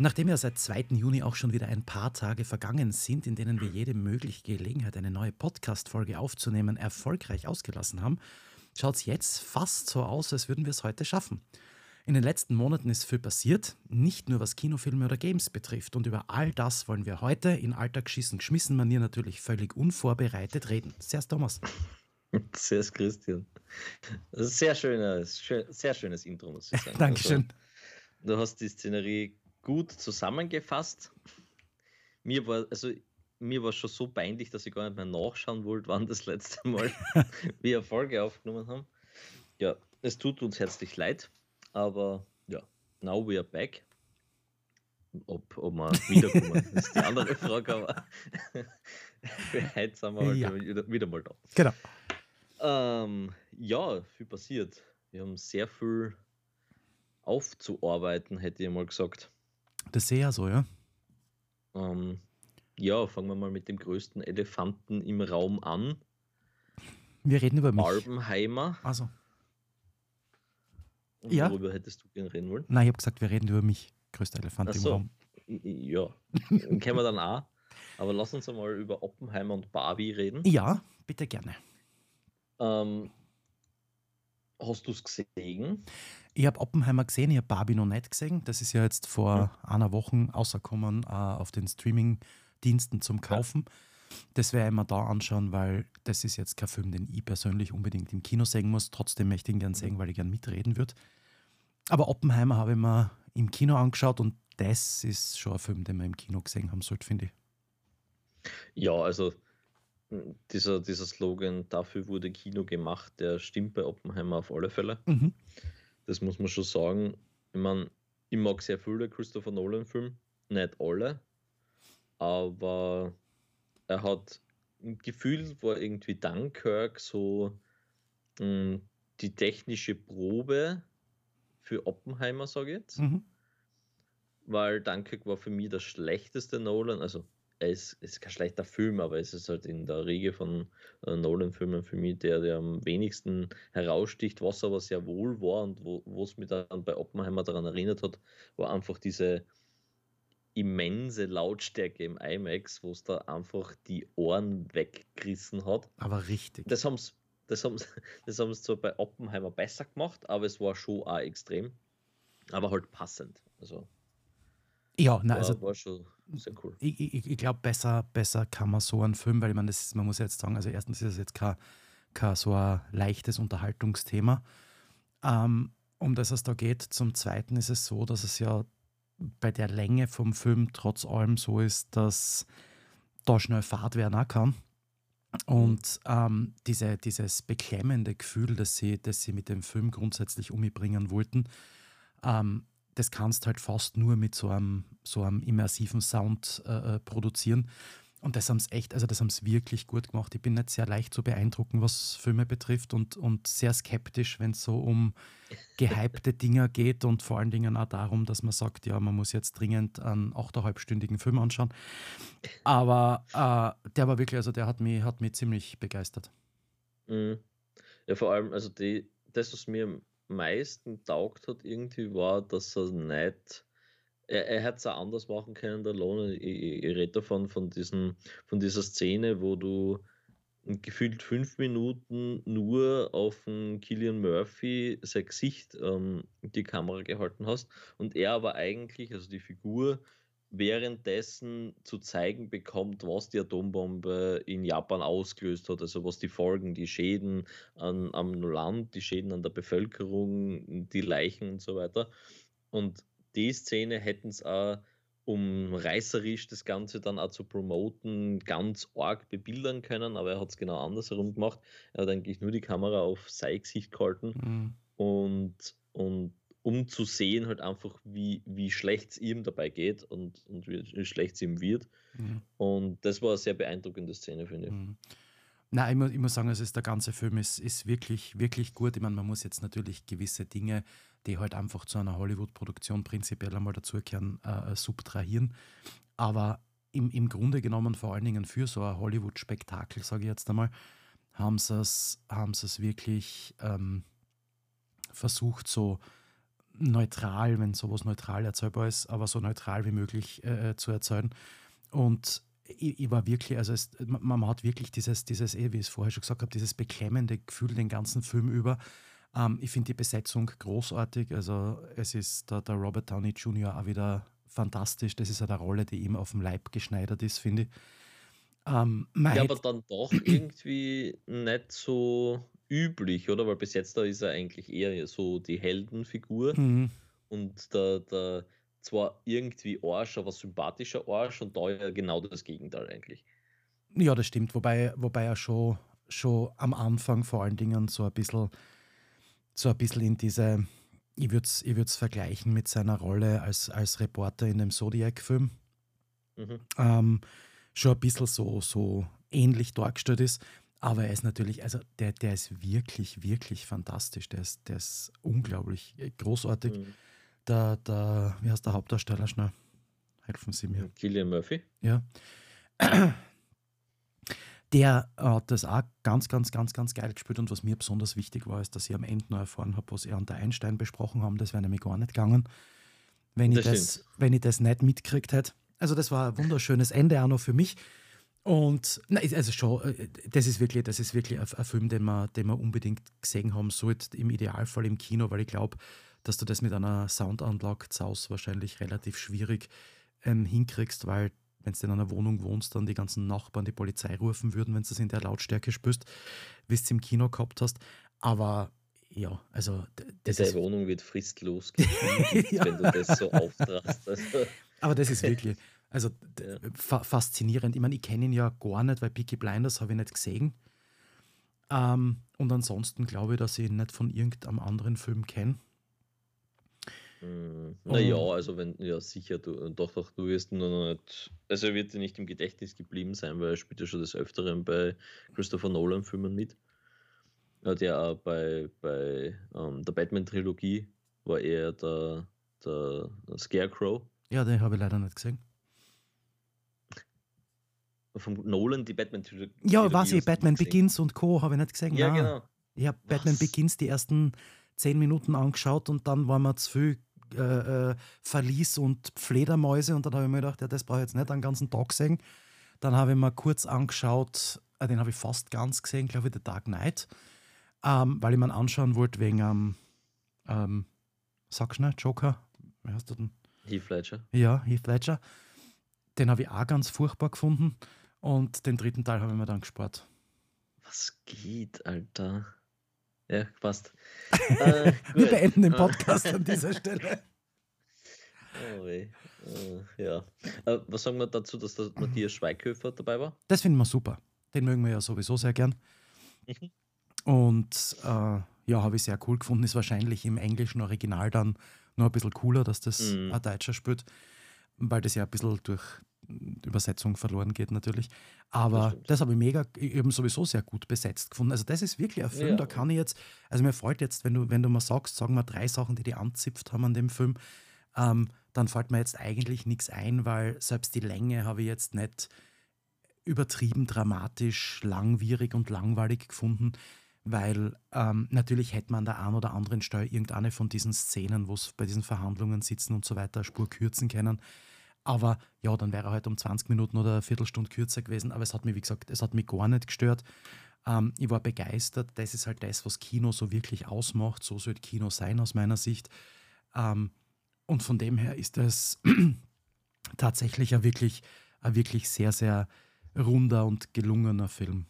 Nachdem ja seit 2. Juni auch schon wieder ein paar Tage vergangen sind, in denen wir jede mögliche Gelegenheit, eine neue Podcast-Folge aufzunehmen, erfolgreich ausgelassen haben, schaut es jetzt fast so aus, als würden wir es heute schaffen. In den letzten Monaten ist viel passiert, nicht nur was Kinofilme oder Games betrifft. Und über all das wollen wir heute in alter Geschissen geschmissen Manier natürlich völlig unvorbereitet reden. Servus Thomas. Servus Christian. Das ist sehr schönes, sehr schönes Intro, muss ich sagen. Dankeschön. Also, du hast die Szenerie gut zusammengefasst. Mir war, also mir war schon so peinlich, dass ich gar nicht mehr nachschauen wollte, wann das letzte Mal wir Folge aufgenommen haben. Ja, es tut uns herzlich leid, aber ja, now we are back. Ob, ob wir wiederkommen, ist die andere Frage, aber für heute sind wir halt ja. wieder, wieder, mal da. Genau. Ähm, ja, viel passiert. Wir haben sehr viel aufzuarbeiten, hätte ich mal gesagt. Das sehe ich ja so, ja. Ähm, ja, fangen wir mal mit dem größten Elefanten im Raum an. Wir reden über mich. Barbenheimer. Also. Und ja. Worüber hättest du gerne reden wollen? Nein, ich habe gesagt, wir reden über mich. Größter Elefant so. im Raum. Ja, den kennen wir dann auch. Aber lass uns einmal über Oppenheimer und Barbie reden. Ja, bitte gerne. Ähm, hast du es gesehen? Ich habe Oppenheimer gesehen, ich habe Barbie noch nicht gesehen. Das ist ja jetzt vor ja. einer Woche rausgekommen äh, auf den Streaming-Diensten zum Kaufen. Ja. Das werde ich mir da anschauen, weil das ist jetzt kein Film, den ich persönlich unbedingt im Kino sehen muss. Trotzdem möchte ich ihn gerne sehen, weil ich gerne mitreden würde. Aber Oppenheimer habe ich mir im Kino angeschaut und das ist schon ein Film, den man im Kino gesehen haben sollte, finde ich. Ja, also dieser, dieser Slogan, dafür wurde Kino gemacht, der stimmt bei Oppenheimer auf alle Fälle. Mhm. Das muss man schon sagen. Ich meine, ich mag sehr viele Christopher Nolan-Filme, nicht alle, aber er hat gefühlt war irgendwie Dunkirk so mh, hm, die technische Probe für Oppenheimer, sage ich jetzt. Mhm. Weil Dunkirk war für mich das schlechteste Nolan, also er ist, ist kein schlechter Film, aber es ist halt in der Regel von äh, Nolan-Filmen für mich der, der am wenigsten heraussticht, was aber sehr wohl war und wo es mich dann bei Oppenheimer daran erinnert hat, war einfach diese immense Lautstärke im IMAX, wo es da einfach die Ohren weggerissen hat. Aber richtig. Das haben sie das haben's, das haben's zwar bei Oppenheimer besser gemacht, aber es war schon auch extrem. Aber halt passend. Also ja, na, also war schon sehr cool. Ich, ich, ich glaube, besser, besser kann man so einen Film, weil ich meine, man muss jetzt sagen, also erstens ist es jetzt kein, kein so ein leichtes Unterhaltungsthema, ähm, um das es da geht. Zum Zweiten ist es so, dass es ja bei der Länge vom Film trotz allem so ist, dass da schnell Fahrt werden auch kann. Und ähm, diese, dieses beklemmende Gefühl, das sie, das sie mit dem Film grundsätzlich umbringen wollten, ähm, das kannst halt fast nur mit so einem, so einem immersiven Sound äh, äh produzieren. Und das haben sie echt, also das haben sie wirklich gut gemacht. Ich bin nicht sehr leicht zu beeindrucken, was Filme betrifft und, und sehr skeptisch, wenn es so um gehypte Dinge geht und vor allen Dingen auch darum, dass man sagt, ja, man muss jetzt dringend einen 8,5-stündigen Film anschauen. Aber äh, der war wirklich, also der hat mich, hat mich ziemlich begeistert. Mhm. Ja, vor allem, also die, das, was mir meisten taugt hat, irgendwie war, dass er nicht er, er hätte es auch anders machen können, der Lohn. Ich, ich, ich rede davon, von, diesen, von dieser Szene, wo du gefühlt fünf Minuten nur auf den Killian Murphy sein Gesicht ähm, die Kamera gehalten hast und er aber eigentlich, also die Figur, währenddessen zu zeigen bekommt, was die Atombombe in Japan ausgelöst hat, also was die Folgen, die Schäden an, am Land, die Schäden an der Bevölkerung, die Leichen und so weiter. Und die Szene hätten es auch, um reißerisch das Ganze dann auch zu promoten, ganz arg bebildern können, aber er hat es genau andersherum gemacht. Er hat eigentlich nur die Kamera auf sein Gesicht gehalten mhm. und, und um zu sehen halt einfach, wie, wie schlecht es ihm dabei geht und, und wie, schlecht es ihm wird. Mhm. Und das war eine sehr beeindruckende Szene, finde ich. Mhm. Nein, ich muss, ich muss sagen, also ist, der ganze Film ist, ist wirklich, wirklich gut. Ich meine, man muss jetzt natürlich gewisse Dinge die halt einfach zu einer Hollywood-Produktion prinzipiell einmal dazugehören, äh, subtrahieren. Aber im, im Grunde genommen, vor allen Dingen für so ein Hollywood-Spektakel, sage ich jetzt einmal, haben sie es haben wirklich ähm, versucht, so neutral, wenn sowas neutral erzählbar ist, aber so neutral wie möglich äh, zu erzählen. Und ich, ich, war wirklich, also es, man, man, hat wirklich dieses, dieses, eh, wie ich es vorher schon gesagt habe, dieses beklemmende Gefühl den ganzen Film über. Ähm, ich finde die Besetzung großartig. Also es ist der, der Robert Downey Jr. auch wieder fantastisch. Das ist eine Rolle, die ihm auf dem Leib geschneidert ist, finde ich. Ähm, ja, aber dann doch irgendwie nicht so üblich, oder? Weil bis jetzt da ist er eigentlich eher so die Heldenfigur mhm. und der, der zwar irgendwie Arsch, aber sympathischer Arsch und da ja genau das Gegenteil eigentlich. Ja, das stimmt, wobei, wobei er schon, schon am Anfang vor allen Dingen so ein bisschen, so ein bisschen in diese, ich würde es ich vergleichen mit seiner Rolle als, als Reporter in dem Zodiac-Film. Mhm. Ähm, schon ein bisschen so, so ähnlich dargestellt ist. Aber er ist natürlich, also der, der ist wirklich, wirklich fantastisch. Der ist, der ist unglaublich großartig. Mhm. Der, der, wie heißt der Hauptdarsteller schnell? Helfen Sie mir. Killian Murphy. Ja. Der hat das auch ganz, ganz, ganz, ganz geil gespielt. Und was mir besonders wichtig war, ist, dass ich am Ende noch erfahren habe, was er und der Einstein besprochen haben. Das wäre nämlich gar nicht gegangen, wenn ich, das, das wenn ich das nicht mitgekriegt hätte. Also, das war ein wunderschönes Ende auch noch für mich. Und nein, also schon, äh, das ist wirklich, das ist wirklich ein, ein, Film, den man, den man unbedingt gesehen haben sollte, im Idealfall im Kino, weil ich glaube, dass du das mit einer Soundanlage Zaus wahrscheinlich relativ schwierig ähm, hinkriegst, weil wenn du in einer Wohnung wohnst, dann die ganzen Nachbarn die Polizei rufen würden, wenn du das in der Lautstärke spürst, wie du es im Kino gehabt hast. Aber ja, also das Deine Wohnung wird fristlos, ja. wenn du das so auftrast. Also. Aber das ist wirklich, also fa faszinierend. Ich meine, ich kenne ihn ja gar nicht, weil Peaky Blinders habe ich nicht gesehen. Ähm, und ansonsten glaube ich, dass ich ihn nicht von irgendeinem anderen Film kenne. Mm, naja, also wenn, ja sicher, du, doch, doch, du wirst nur noch nicht, also er wird dir nicht im Gedächtnis geblieben sein, weil er spielt ja schon des Öfteren bei Christopher Nolan-Filmen mit. Er ja auch bei, bei ähm, der Batman-Trilogie war er der, der Scarecrow. Ja, den habe ich leider nicht gesehen von Nolan, die Batman-Trilogie. Ja, weiß ich, Batman Begins und Co. habe ich nicht gesehen. Ja, Nein. genau. Ich habe Batman Begins die ersten zehn Minuten angeschaut und dann war mir zu viel äh, äh, Verlies und Fledermäuse und dann habe ich mir gedacht, ja, das brauche ich jetzt nicht einen ganzen Tag sehen. Dann habe ich mir kurz angeschaut, äh, den habe ich fast ganz gesehen, glaube ich, The Dark Knight, ähm, weil ich mir anschauen wollte wegen, ähm, ähm, sag schnell, Joker, wie heißt du denn? Heath Ledger. Ja, Heath Ledger. Den habe ich auch ganz furchtbar gefunden. Und den dritten Teil habe ich mir dann gespart. Was geht, Alter? Ja, passt. äh, Wir beenden den Podcast an dieser Stelle. Oh weh. Uh, ja. Uh, was sagen wir dazu, dass der Matthias Schweighöfer dabei war? Das finden wir super. Den mögen wir ja sowieso sehr gern. Mhm. Und uh, ja, habe ich sehr cool gefunden. Ist wahrscheinlich im englischen Original dann noch ein bisschen cooler, dass das mhm. ein Deutscher spielt, weil das ja ein bisschen durch Übersetzung verloren geht natürlich. Aber das, das habe ich mega, eben sowieso sehr gut besetzt gefunden. Also das ist wirklich ein Film, ja. da kann ich jetzt, also mir freut jetzt, wenn du, wenn du mal sagst, sagen wir drei Sachen, die die anzipft haben an dem Film, ähm, dann fällt mir jetzt eigentlich nichts ein, weil selbst die Länge habe ich jetzt nicht übertrieben dramatisch, langwierig und langweilig gefunden, weil ähm, natürlich hätte man an der einen oder anderen Stelle irgendeine von diesen Szenen, wo es bei diesen Verhandlungen sitzen und so weiter, Spur kürzen können. Aber ja, dann wäre er halt um 20 Minuten oder eine Viertelstunde kürzer gewesen. Aber es hat mich, wie gesagt, es hat mich gar nicht gestört. Ähm, ich war begeistert. Das ist halt das, was Kino so wirklich ausmacht. So sollte Kino sein aus meiner Sicht. Ähm, und von dem her ist es tatsächlich ein wirklich, ein wirklich sehr, sehr runder und gelungener Film.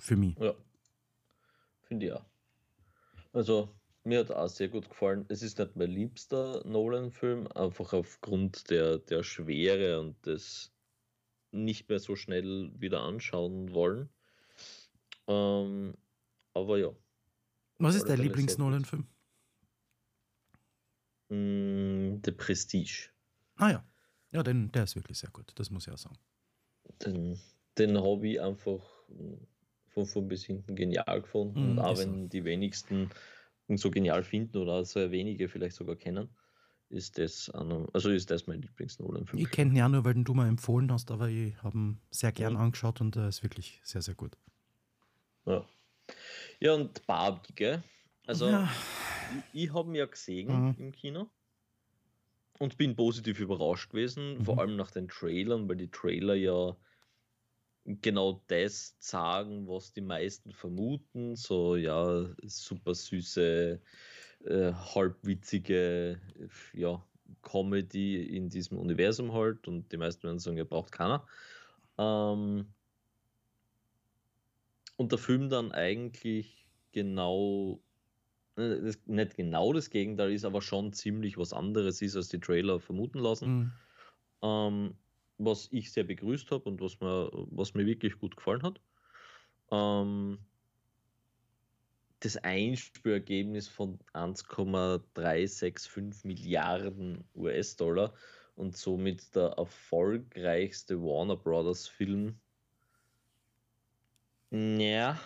Für mich. Ja, finde ich auch. Also mir hat auch sehr gut gefallen. Es ist nicht mein liebster Nolan-Film, einfach aufgrund der, der Schwere und des nicht mehr so schnell wieder anschauen wollen. Ähm, aber ja. Was ist dein Lieblings-Nolan-Film? Mm, The Prestige. Ah ja. Ja, den, der ist wirklich sehr gut, das muss ich auch sagen. Den, den habe ich einfach von vorn bis hinten genial gefunden. Mm, und auch wenn die wenigsten so genial finden oder sehr wenige vielleicht sogar kennen, ist das, also ist das mein Lieblings-Nolan-Film. Ich kenne ihn ja nur, weil du mal empfohlen hast, aber ich habe ihn sehr gern ja. angeschaut und er ist wirklich sehr, sehr gut. Ja. Ja, und Barbie, gell? Also. Ja, ich, ich habe ihn ja gesehen mhm. im Kino und bin positiv überrascht gewesen, mhm. vor allem nach den Trailern, weil die Trailer ja genau das sagen, was die meisten vermuten. So, ja, super süße, äh, halbwitzige, ja, Comedy in diesem Universum halt. Und die meisten werden sagen, ihr braucht keiner. Ähm, und der Film dann eigentlich genau, äh, nicht genau das Gegenteil ist, aber schon ziemlich was anderes ist, als die Trailer vermuten lassen. Mhm. Ähm, was ich sehr begrüßt habe und was mir, was mir wirklich gut gefallen hat. Ähm, das Einspielergebnis von 1,365 Milliarden US-Dollar und somit der erfolgreichste Warner Brothers Film. Ja,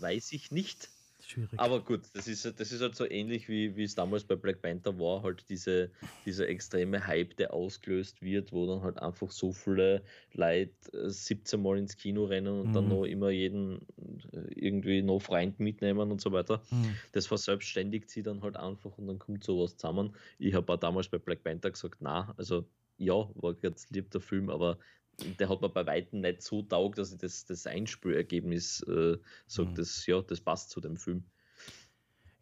weiß ich nicht schwierig. Aber gut, das ist, das ist halt so ähnlich wie, wie es damals bei Black Panther war, halt diese, dieser extreme Hype, der ausgelöst wird, wo dann halt einfach so viele Leute 17 äh, Mal ins Kino rennen und mhm. dann noch immer jeden äh, irgendwie noch Freund mitnehmen und so weiter. Mhm. Das verselbstständigt sie dann halt einfach und dann kommt sowas zusammen. Ich habe auch damals bei Black Panther gesagt, na, also ja, war ganz lieb der Film, aber der hat mir bei Weitem nicht so taugt, dass ich das, das Einspülergebnis äh, sage, mhm. das, ja, das passt zu dem Film.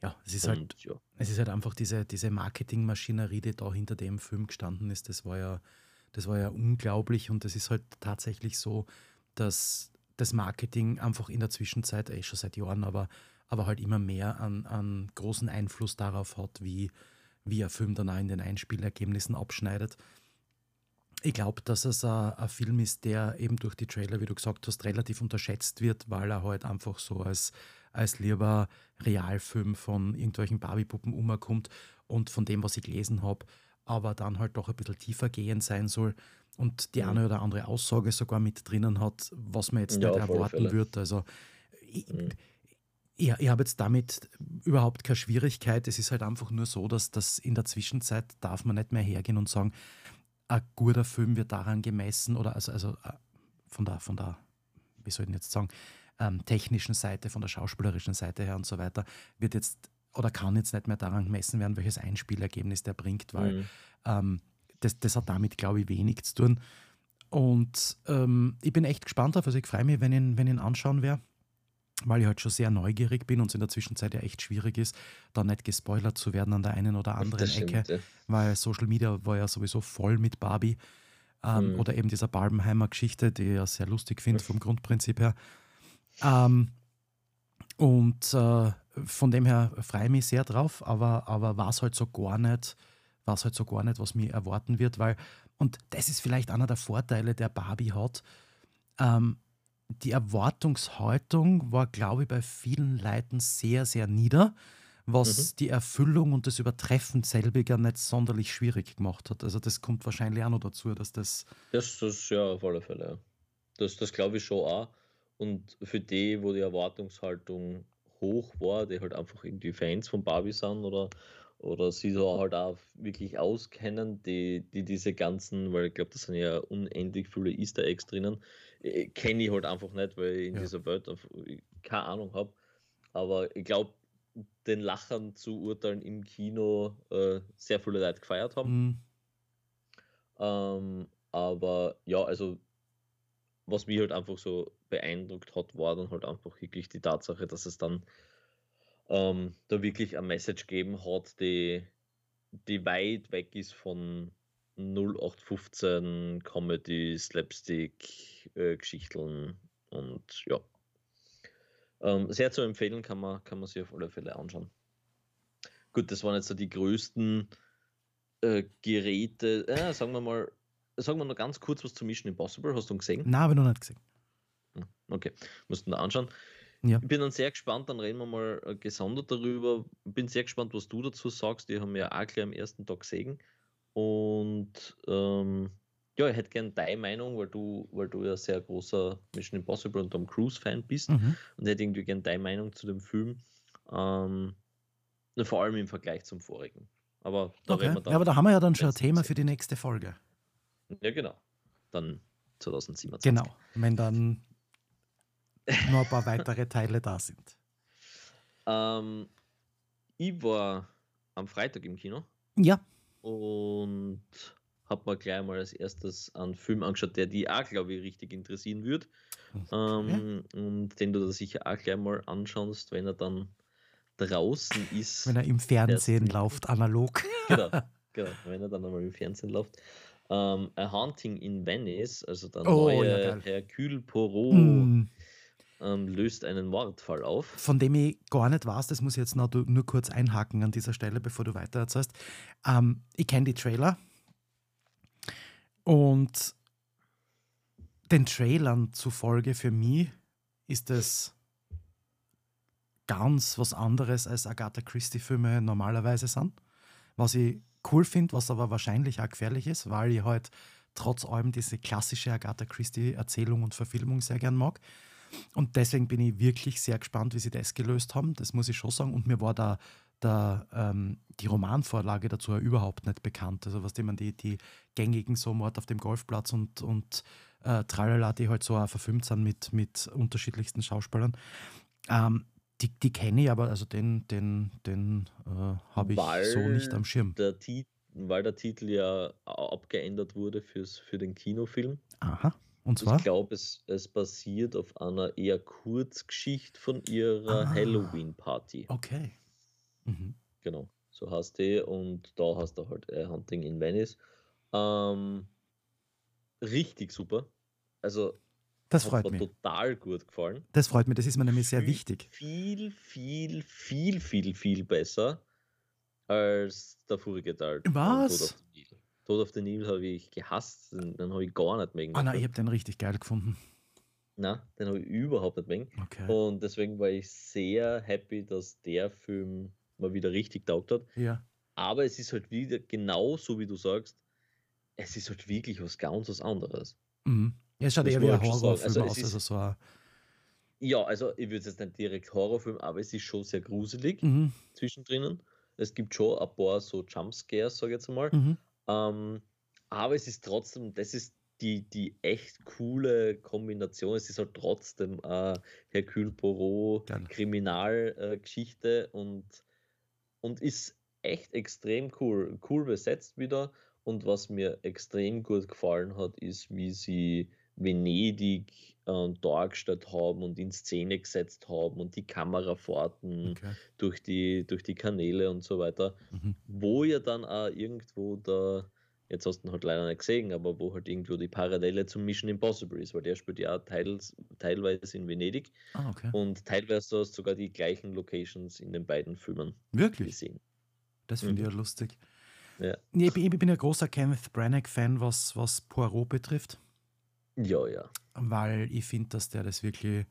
Ja, es ist, halt Und, halt, ja. es ist halt einfach diese, diese Marketingmaschinerie, die da hinter dem Film gestanden ist, das war ja, das war ja unglaublich und es ist halt tatsächlich so, dass das Marketing einfach in der Zwischenzeit, eh schon seit Jahren, aber, aber halt immer mehr an, an großen Einfluss darauf hat, wie, wie ein Film dann auch in den Einspielergebnissen abschneidet ich glaube, dass es ein Film ist, der eben durch die Trailer, wie du gesagt hast, relativ unterschätzt wird, weil er halt einfach so als, als lieber Realfilm von irgendwelchen Barbie-Puppen umkommt und von dem, was ich gelesen habe, aber dann halt doch ein bisschen tiefer gehen sein soll und die mhm. eine oder andere Aussage sogar mit drinnen hat, was man jetzt ja, nicht erwarten würde. Also ich, mhm. ich, ich habe jetzt damit überhaupt keine Schwierigkeit. Es ist halt einfach nur so, dass das in der Zwischenzeit darf man nicht mehr hergehen und sagen, ein guter Film wird daran gemessen oder also, also äh, von der, von der, wie soll ich denn jetzt sagen, ähm, technischen Seite, von der schauspielerischen Seite her und so weiter, wird jetzt oder kann jetzt nicht mehr daran gemessen werden, welches Einspielergebnis der bringt, weil mhm. ähm, das, das hat damit, glaube ich, wenig zu tun. Und ähm, ich bin echt gespannt darauf, also ich freue mich, wenn ich, wenn ich ihn anschauen werde weil ich halt schon sehr neugierig bin und es in der Zwischenzeit ja echt schwierig ist, da nicht gespoilert zu werden an der einen oder anderen stimmt, Ecke, ja. weil Social Media war ja sowieso voll mit Barbie ähm, mhm. oder eben dieser Barbenheimer-Geschichte, die ich ja sehr lustig finde vom Grundprinzip her. Ähm, und äh, von dem her freue ich mich sehr drauf, aber, aber war es halt so gar nicht, war halt so gar nicht, was mir erwarten wird, weil, und das ist vielleicht einer der Vorteile, der Barbie hat, ähm, die Erwartungshaltung war, glaube ich, bei vielen Leuten sehr, sehr nieder, was mhm. die Erfüllung und das Übertreffen selbiger nicht sonderlich schwierig gemacht hat. Also das kommt wahrscheinlich auch noch dazu, dass das... Das, das ja, auf alle Fälle, ja. Das, das glaube ich schon auch. Und für die, wo die Erwartungshaltung hoch war, die halt einfach irgendwie Fans von Barbie sind oder, oder sie so halt auch wirklich auskennen, die, die diese ganzen, weil ich glaube, das sind ja unendlich viele Easter Eggs drinnen, kenne ich halt einfach nicht, weil ich in ja. dieser Welt keine Ahnung habe. Aber ich glaube, den Lachern zu urteilen im Kino äh, sehr viele Leute gefeiert haben. Mhm. Ähm, aber ja, also was mich halt einfach so beeindruckt hat, war dann halt einfach wirklich die Tatsache, dass es dann ähm, da wirklich eine Message gegeben hat, die, die weit weg ist von 0815 Comedy, Slapstick, äh, Geschichten und ja. Ähm, sehr zu empfehlen, kann man, kann man sich auf alle Fälle anschauen. Gut, das waren jetzt so die größten äh, Geräte. Äh, sagen wir mal, sagen wir noch ganz kurz was zu Mission Impossible. Hast du ihn gesehen? Nein, habe ich noch nicht gesehen. Hm, okay, musst du da anschauen. Ja. Ich bin dann sehr gespannt, dann reden wir mal äh, gesondert darüber. Bin sehr gespannt, was du dazu sagst. Die haben ja auch gleich am ersten Tag gesehen. Und ähm, ja, ich hätte gerne deine Meinung, weil du, weil du ja sehr großer Mission Impossible und Tom Cruise-Fan bist. Mhm. Und hätte irgendwie gerne deine Meinung zu dem Film. Ähm, vor allem im Vergleich zum vorigen. Aber da okay. ja, aber da haben wir ja dann schon ein Thema für die nächste Folge. Ja, genau. Dann 2027. Genau, wenn dann noch ein paar weitere Teile da sind. Ähm, ich war am Freitag im Kino Ja. Und habe mir gleich mal als erstes einen Film angeschaut, der die auch, glaube ich, richtig interessieren wird. Ähm, und den du da sicher auch gleich mal anschaust, wenn er dann draußen ist. Wenn er im Fernsehen nicht- läuft, analog. Genau, genau, wenn er dann einmal im Fernsehen läuft. Ähm, A Haunting in Venice, also der Oh, neue ja. Hercule Poirot, Mm, ähm, löst einen Mordfall auf. Von dem ich gar nicht weiß, das muss ich jetzt noch nur kurz einhaken an dieser Stelle, bevor du weiter erzählst. Ähm, ich kenne die Trailer und den Trailern zufolge für mich ist es ganz was anderes, als Agatha Christie-Filme normalerweise sind. Was ich cool finde, was aber wahrscheinlich auch gefährlich ist, weil ich halt trotz allem diese klassische Agatha Christie-Erzählung und Verfilmung sehr gern mag. Und deswegen bin ich wirklich sehr gespannt, wie sie das gelöst haben. Das muss ich schon sagen. Und mir war da, da ähm, die Romanvorlage dazu auch überhaupt nicht bekannt. Also was man die, die gängigen so Mord auf dem Golfplatz und, und äh, Tralala, die halt so auch verfilmt sind mit, mit unterschiedlichsten Schauspielern. Ähm, die die kenne ich, aber also den, den, den äh, habe ich so nicht Weil am Schirm. Der weil der Titel ja abgeändert wurde fürs, für den Kinofilm. Aha. Und zwar? Ich glaube, es, es basiert auf einer eher Kurzgeschichte von ihrer Ah. Halloween-Party. Okay. Mhm. Genau, so heißt die. Und da hast du halt äh, Hunting in Venice. Ähm, richtig super. Also, Das hat freut mir mich. total gut gefallen. Das freut mich. Das ist mir nämlich sehr Viel- wichtig. Viel, viel, viel, viel, viel besser als der vorige Teil. Was? Tod auf den Nil. Tod auf den Nil habe ich gehasst, den, den habe ich gar nicht mögen. Ah, nein, ich habe den richtig geil gefunden. Nein, den habe ich überhaupt nicht mögen. Okay. Und deswegen war ich sehr happy, dass der Film mal wieder richtig taugt hat. Ja. Aber es ist halt wieder genau so, wie du sagst, es ist halt wirklich was ganz was anderes. Mhm. Ja, es schaut eher wie ein. Horrorfilm Also es aus. ist- Also so ein, Ja, also ich würde es jetzt nicht direkt Horrorfilm, aber es ist schon sehr gruselig mhm. zwischendrin. Es gibt schon ein paar so Jumpscares, sage ich jetzt mal. Mhm. Ähm, aber es ist trotzdem, das ist die, die echt coole Kombination. Es ist halt trotzdem äh, Hercule Poirot. Kriminalgeschichte äh, und, und ist echt extrem cool. Cool besetzt wieder. Und was mir extrem gut gefallen hat, ist, wie sie Venedig äh, dargestellt haben und in Szene gesetzt haben und die Kamerafahrten Okay. durch, die, durch die Kanäle und so weiter Mhm. wo ja dann auch irgendwo da, jetzt hast du ihn halt leider nicht gesehen, aber wo halt irgendwo die Parallele zum Mission Impossible ist, weil der spielt ja auch teils, teilweise in Venedig Ah, okay. und teilweise hast du sogar die gleichen Locations in den beiden Filmen Wirklich? gesehen. Das finde ich Mhm. ja lustig. Ja. Ich, bin, ich bin ein großer Kenneth Branagh-Fan, was, was Poirot betrifft, Ja, ja. weil ich finde, dass der das wirklich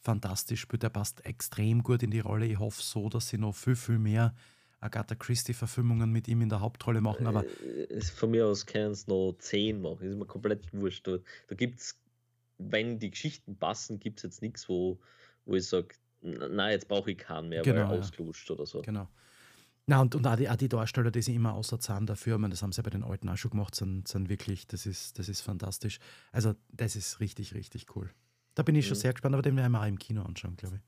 fantastisch spielt. Der passt extrem gut in die Rolle. Ich hoffe so, dass sie noch viel, viel mehr Agatha Christie-Verfilmungen mit ihm in der Hauptrolle machen. Aber Äh, von mir aus können es noch zehn machen, ist mir komplett wurscht. Da, da gibt es, wenn die Geschichten passen, gibt es jetzt nichts, wo, wo ich sage, nein, jetzt brauche ich keinen mehr, Genau, weil ja. er ausgelutscht oder so. Genau. Na, und, und auch, die, auch die Darsteller, die sich immer außer Zahn dafür, ich meine, das haben sie ja bei den alten auch schon gemacht, sind, sind wirklich, das ist, das ist fantastisch. Also, das ist richtig, richtig cool. Da bin ich schon Mhm. sehr gespannt, aber den werden wir auch im Kino anschauen, glaube ich.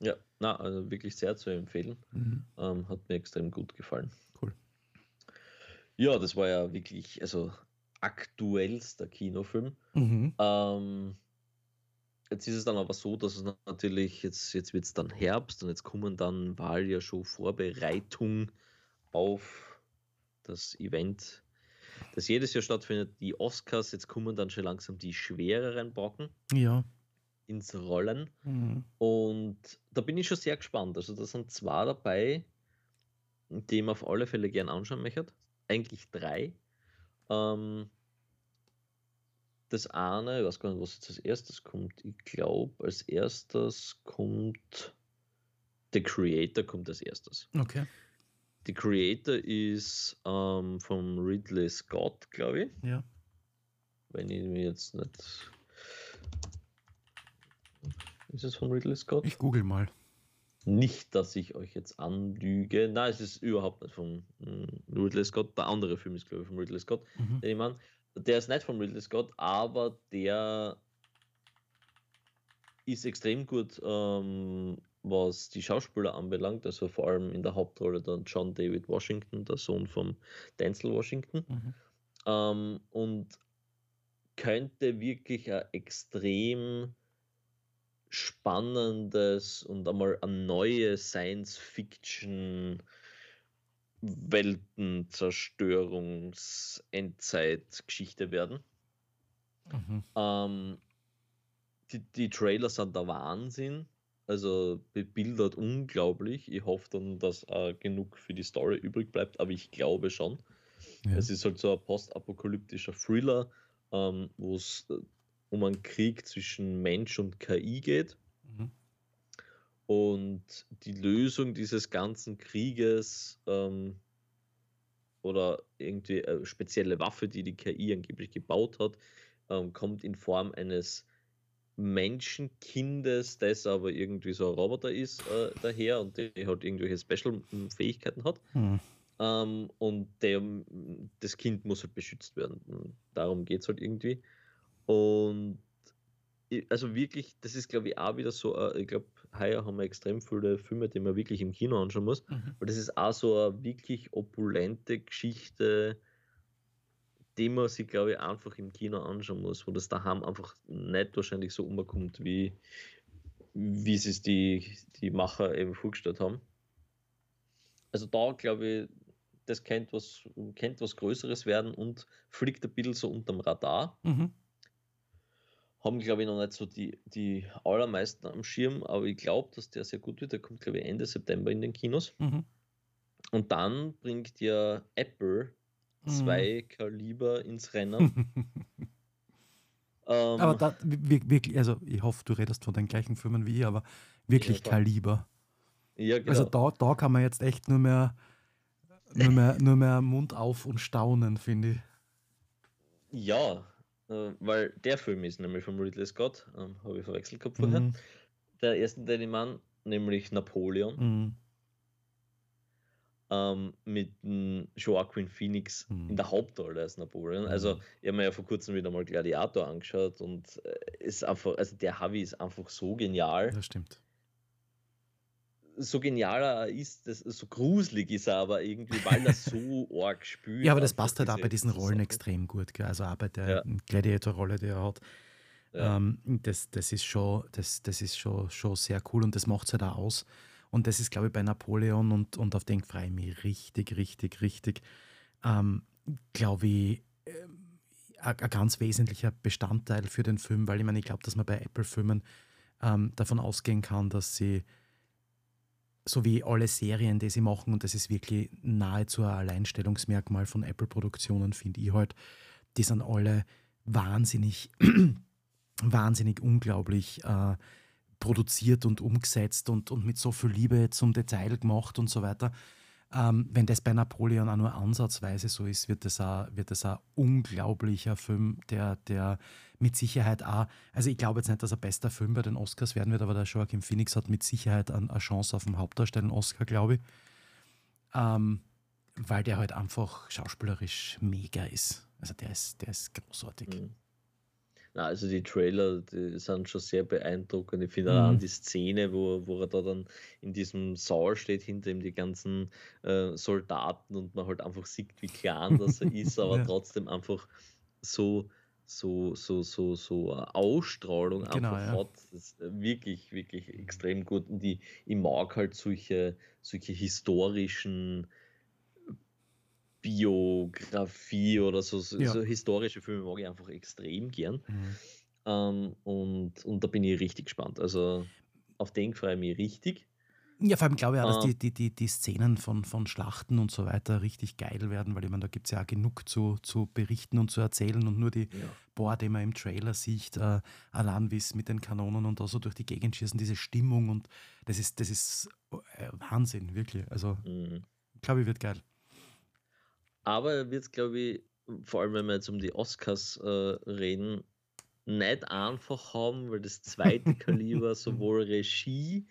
Ja, na, also wirklich sehr zu empfehlen. Mhm. Ähm, hat mir extrem gut gefallen. Cool. Ja, das war ja wirklich, also aktuellster Kinofilm. Mhm. Ähm, jetzt ist es dann aber so, dass es natürlich, jetzt, jetzt wird es dann Herbst und jetzt kommen dann Wahl ja schon Vorbereitung auf das Event, das jedes Jahr stattfindet, die Oscars. Jetzt kommen dann schon langsam die schwereren Brocken Ja. ins Rollen. Mhm. Und da bin ich schon sehr gespannt. Also da sind zwei dabei, die mir auf alle Fälle gern anschauen möchte. Eigentlich drei. Ähm, das eine, ich weiß gar nicht, was jetzt als erstes kommt. Ich glaube, als erstes kommt The Creator kommt als erstes. Okay. The Creator ist ähm, vom Ridley Scott, glaube ich. Ja. Wenn ich mir jetzt nicht. Ist es von Ridley Scott? Ich google mal. Nicht, dass ich euch jetzt anlüge. Nein, es ist überhaupt nicht von mm, Ridley Scott. Der andere Film ist, glaube ich, von Ridley Scott. Mhm. Den ich meine. Der ist nicht von Ridley Scott, aber der ist extrem gut ähm, was die Schauspieler anbelangt, also vor allem in der Hauptrolle dann John David Washington, der Sohn von Denzel Washington. Mhm. Ähm, und könnte wirklich ein extrem spannendes und einmal eine neue Science-Fiction Weltenzerstörungs-Endzeit-Geschichte werden. Mhm. Ähm, die, die Trailer sind der Wahnsinn. Also bebildert unglaublich. Ich hoffe dann, dass äh, genug für die Story übrig bleibt, aber ich glaube schon. Ja. Es ist halt so ein postapokalyptischer Thriller, ähm, wo es äh, um einen Krieg zwischen Mensch und KI geht. Und die Lösung dieses ganzen Krieges ähm, oder irgendwie eine spezielle Waffe, die die KI angeblich gebaut hat, ähm, kommt in Form eines Menschenkindes, das aber irgendwie so ein Roboter ist, äh, daher und der halt irgendwelche Special-Fähigkeiten hat. Mhm. Ähm, und der, das Kind muss halt beschützt werden. Darum geht es halt irgendwie. Und also wirklich, das ist glaube ich auch wieder so, äh, ich glaube, heuer haben wir extrem viele Filme, die man wirklich im Kino anschauen muss. Mhm. Weil das ist auch so eine wirklich opulente Geschichte, die man sich, glaube ich, einfach im Kino anschauen muss, wo das daheim einfach nicht wahrscheinlich so umkommt, wie, wie sie es die, die Macher eben vorgestellt haben. Also da, glaube ich, das kennt was, kennt was Größeres werden und fliegt ein bisschen so unterm Radar. Mhm. Haben, glaube ich, noch nicht so die, die allermeisten am Schirm, aber ich glaube, dass der sehr gut wird. Der kommt, glaube ich, Ende September in den Kinos. Mhm. Und dann bringt ja Apple zwei mhm. Kaliber ins Rennen. ähm, aber da, wirklich, also ich hoffe, du redest von den gleichen Firmen wie ich, aber wirklich ja, Kaliber. Ja, genau. Also da, da kann man jetzt echt nur mehr, nur mehr, nur mehr Mund auf und staunen, finde ich. Ja, äh, weil der Film ist nämlich von Ridley Scott, ähm, habe ich verwechselt gehabt vorher. Mhm. Der erste Mann, nämlich Napoleon. Mhm ähm, mit Joaquin Phoenix mhm. in der Hauptrolle als Napoleon. Mhm. Also, ich habe mir ja vor kurzem wieder mal Gladiator angeschaut und äh, ist einfach, also der Harvey ist einfach so genial. Das stimmt. So genialer ist, das, so gruselig ist er aber irgendwie, weil er so arg spürt. Ja, aber das passt halt auch bei diesen Rollen Sachen. extrem gut. Gell? Also auch bei der ja. Gladiator-Rolle, die er hat. Ja. Ähm, das, das ist, schon, das, das ist schon, schon sehr cool und das macht es halt auch aus. Und das ist, glaube ich, bei Napoleon und, und auf den freue ich mich richtig, richtig, richtig, ähm, glaube ich, äh, ein ganz wesentlicher Bestandteil für den Film, weil ich meine, ich glaube, dass man bei Apple-Filmen ähm, davon ausgehen kann, dass sie so wie alle Serien, die sie machen, und das ist wirklich nahezu ein Alleinstellungsmerkmal von Apple-Produktionen, finde ich halt, die sind alle wahnsinnig, wahnsinnig unglaublich äh, produziert und umgesetzt und, und mit so viel Liebe zum Detail gemacht und so weiter. Ähm, wenn das bei Napoleon auch nur ansatzweise so ist, wird das ein, wird das ein unglaublicher Film, der, der mit Sicherheit auch, also ich glaube jetzt nicht, dass er bester Film bei den Oscars werden wird, aber der Joaquin Phoenix hat mit Sicherheit eine, Chance auf den Hauptdarsteller-Oscar, glaube ich. Ähm, weil der halt einfach schauspielerisch mega ist. Also der ist, der ist großartig. Mhm. Na, also die Trailer, die sind schon sehr beeindruckend. Ich finde mhm. auch die Szene, wo, wo er da dann in diesem Saal steht, hinter ihm die ganzen äh, Soldaten und man halt einfach sieht, wie klein das er ist, aber ja. trotzdem einfach so, so, so, so, so Ausstrahlung genau, einfach ja. hat. Das ist wirklich, wirklich extrem gut. Und die, ich mag halt solche, solche historischen Biografie oder so, so, ja. so, historische Filme mag ich einfach extrem gern. Mhm. Ähm, und, und da bin ich richtig gespannt. Also auf den freue ich mich richtig. Ja, vor allem glaube ich auch, dass ähm, die, die, die, die Szenen von, von Schlachten und so weiter richtig geil werden, weil ich meine, da gibt es ja auch genug zu, zu berichten und zu erzählen und nur die ja. Boah, die man im Trailer sieht, äh, allein wie es mit den Kanonen und da so durch die Gegend schießen, diese Stimmung und das ist, das ist äh, Wahnsinn, wirklich. Also, mhm. glaube ich, wird geil. Aber er wird, glaube ich, vor allem wenn wir jetzt um die Oscars äh, reden, nicht einfach haben, weil das zweite Kaliber sowohl Regie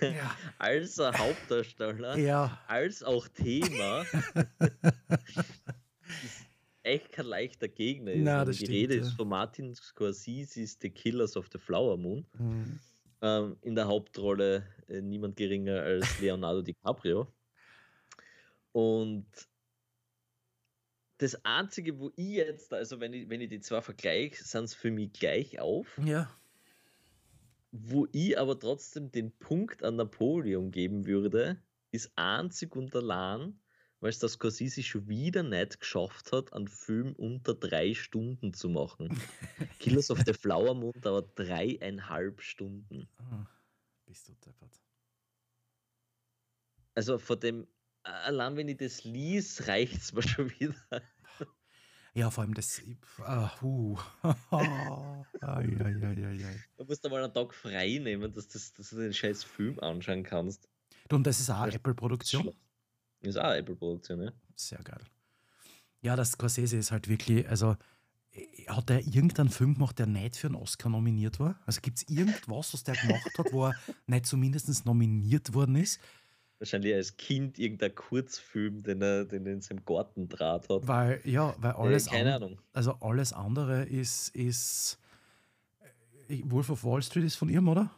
ja. als auch Hauptdarsteller ja. als auch Thema echt kein leichter Gegner ist. Na, die stimmt, Rede ja. ist von Martin Scorsese, ist The Killers of the Flower Moon. Mhm. Ähm, in der Hauptrolle äh, niemand geringer als Leonardo DiCaprio. Und das Einzige, wo ich jetzt, also wenn ich, wenn ich die zwei vergleiche, sind es für mich gleich auf. Ja. Wo ich aber trotzdem den Punkt an Napoleon geben würde, ist einzig und allein, weil es das Scorsese schon wieder nicht geschafft hat, einen Film unter drei Stunden zu machen. Killers of the Flower Moon dauert dreieinhalb Stunden. Ah, bist du deppert. Also von dem, allein wenn ich das lies, reicht es mir schon wieder. Ja, vor allem das. Ah, uh. ai, ai, ai, ai. Du musst da mal einen Tag frei nehmen, dass, das, dass du den scheiß Film anschauen kannst. Du, Und das ist auch Apple-Produktion. Ist auch Apple-Produktion, ja. Sehr geil. Ja, das Scorsese ist halt wirklich, also äh, hat er irgendeinen Film gemacht, der nicht für einen Oscar nominiert war? Also gibt es irgendwas, was der gemacht hat, wo er nicht zumindest nominiert worden ist? Wahrscheinlich als Kind irgendein Kurzfilm, den er, den er in seinem Garten draht hat. Weil, ja, weil alles, äh, keine Ahnung. also alles andere ist, ist äh, Wolf of Wall Street ist von ihm, oder?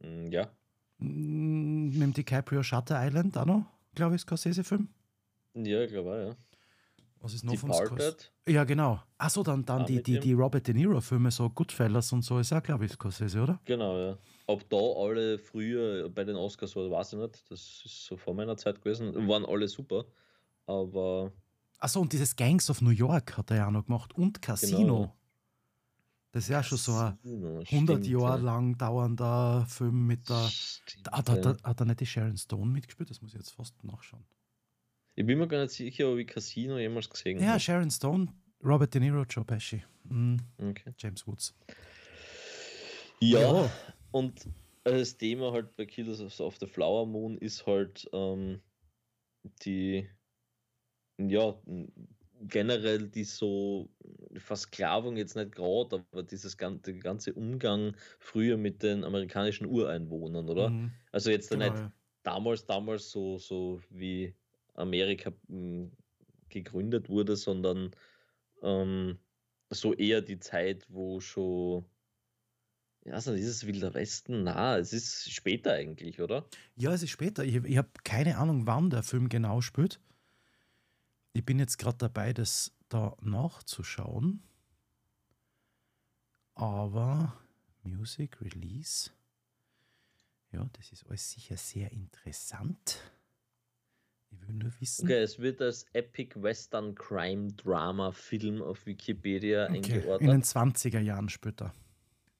Mm, Ja, Mm, Mit dem DiCaprio Shutter Island auch noch, glaube ich, Scorsese-Film. ja, ich glaube auch, ja. Was ist noch von Scorsese? Departed, Ja, genau. Achso, dann, dann Ah, die, die, die Robert De Niro-Filme, so Goodfellas und so, ist auch, glaube ich, Scorsese, oder? genau, ja. Ob da alle früher bei den Oscars war, weiß ich nicht. Das ist so vor meiner Zeit gewesen. Waren alle super. Aber Achso, und dieses Gangs of New York hat er ja auch noch gemacht und Casino. Genau. Das ist ja schon so ein Casino, 100 stimmt, Jahre ja. lang dauernder Film mit der. Stimmt, Hat, hat, ja. er- hat er nicht die Sharon Stone mitgespielt? Das muss ich jetzt fast nachschauen. Ich bin mir gar nicht sicher, ob ich Casino jemals gesehen Ja, habe. Sharon Stone, Robert De Niro, Joe Pesci, mm, Okay. James Woods. Ja, Ja. und das Thema halt bei Killers of- the Flower Moon ist halt ähm, die, ja, generell die so Versklavung jetzt nicht gerade, aber dieses ganze, ganze Umgang früher mit den amerikanischen Ureinwohnern, oder? Mhm, Also jetzt genau, nicht ja. damals, damals so, so wie Amerika m, gegründet wurde, sondern ähm, so eher die Zeit, wo schon, ja, also dieses Wilder Westen, na, es ist später eigentlich, oder? Ja, es ist später. Ich, ich habe keine Ahnung, wann der Film genau spielt. Ich bin jetzt gerade dabei, das da nachzuschauen. Aber Music Release. Ja, das ist alles sicher sehr interessant. Ich will nur wissen. Okay, es wird als Epic Western Crime Drama Film auf Wikipedia Okay, In den eingeordnet. 20er Jahren später.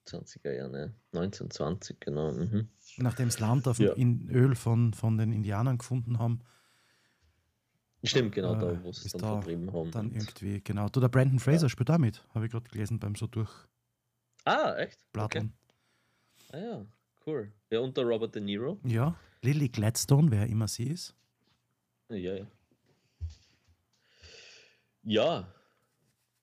20er Jahre, ne? 1920, genau. Mhm. Nachdem das Land auf Ja. in Öl von, von den Indianern gefunden haben, Stimmt, genau, Äh, da, wo sie es dann da vertrieben haben. dann irgendwie, genau. Du, der Brandon Fraser spielt da mit, habe ich gerade gelesen beim so durchblattern. Ah, echt? Okay. Ah ja, cool. Ja, und der Robert De Niro. Ja, Lily Gladstone, wer immer sie ist. Ja, ja. Ja,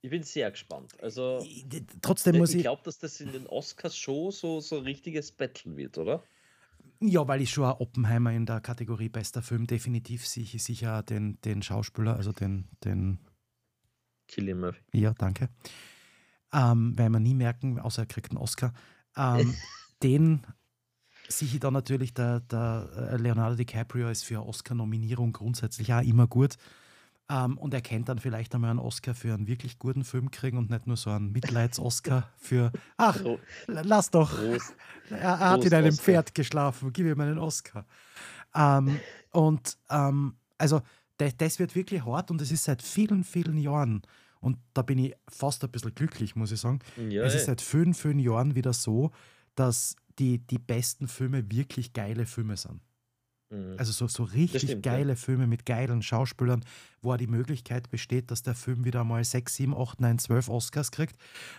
ich bin sehr gespannt. Also, Ich- d- Trotzdem muss ich ich, glaube, dass das in den Oscars schon so, so ein richtiges Battle wird, oder? ja, weil ich schon Oppenheimer in der Kategorie bester Film definitiv sicher, sicher den, den Schauspieler, also den, den, Killian Murphy. ja, danke, ähm, weil wir nie merken, außer er kriegt einen Oscar, ähm, den sicher dann natürlich der, der äh, Leonardo DiCaprio ist für Oscar-Nominierung grundsätzlich auch immer gut. Ähm, und er kennt dann vielleicht einmal einen Oscar für einen wirklich guten Film kriegen und nicht nur so einen Mitleids-Oscar für, ach, lass doch. Prost. Er, hat Prost, in einem Oscar. Pferd geschlafen, gib ihm einen Oscar. Ähm, und ähm, also das, das wird wirklich hart und es ist seit vielen, vielen Jahren. Und da bin ich fast ein bisschen glücklich, muss ich sagen. Ja, es ist seit vielen, vielen Jahren wieder so, dass die, die besten Filme wirklich geile Filme sind. Mhm. Also so, so richtig stimmt, ja. geile Filme mit geilen Schauspielern, wo auch die Möglichkeit besteht, dass der Film wieder mal 6, 7, 8, 9, 12 Oscars kriegt.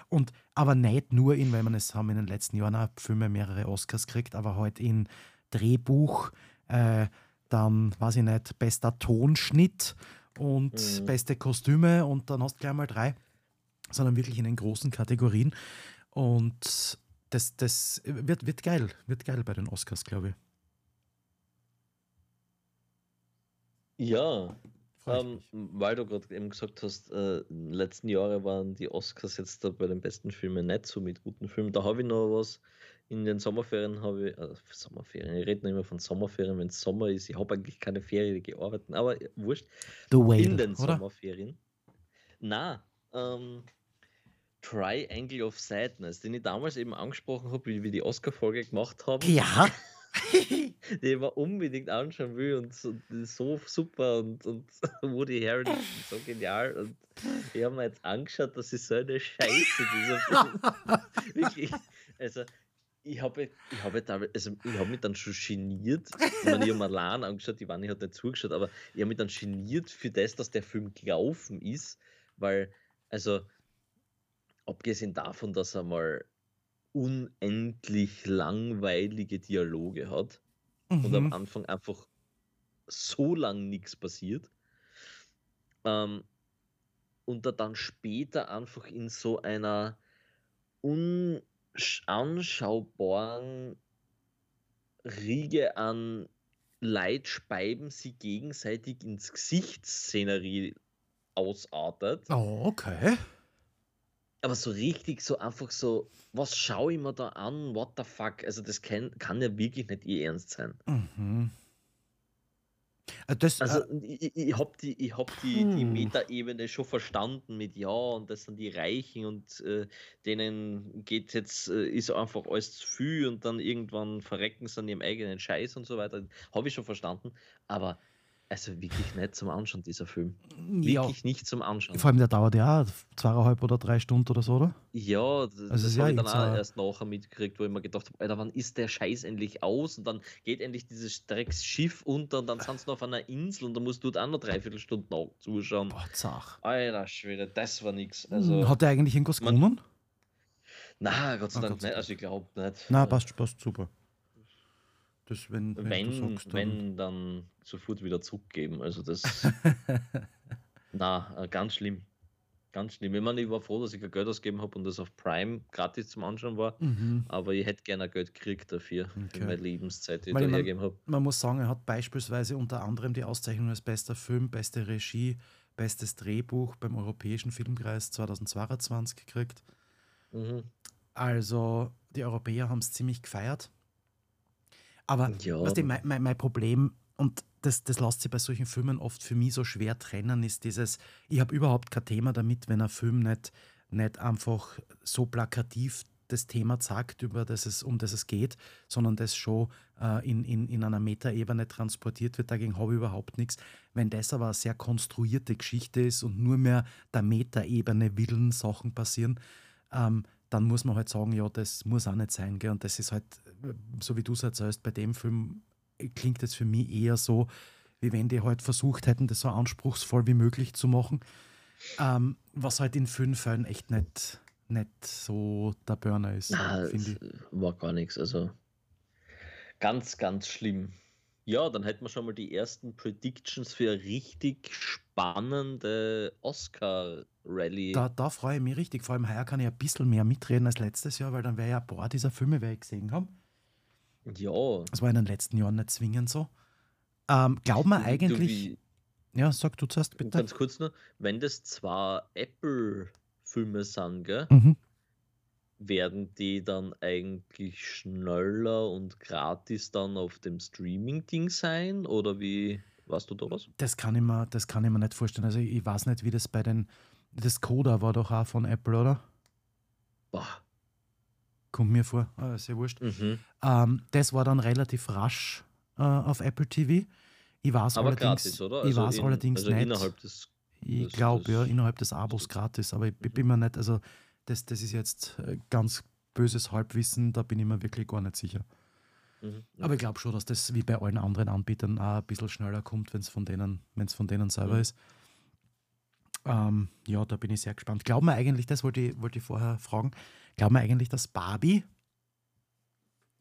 Und aber nicht nur in, weil man es haben in den letzten Jahren auch Filme mehrere Oscars kriegt, aber halt in Drehbuch, äh, dann, weiß ich nicht, bester Tonschnitt und Mhm. beste Kostüme und dann hast du gleich mal drei, sondern wirklich in den großen Kategorien. Und das, das wird, wird geil, wird geil bei den Oscars, glaube ich. ja, ähm, weil du gerade eben gesagt hast, äh, in den letzten Jahren waren die Oscars jetzt da bei den besten Filmen nicht so mit guten Filmen. Da habe ich noch was. in den Sommerferien habe ich, also Sommerferien, ich rede nicht immer von Sommerferien, wenn es Sommer ist. Ich habe eigentlich keine Ferien gearbeitet, aber wurscht. The Whale, in den oder? Sommerferien. Na, ähm, Triangle of Sadness, den ich damals eben angesprochen habe, wie wir die Oscar-Folge gemacht haben, Ja. die ich mir unbedingt anschauen will und so, so super und, und Woody Harrelson so genial und ich habe mir jetzt angeschaut, das ist so eine Scheiße, dieser Film. Wirklich, also ich habe ich habe also ich habe mich dann schon geniert. Ich meine, ich habe mir allein angeschaut, die Wanne hat nicht zugeschaut, aber ich habe mich dann geniert für das, dass der Film gelaufen ist, weil, also, abgesehen davon, dass er mal unendlich langweilige Dialoge hat und am Mhm. Anfang einfach so lang nichts passiert. Ähm, und er dann später einfach in so einer unanschaubaren Riege an Leid speiben sie gegenseitig ins Gesicht Szenerie ausartet. Oh, okay. Aber so richtig, so einfach so, was schaue ich mir da an? What the fuck? Also, das kann, kann ja wirklich nicht ihr Ernst sein. Mhm. Äh, Das, Also, äh, ich, ich, habe die, ich hab die, die Hm. Metaebene schon verstanden mit ja, und das sind die Reichen und äh, denen geht jetzt, äh, ist einfach alles zu viel und dann irgendwann verrecken sie an ihrem eigenen Scheiß und so weiter. Habe ich schon verstanden. Aber also wirklich nicht zum Anschauen, dieser Film. ja, Wirklich nicht zum Anschauen. vor allem der dauert ja zweieinhalb oder drei Stunden oder so, oder? Ja, das, Also das ist ja habe ich dann auch ein- erst nachher mitgekriegt, wo ich mir gedacht habe, Alter, wann ist der Scheiß endlich aus? Und dann geht endlich dieses Drecksschiff unter und dann sind sie noch auf einer Insel und da musst du auch noch dreiviertel Stunden zuschauen. Boah, zach. Alter Schwede, das war nix. Also, Hat der eigentlich irgendwas man- gewonnen? na, Gott sei Ah, Dank Gott sei nicht. Also ich glaube nicht. Na, passt, passt super. Das, wenn, wenn, Wenn, du sagst, dann. wenn, dann sofort wieder zurückgeben. Also das, na, äh, ganz schlimm. Ganz schlimm. Ich meine, ich war froh, dass ich kein Geld ausgegeben habe und das auf Prime gratis zum Anschauen war. mhm. Aber ich hätte gerne Geld gekriegt dafür, Okay. für meine Lebenszeit, die ich Weil da ich mein- hergegeben habe. Man muss sagen, er hat beispielsweise unter anderem die Auszeichnung als bester Film, beste Regie, bestes Drehbuch beim Europäischen Filmpreis 2022 gekriegt. Mhm. Also die Europäer haben es ziemlich gefeiert. Aber Ja. weißt du, mein, mein, mein Problem, und das, das lässt sich bei solchen Filmen oft für mich so schwer trennen, ist dieses, ich habe überhaupt kein Thema damit, wenn ein Film nicht, nicht einfach so plakativ das Thema sagt, über das es, um das es geht, sondern das schon äh, in, in, in einer Metaebene transportiert wird. Dagegen habe ich überhaupt nichts. Wenn das aber eine sehr konstruierte Geschichte ist und nur mehr der Metaebene willen Sachen passieren, ähm, dann muss man halt sagen, ja, das muss auch nicht sein. Gell? Und das ist halt, äh, so wie du es erzählst, bei dem Film klingt es für mich eher so, wie wenn die halt versucht hätten, das so anspruchsvoll wie möglich zu machen. Ähm, was halt in vielen Fällen echt nicht, nicht so der Burner ist, finde es ich. war gar nichts. Also ganz, ganz schlimm. Ja, dann hätten wir schon mal die ersten Predictions für eine richtig spannende Oscar-Rallye. Da, da freue ich mich richtig. Vor allem heuer kann ich ein bisschen mehr mitreden als letztes Jahr, weil dann wäre ja ein paar dieser Filme, die ich gesehen habe. Ja, Das war in den letzten Jahren nicht zwingend so. Ähm, glaubt man du, eigentlich. wie, Ja, sag du zuerst bitte. ganz kurz nur, wenn das zwar Apple-Filme sind, gell, Mhm. werden die dann eigentlich schneller und gratis dann auf dem Streaming-Ding sein? Oder wie, weißt du da was? Das kann, ich mir, das kann ich mir nicht vorstellen. Also, ich, ich weiß nicht, wie das bei den. Das Coda war doch auch von Apple, oder? Boah. Kommt mir vor. Ist ja wurscht. Mhm. Ähm, das war dann relativ rasch äh, auf Apple TV. Ich weiß Aber allerdings, gratis, oder? Ich weiß in, allerdings also nicht. des. Ich glaube, ja, innerhalb des Abos gratis, aber ich Mhm. bin mir nicht, also das, das ist jetzt äh, ganz böses Halbwissen, da bin ich mir wirklich gar nicht sicher. Mhm. Aber ich glaube schon, dass das wie bei allen anderen Anbietern auch ein bisschen schneller kommt, wenn es von denen, wenn es von denen selber Mhm. ist. Ähm, ja, da bin ich sehr gespannt. Glauben wir eigentlich, das wollte ich, wollte ich vorher fragen, glauben wir eigentlich, dass Barbie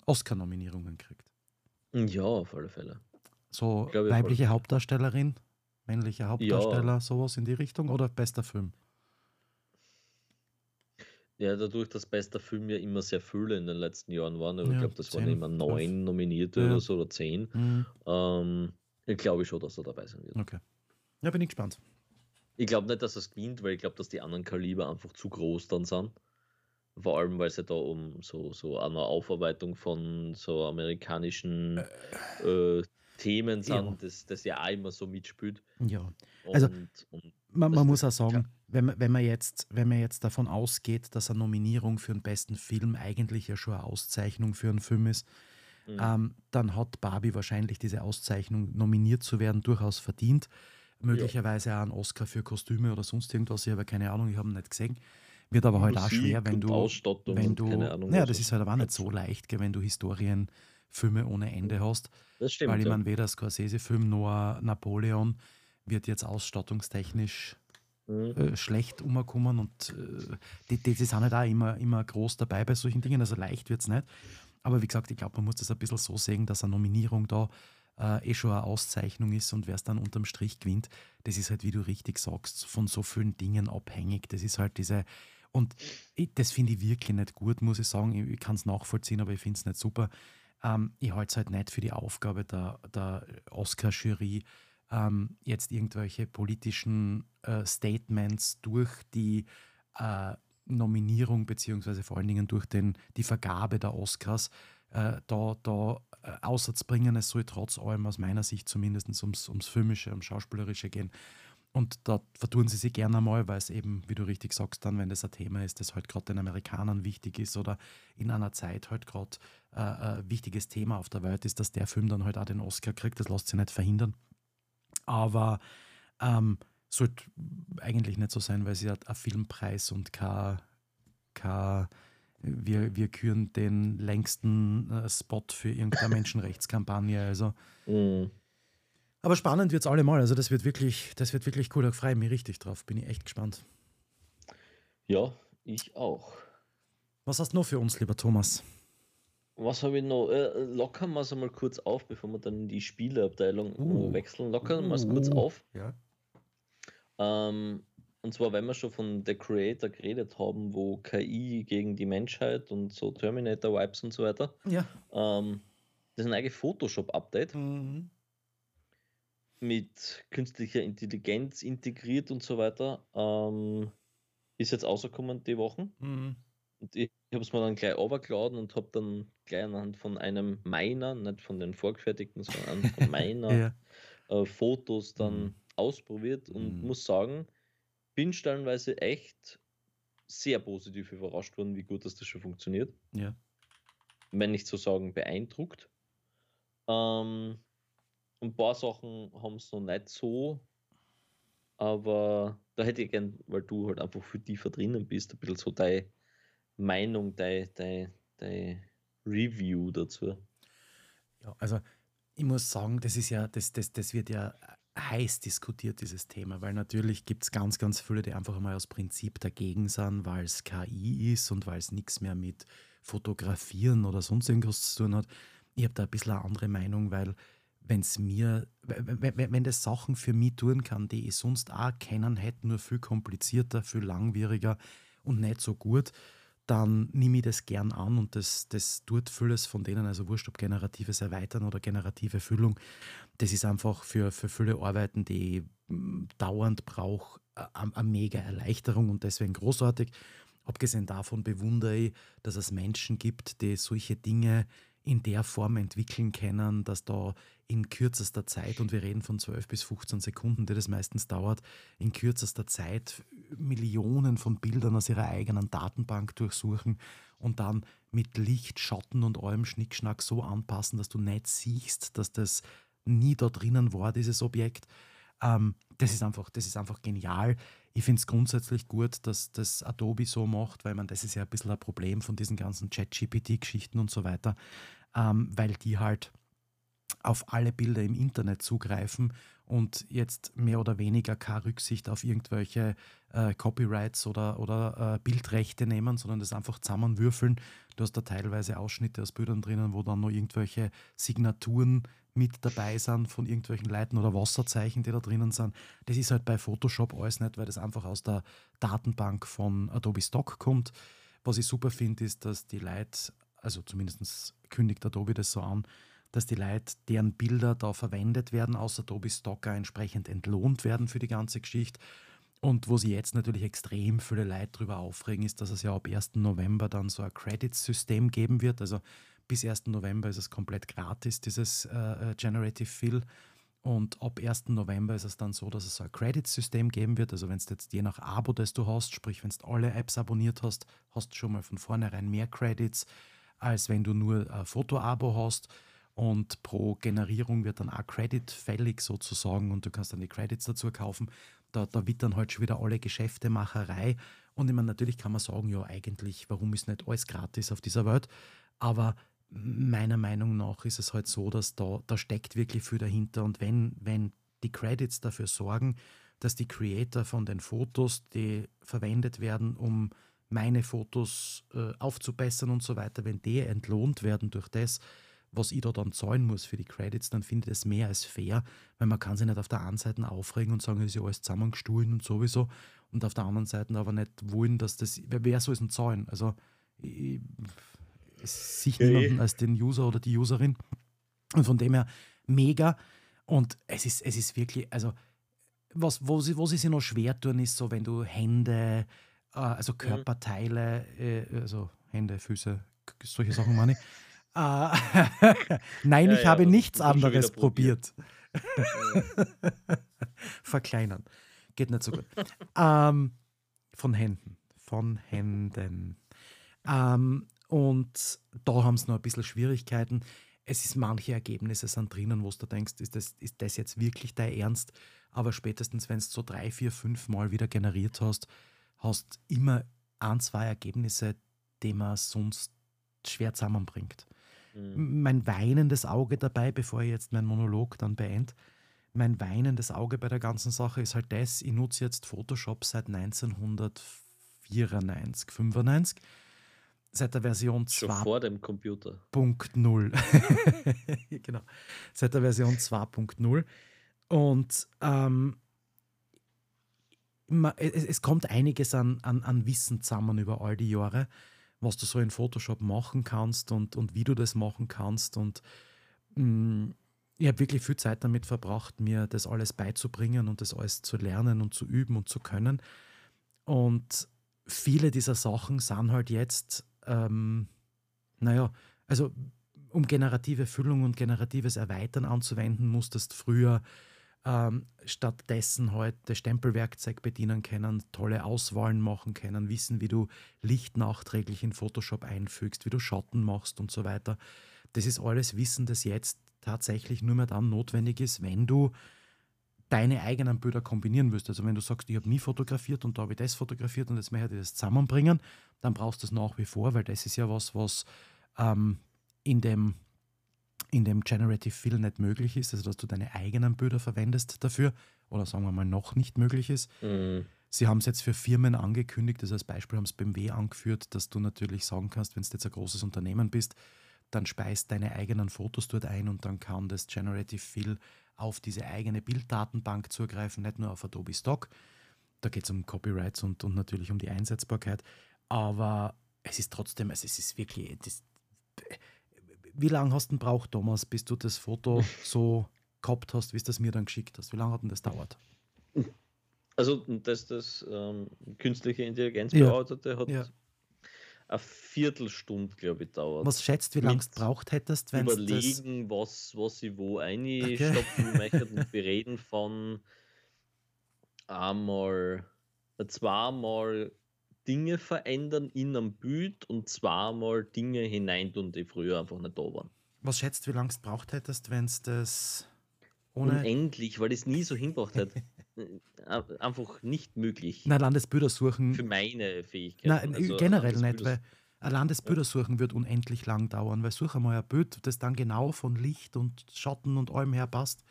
Oscar-Nominierungen kriegt? Ja, auf alle Fälle. So Glaube ich weibliche Hauptdarstellerin, männlicher Hauptdarsteller, Ja. sowas in die Richtung oder bester Film? Ja, dadurch, dass bester Film ja immer sehr viele in den letzten Jahren waren, aber Ja, ich glaube, das waren zehn, immer zwölf. neun Nominierte Ja. oder so oder zehn. Mhm. Ähm, ich glaube schon, dass er dabei sein wird. Okay. Ja, bin ich gespannt. Ich glaube nicht, dass es gewinnt, weil ich glaube, dass die anderen Kaliber einfach zu groß dann sind. vor allem, weil es ja da um so, so eine Aufarbeitung von so amerikanischen äh, äh, Themen sind, ja. das, das ja auch immer so mitspielt. Ja, also und, und man, man muss auch sagen, wenn, wenn, man jetzt, wenn man jetzt davon ausgeht, dass eine Nominierung für den besten Film eigentlich ja schon eine Auszeichnung für einen Film ist, mhm. ähm, dann hat Barbie wahrscheinlich diese Auszeichnung, nominiert zu werden, durchaus verdient. Möglicherweise ja. auch einen Oscar für Kostüme oder sonst irgendwas, ich habe keine Ahnung, ich habe ihn nicht gesehen. Wird aber halt auch schwer, wenn du. Wenn du Ahnung, ja, das ist halt aber nicht so leicht, wenn du Historienfilme ohne Ende hast. Das stimmt. Weil ich ja. meine, weder Scorsese-Film noch Napoleon wird jetzt ausstattungstechnisch mhm. äh, schlecht umkommen und äh, die, die, die sind halt auch immer, immer groß dabei bei solchen Dingen, also leicht wird es nicht. Aber wie gesagt, ich glaube, man muss das ein bisschen so sehen, dass eine Nominierung da äh, eh schon eine Auszeichnung ist und wer es dann unterm Strich gewinnt, das ist halt, wie du richtig sagst, von so vielen Dingen abhängig. Das ist halt diese, und ich, das finde ich wirklich nicht gut, muss ich sagen. Ich, ich kann es nachvollziehen, aber ich finde es nicht super. Ähm, ich halte es halt nicht für die Aufgabe der, der Oscar-Jury, ähm, jetzt irgendwelche politischen äh, Statements durch die äh, Nominierung beziehungsweise vor allen Dingen durch den, die Vergabe der Oscars äh, da, da äh, Aussatz bringen. Es soll trotz allem aus meiner Sicht zumindest ums, ums Filmische, ums Schauspielerische gehen. Und da vertun sie sich gerne einmal, weil es eben, wie du richtig sagst, dann, wenn das ein Thema ist, das halt gerade den Amerikanern wichtig ist oder in einer Zeit halt gerade äh, ein wichtiges Thema auf der Welt ist, dass der Film dann halt auch den Oscar kriegt. Das lässt sich nicht verhindern. Aber ähm, sollte eigentlich nicht so sein, weil sie hat einen Filmpreis und kein, kein wir, wir küren den längsten äh, Spot für irgendeine Menschenrechtskampagne. Also. Mm. Aber spannend wird es allemal. Also das wird wirklich, das wird wirklich cool. Da freue ich mich richtig drauf. Bin ich echt gespannt. Ja, ich auch. Was hast du noch für uns, lieber Thomas? Was habe ich noch? Äh, lockern wir es einmal kurz auf, bevor wir dann in die Spieleabteilung uh. wechseln. Lockern wir es uh. kurz auf. Ja. Ähm, und zwar, wenn wir schon von The Creator geredet haben, wo KI gegen die Menschheit und so Terminator-Vibes und so weiter. Ja. Ähm, das ist ein eigenes Photoshop-Update. Mhm mit künstlicher Intelligenz integriert und so weiter, ähm, ist jetzt rausgekommen die Wochen. Mhm. Und ich habe es mir dann gleich overgeladen und habe dann gleich anhand von einem meiner, nicht von den vorgefertigten, sondern von meiner ja. äh, Fotos dann mhm. ausprobiert und mhm. muss sagen, bin stellenweise echt sehr positiv überrascht worden, wie gut dass das schon funktioniert. Ja. Wenn nicht so sagen, beeindruckt. Ähm, ein paar Sachen haben es noch nicht so, aber da hätte ich gern, weil du halt einfach für tiefer drinnen bist, ein bisschen so deine Meinung, deine, deine, deine Review dazu. Ja, also ich muss sagen, das ist ja, das, das, das wird ja heiß diskutiert, dieses Thema, weil natürlich gibt es ganz, ganz viele, die einfach mal aus Prinzip dagegen sind, weil es KI ist und weil es nichts mehr mit Fotografieren oder sonst irgendwas zu tun hat. Ich habe da ein bisschen eine andere Meinung, weil wenn es mir, wenn, das Sachen für mich tun kann, die ich sonst auch kennen hätte, nur viel komplizierter, viel langwieriger und nicht so gut, dann nehme ich das gern an und das, das tut vieles von denen, also wurscht ob generatives Erweitern oder generative Füllung, das ist einfach für, für viele Arbeiten, die hm, dauernd brauche, eine mega Erleichterung und deswegen großartig. Abgesehen davon bewundere ich, dass es Menschen gibt, die solche Dinge in der Form entwickeln können, dass da in kürzester Zeit, und wir reden von 12 bis 15 Sekunden, die das meistens dauert, in kürzester Zeit Millionen von Bildern aus ihrer eigenen Datenbank durchsuchen und dann mit Licht, Schatten und allem Schnickschnack so anpassen, dass du nicht siehst, dass das nie da drinnen war, dieses Objekt. Ähm, das, ist einfach, das ist einfach genial. Ich finde es grundsätzlich gut, dass das Adobe so macht, weil man das ist ja ein bisschen ein Problem von diesen ganzen Chat-GPT-Geschichten und so weiter, ähm, weil die halt auf alle Bilder im Internet zugreifen und jetzt mehr oder weniger keine Rücksicht auf irgendwelche äh, Copyrights oder, oder äh, Bildrechte nehmen, sondern das einfach zusammenwürfeln. Du hast da teilweise Ausschnitte aus Bildern drinnen, wo dann noch irgendwelche Signaturen mit dabei sind von irgendwelchen Leuten oder Wasserzeichen, die da drinnen sind. Das ist halt bei Photoshop alles nicht, weil das einfach aus der Datenbank von Adobe Stock kommt. Was ich super finde, ist, dass die Leute, also zumindest kündigt Adobe das so an, dass die Leute, deren Bilder da verwendet werden, aus Adobe Stock auch entsprechend entlohnt werden für die ganze Geschichte. Und wo sich jetzt natürlich extrem viele Leute darüber aufregen, ist, dass es ja ab 1. November dann so ein Credits-System geben wird. Also bis 1. November ist es komplett gratis, dieses äh, äh, Generative Fill. Und ab 1. November ist es dann so, dass es so ein Credit-System geben wird. Also wenn es jetzt je nach Abo, das du hast, sprich wenn du alle Apps abonniert hast, hast du schon mal von vornherein mehr Credits, als wenn du nur ein Foto-Abo hast. Und pro Generierung wird dann auch Credit fällig sozusagen und du kannst dann die Credits dazu kaufen. Da, da wird dann halt schon wieder alle Geschäftemacherei. Und ich meine, natürlich kann man sagen, ja, eigentlich, warum ist nicht alles gratis auf dieser Welt? Aber meiner Meinung nach ist es halt so, dass da, da steckt wirklich viel dahinter. Und wenn, wenn die Credits dafür sorgen, dass die Creator von den Fotos, die verwendet werden, um meine Fotos äh, aufzubessern und so weiter, wenn die entlohnt werden durch das, was ich da dann zahlen muss für die Credits, dann finde ich das mehr als fair, weil man kann sich nicht auf der einen Seite aufregen und sagen, es ist ja alles zusammengestohlen und sowieso und auf der anderen Seite aber nicht wollen, dass das, wer soll es denn zahlen? Also ich, es sieht okay. niemanden als den User oder die Userin. Und von dem her mega. Und es ist, es ist wirklich, also was, wo, sie, wo sie sich noch schwer tun, ist so, wenn du Hände, äh, also mhm. Körperteile, äh, also Hände, Füße, solche Sachen meine ich. Äh, Nein, ja, ich ja, habe nichts anderes probiert. Verkleinern. Geht nicht so gut. ähm, von Händen. Von Händen. Ähm, und da haben sie noch ein bisschen Schwierigkeiten. Es ist manche Ergebnisse sind drinnen, wo du denkst, ist das, ist das jetzt wirklich dein Ernst? Aber spätestens, wenn du so drei, vier, fünf Mal wieder generiert hast, hast immer ein, zwei Ergebnisse, die man sonst schwer zusammenbringt. Mhm. Mein weinendes Auge dabei, bevor ich jetzt meinen Monolog dann beende, mein weinendes Auge bei der ganzen Sache ist halt das, ich nutze jetzt Photoshop seit 1994, 95 seit der Version 2. Schon vor dem Computer. Punkt 0. genau. Seit der Version 2.0. Und ähm, es, es, kommt einiges an, an, an, Wissen zusammen über all die Jahre, was du so in Photoshop machen kannst und, und wie du das machen kannst. Und mh, mm, ich habe wirklich viel Zeit damit verbracht, mir das alles beizubringen und das alles zu lernen und zu üben und zu können. Und viele dieser Sachen sind halt jetzt ähm, naja, also um generative Füllung und generatives Erweitern anzuwenden, musstest früher ähm, stattdessen heute halt Stempelwerkzeug bedienen können, tolle Auswahlen machen können, wissen, wie du Licht nachträglich in Photoshop einfügst, wie du Schatten machst und so weiter. Das ist alles Wissen, das jetzt tatsächlich nur mehr dann notwendig ist, wenn du deine eigenen Bilder kombinieren willst. Also wenn du sagst, ich habe nie fotografiert und da habe ich das fotografiert und jetzt möchte ich das zusammenbringen, dann brauchst du das nach wie vor, weil das ist ja was, was ähm, in, dem, in dem Generative Fill nicht möglich ist, also dass du deine eigenen Bilder verwendest dafür oder sagen wir mal noch nicht möglich ist. Mhm. Sie haben es jetzt für Firmen angekündigt, also als Beispiel haben es BMW angeführt, dass du natürlich sagen kannst, wenn du jetzt ein großes Unternehmen bist, dann speist deine eigenen Fotos dort ein und dann kann das Generative Fill auf diese eigene Bilddatenbank zugreifen, nicht nur auf Adobe Stock. Da geht es um Copyrights und, und natürlich um die Einsetzbarkeit. Aber es ist trotzdem, also es ist wirklich. Das, wie lange hast du braucht, Thomas, bis du das Foto so gehabt hast, wie es das mir dann geschickt hast? Wie lange hat denn das dauert? Also, dass das ähm, künstliche Intelligenz ja. bearbeitete, hat ja eine Viertelstunde, glaube ich, dauert. Was schätzt, wie lange du braucht hättest, wenn Überlegen, was, was ich wo einstopfen okay. möchte. Und wir reden von einmal, zweimal Dinge verändern in einem Bild und zweimal Dinge hineintun, die früher einfach nicht da waren. Was schätzt, wie lange du braucht hättest, wenn es das ohne. Unendlich, weil es nie so hinbracht hätte. einfach nicht möglich. Nein, Landesbilder suchen. Für meine Fähigkeiten. Nein, also generell nicht, weil ein Landesbilder suchen wird unendlich lang dauern, weil suche mal ein Bild, das dann genau von Licht und Schatten und allem her passt.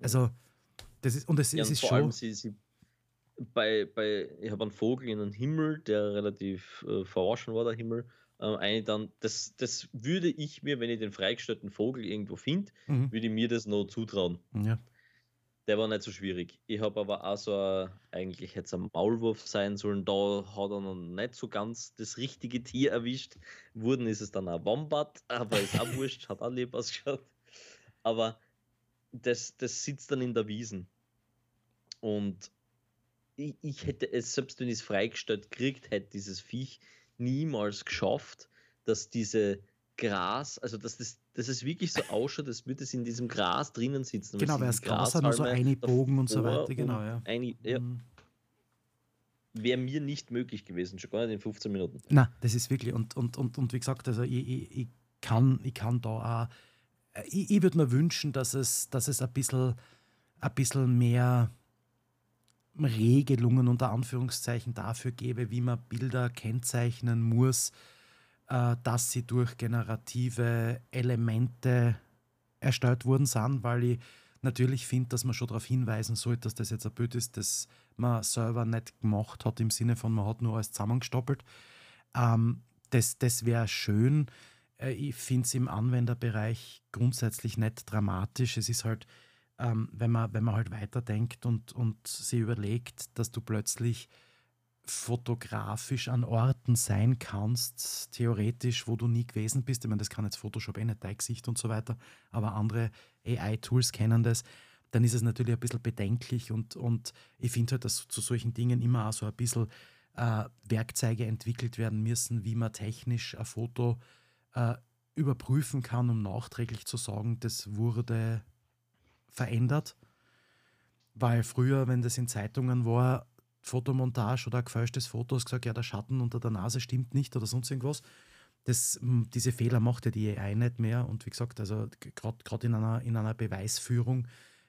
Also, das ist, und es, ja, es ist schon. Sie, sie, bei, bei, ich habe einen Vogel in den Himmel, der relativ äh, verwaschen war, der Himmel. Äh, dann, das, das würde ich mir, wenn ich den freigestellten Vogel irgendwo finde, mhm. würde ich mir das noch zutrauen. Ja der war nicht so schwierig. Ich habe aber auch so ein, eigentlich hätte es ein Maulwurf sein sollen, da hat er noch nicht so ganz das richtige Tier erwischt. Wurden ist es dann ein Wombat, aber ist auch wurscht, hat auch lieb ausgeschaut. Aber das, das sitzt dann in der Wiesen. Und ich, ich hätte es, selbst wenn ich es freigestellt kriegt, hätte dieses Viech niemals geschafft, dass diese Gras, also dass das, dass es wirklich so ausschaut, als würde es in diesem Gras drinnen sitzen. Genau, weil das Gras hat nur so eine Bogen und so weiter, genau, ja. Eine, ja. Mhm. Wäre mir nicht möglich gewesen, schon gar nicht in 15 Minuten. Na, das ist wirklich, und, und, und, und wie gesagt, also ich, ich, ich kann, ich kann da auch, ich, ich würde mir wünschen, dass es, dass es ein bisschen, ein bisschen mehr Regelungen unter Anführungszeichen dafür gäbe, wie man Bilder kennzeichnen muss, äh, dass sie durch generative Elemente erstellt worden sind, weil ich natürlich finde, dass man schon darauf hinweisen sollte, dass das jetzt ein Bild ist, das man selber nicht gemacht hat, im Sinne von, man hat nur alles zusammengestoppelt. Ähm, das das wäre schön. Äh, ich finde es im Anwenderbereich grundsätzlich nicht dramatisch. Es ist halt, ähm, wenn, man, wenn man halt weiterdenkt und, und sich überlegt, dass du plötzlich fotografisch an Orten sein kannst, theoretisch, wo du nie gewesen bist. Ich meine, das kann jetzt Photoshop eh nicht, dein Gesicht und so weiter, aber andere AI-Tools kennen das. Dann ist es natürlich ein bisschen bedenklich und, und ich finde halt, dass zu solchen Dingen immer auch so ein bisschen äh, Werkzeuge entwickelt werden müssen, wie man technisch ein Foto äh, überprüfen kann, um nachträglich zu sagen, das wurde verändert. Weil früher, wenn das in Zeitungen war, Fotomontage oder ein gefälschtes Foto, hast gesagt, ja, der Schatten unter der Nase stimmt nicht oder sonst irgendwas. Das, diese Fehler macht ja die AI nicht mehr. Und wie gesagt, also gerade in einer, in einer Beweisführung,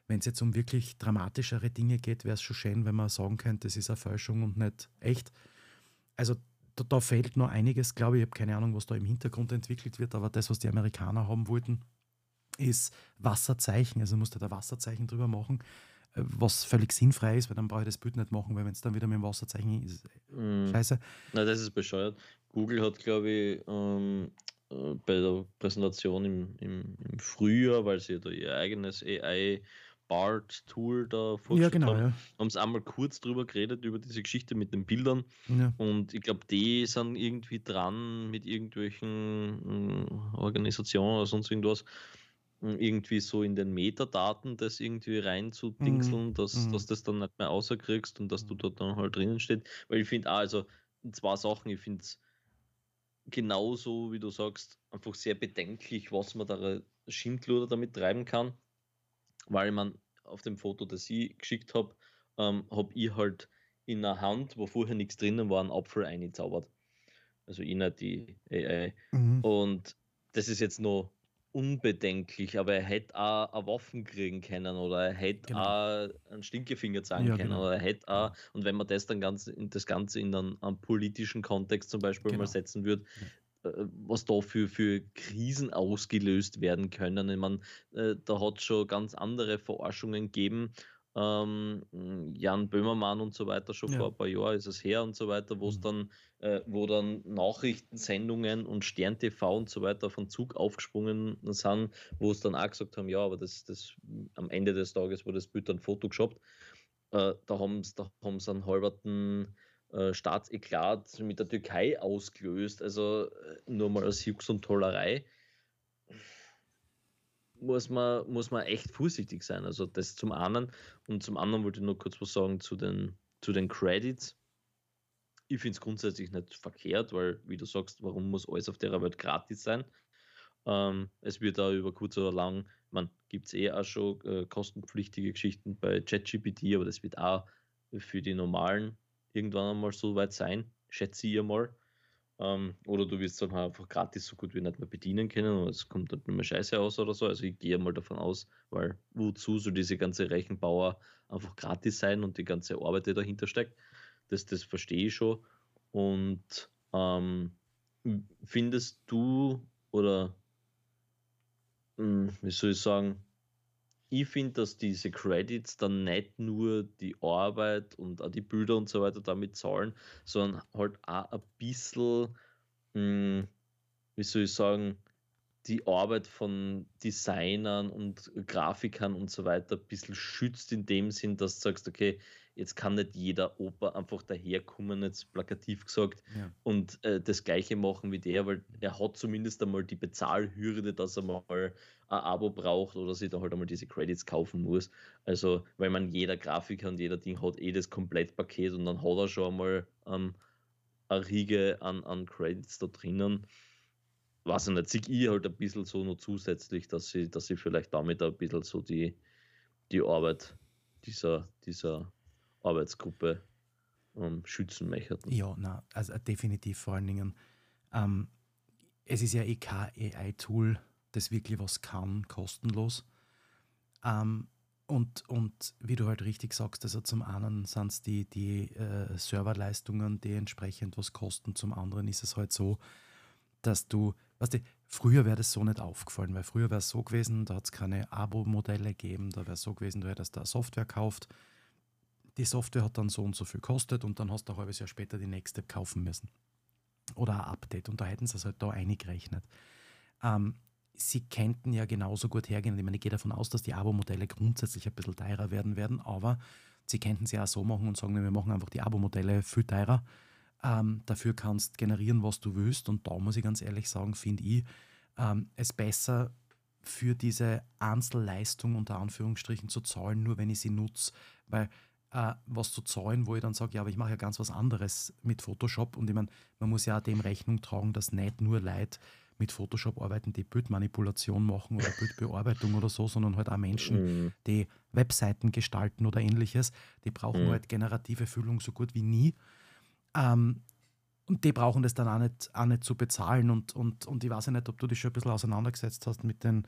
wenn es jetzt um wirklich dramatischere Dinge geht, wäre es schon schön, wenn man sagen könnte, das ist eine Fälschung und nicht echt. Also da, da fehlt noch einiges, glaube ich. Ich habe keine Ahnung, was da im Hintergrund entwickelt wird, aber das, was die Amerikaner haben wollten, ist Wasserzeichen. Also musst du da Wasserzeichen drüber machen was völlig sinnfrei ist, weil dann brauche ich das Bild nicht machen, weil wenn es dann wieder mit dem Wasserzeichen ist, mm. scheiße. Na, das ist bescheuert. Google hat, glaube ich, ähm, äh, bei der Präsentation im, im, im, Frühjahr, weil sie da ihr eigenes AI BART-Tool da vorgestellt ja, genau, haben, ja. haben sie einmal kurz drüber geredet, über diese Geschichte mit den Bildern. Ja. Und ich glaube, die sind irgendwie dran mit irgendwelchen äh, Organisationen oder sonst irgendwas irgendwie so in den Metadaten das irgendwie reinzudingseln, mhm. dass, mhm. dass das dann nicht mehr außerkriegst und dass du mhm. dort dann halt drinnen steht. Weil ich finde, also zwei Sachen, ich finde es genauso, wie du sagst, einfach sehr bedenklich, was man da Schindluder damit treiben kann. Weil man auf dem Foto, das ich geschickt habe, ähm, habe ich halt in der Hand, wo vorher nichts drinnen war, einen Apfel eingezaubert. Also nicht die AI. Mhm. Und das ist jetzt noch unbedenklich, aber er hätte auch eine Waffen kriegen können oder er hätte genau. auch einen Stinkefinger zeigen ja, können genau. oder er hätte auch, und wenn man das dann ganz, das Ganze in einen, einen politischen Kontext zum Beispiel genau. mal setzen würde, äh, was da für, für Krisen ausgelöst werden können. Ich meine, äh, da hat es schon ganz andere Forschungen gegeben, ähm, Jan Böhmermann und so weiter, schon ja. vor ein paar Jahren ist es her und so weiter, wo es mhm. dann, äh, wo dann Nachrichtensendungen und Stern TV und so weiter von Zug aufgesprungen sind, wo es dann auch gesagt haben, ja, aber das, das am Ende des Tages wurde das Bild dann Photoshoppt. Äh, da haben sie da haben's einen halberten äh, Staatseklat mit der Türkei ausgelöst, also äh, nur mal als Jux und Tollerei muss man, muss man echt vorsichtig sein. Also das zum einen. Und zum anderen wollte ich nur kurz was sagen zu den, zu den Credits. Ich finde es grundsätzlich nicht verkehrt, weil, wie du sagst, warum muss alles auf der Welt gratis sein? Ähm, es wird da über kurz oder lang, man gibt es eh auch schon äh, kostenpflichtige Geschichten bei ChatGPT, aber das wird auch für die normalen irgendwann einmal so weit sein, schätze ich mal. Ähm, oder du wirst dann halt einfach gratis so gut wie nicht mehr bedienen können und es kommt dann nicht mehr scheiße aus oder so. Also ich gehe mal davon aus, weil wozu soll diese ganze Rechenbauer einfach gratis sein und die ganze Arbeit, die dahinter steckt, das, das verstehe ich schon. Und ähm, findest du oder hm, wie soll ich sagen, ich finde, dass diese Credits dann nicht nur die Arbeit und auch die Bilder und so weiter damit zahlen, sondern halt auch ein bisschen, mh, hm, wie soll ich sagen, die Arbeit von Designern und Grafikern und so weiter ein bisschen schützt, in dem Sinn, dass du sagst, okay, jetzt kann nicht jeder Oper einfach daherkommen, jetzt plakativ gesagt, ja. und äh, das Gleiche machen wie der, weil er hat zumindest einmal die Bezahlhürde, dass er mal ein Abo braucht oder sich da halt einmal diese Credits kaufen muss. Also, weil man jeder Grafiker und jeder Ding hat eh das Komplettpaket und dann hat er schon einmal ähm, eine Riege an, an Credits da drinnen weiß ich nicht, sehe ich halt ein bisschen so noch zusätzlich, dass sie, dass sie vielleicht damit ein bisschen so die, die Arbeit dieser, dieser Arbeitsgruppe ähm, schützen möchten. Ja, na, also definitiv vor allen Dingen. Ähm, es ist ja eh kein AI-Tool, das wirklich was kann, kostenlos. Ähm, und, und wie du halt richtig sagst, also zum einen sind es die, die äh, Serverleistungen, die entsprechend was kosten, zum anderen ist es halt so, dass du Weißt du, früher wäre das so nicht aufgefallen, weil früher wäre es so gewesen, da hat es keine Abo-Modelle gegeben, da wäre es so gewesen, du hättest da Software gekauft. Die Software hat dann so und so viel gekostet und dann hast du ein halbes Jahr später die nächste kaufen müssen. Oder ein Update und da hätten sie es halt da eingerechnet. Ähm, sie könnten ja genauso gut hergehen. Ich meine, ich gehe davon aus, dass die Abo-Modelle grundsätzlich ein bisschen teurer werden werden, aber sie könnten sie auch so machen und sagen, wir machen einfach die Abo-Modelle viel teurer ähm, dafür kannst generieren, was du willst. Und da muss ich ganz ehrlich sagen, finde ich ähm, es besser für diese Einzelleistung unter Anführungsstrichen zu zahlen, nur wenn ich sie nutze. Weil äh, was zu zahlen, wo ich dann sage, ja, aber ich mache ja ganz was anderes mit Photoshop. Und ich meine, man muss ja auch dem Rechnung tragen, dass nicht nur Leute mit Photoshop arbeiten, die Bildmanipulation machen oder Bildbearbeitung oder so, sondern halt auch Menschen, mhm. die Webseiten gestalten oder ähnliches. Die brauchen mhm. halt generative Füllung so gut wie nie. Ähm, und die brauchen das dann auch nicht, auch nicht zu bezahlen. Und, und, und ich weiß ja nicht, ob du dich schon ein bisschen auseinandergesetzt hast mit den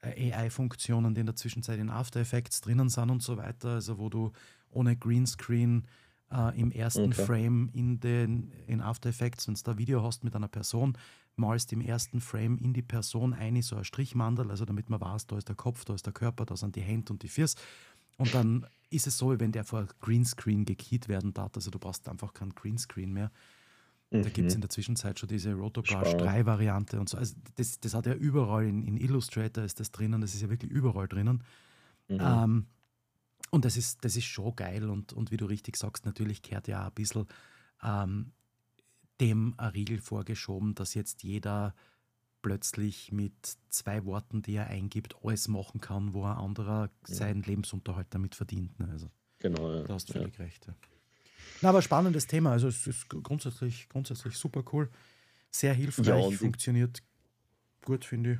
äh, AI-Funktionen, die in der Zwischenzeit in After Effects drinnen sind und so weiter. Also wo du ohne Greenscreen äh, im ersten okay. Frame in, den, in After Effects, wenn du da Video hast mit einer Person, malst im ersten Frame in die Person ein, so ein Strichmandel, also damit man weiß, da ist der Kopf, da ist der Körper, da sind die Hände und die Füße. Und dann ist es so, wenn der vor Greenscreen gekeyt werden darf, also du brauchst einfach keinen Greenscreen mehr. Mhm. Da gibt es in der Zwischenzeit schon diese Rotobrush 3 Variante und so. Also das, das hat ja überall in, in, Illustrator ist das drinnen, das ist ja wirklich überall drinnen. Mhm. Ähm, und das ist, das ist schon geil und, und wie du richtig sagst, natürlich kehrt ja auch ein bisschen ähm, dem ein Riegel vorgeschoben, dass jetzt jeder plötzlich mit zwei Worten, die er eingibt, alles machen kann, wo ein anderer ja. seinen Lebensunterhalt damit verdient. Ne? Also, genau, ja. Da hast du völlig ja. recht. Ja. Na, aber spannendes Thema. Also es ist grundsätzlich, grundsätzlich super cool. Sehr hilfreich, ja, funktioniert gut, finde ich.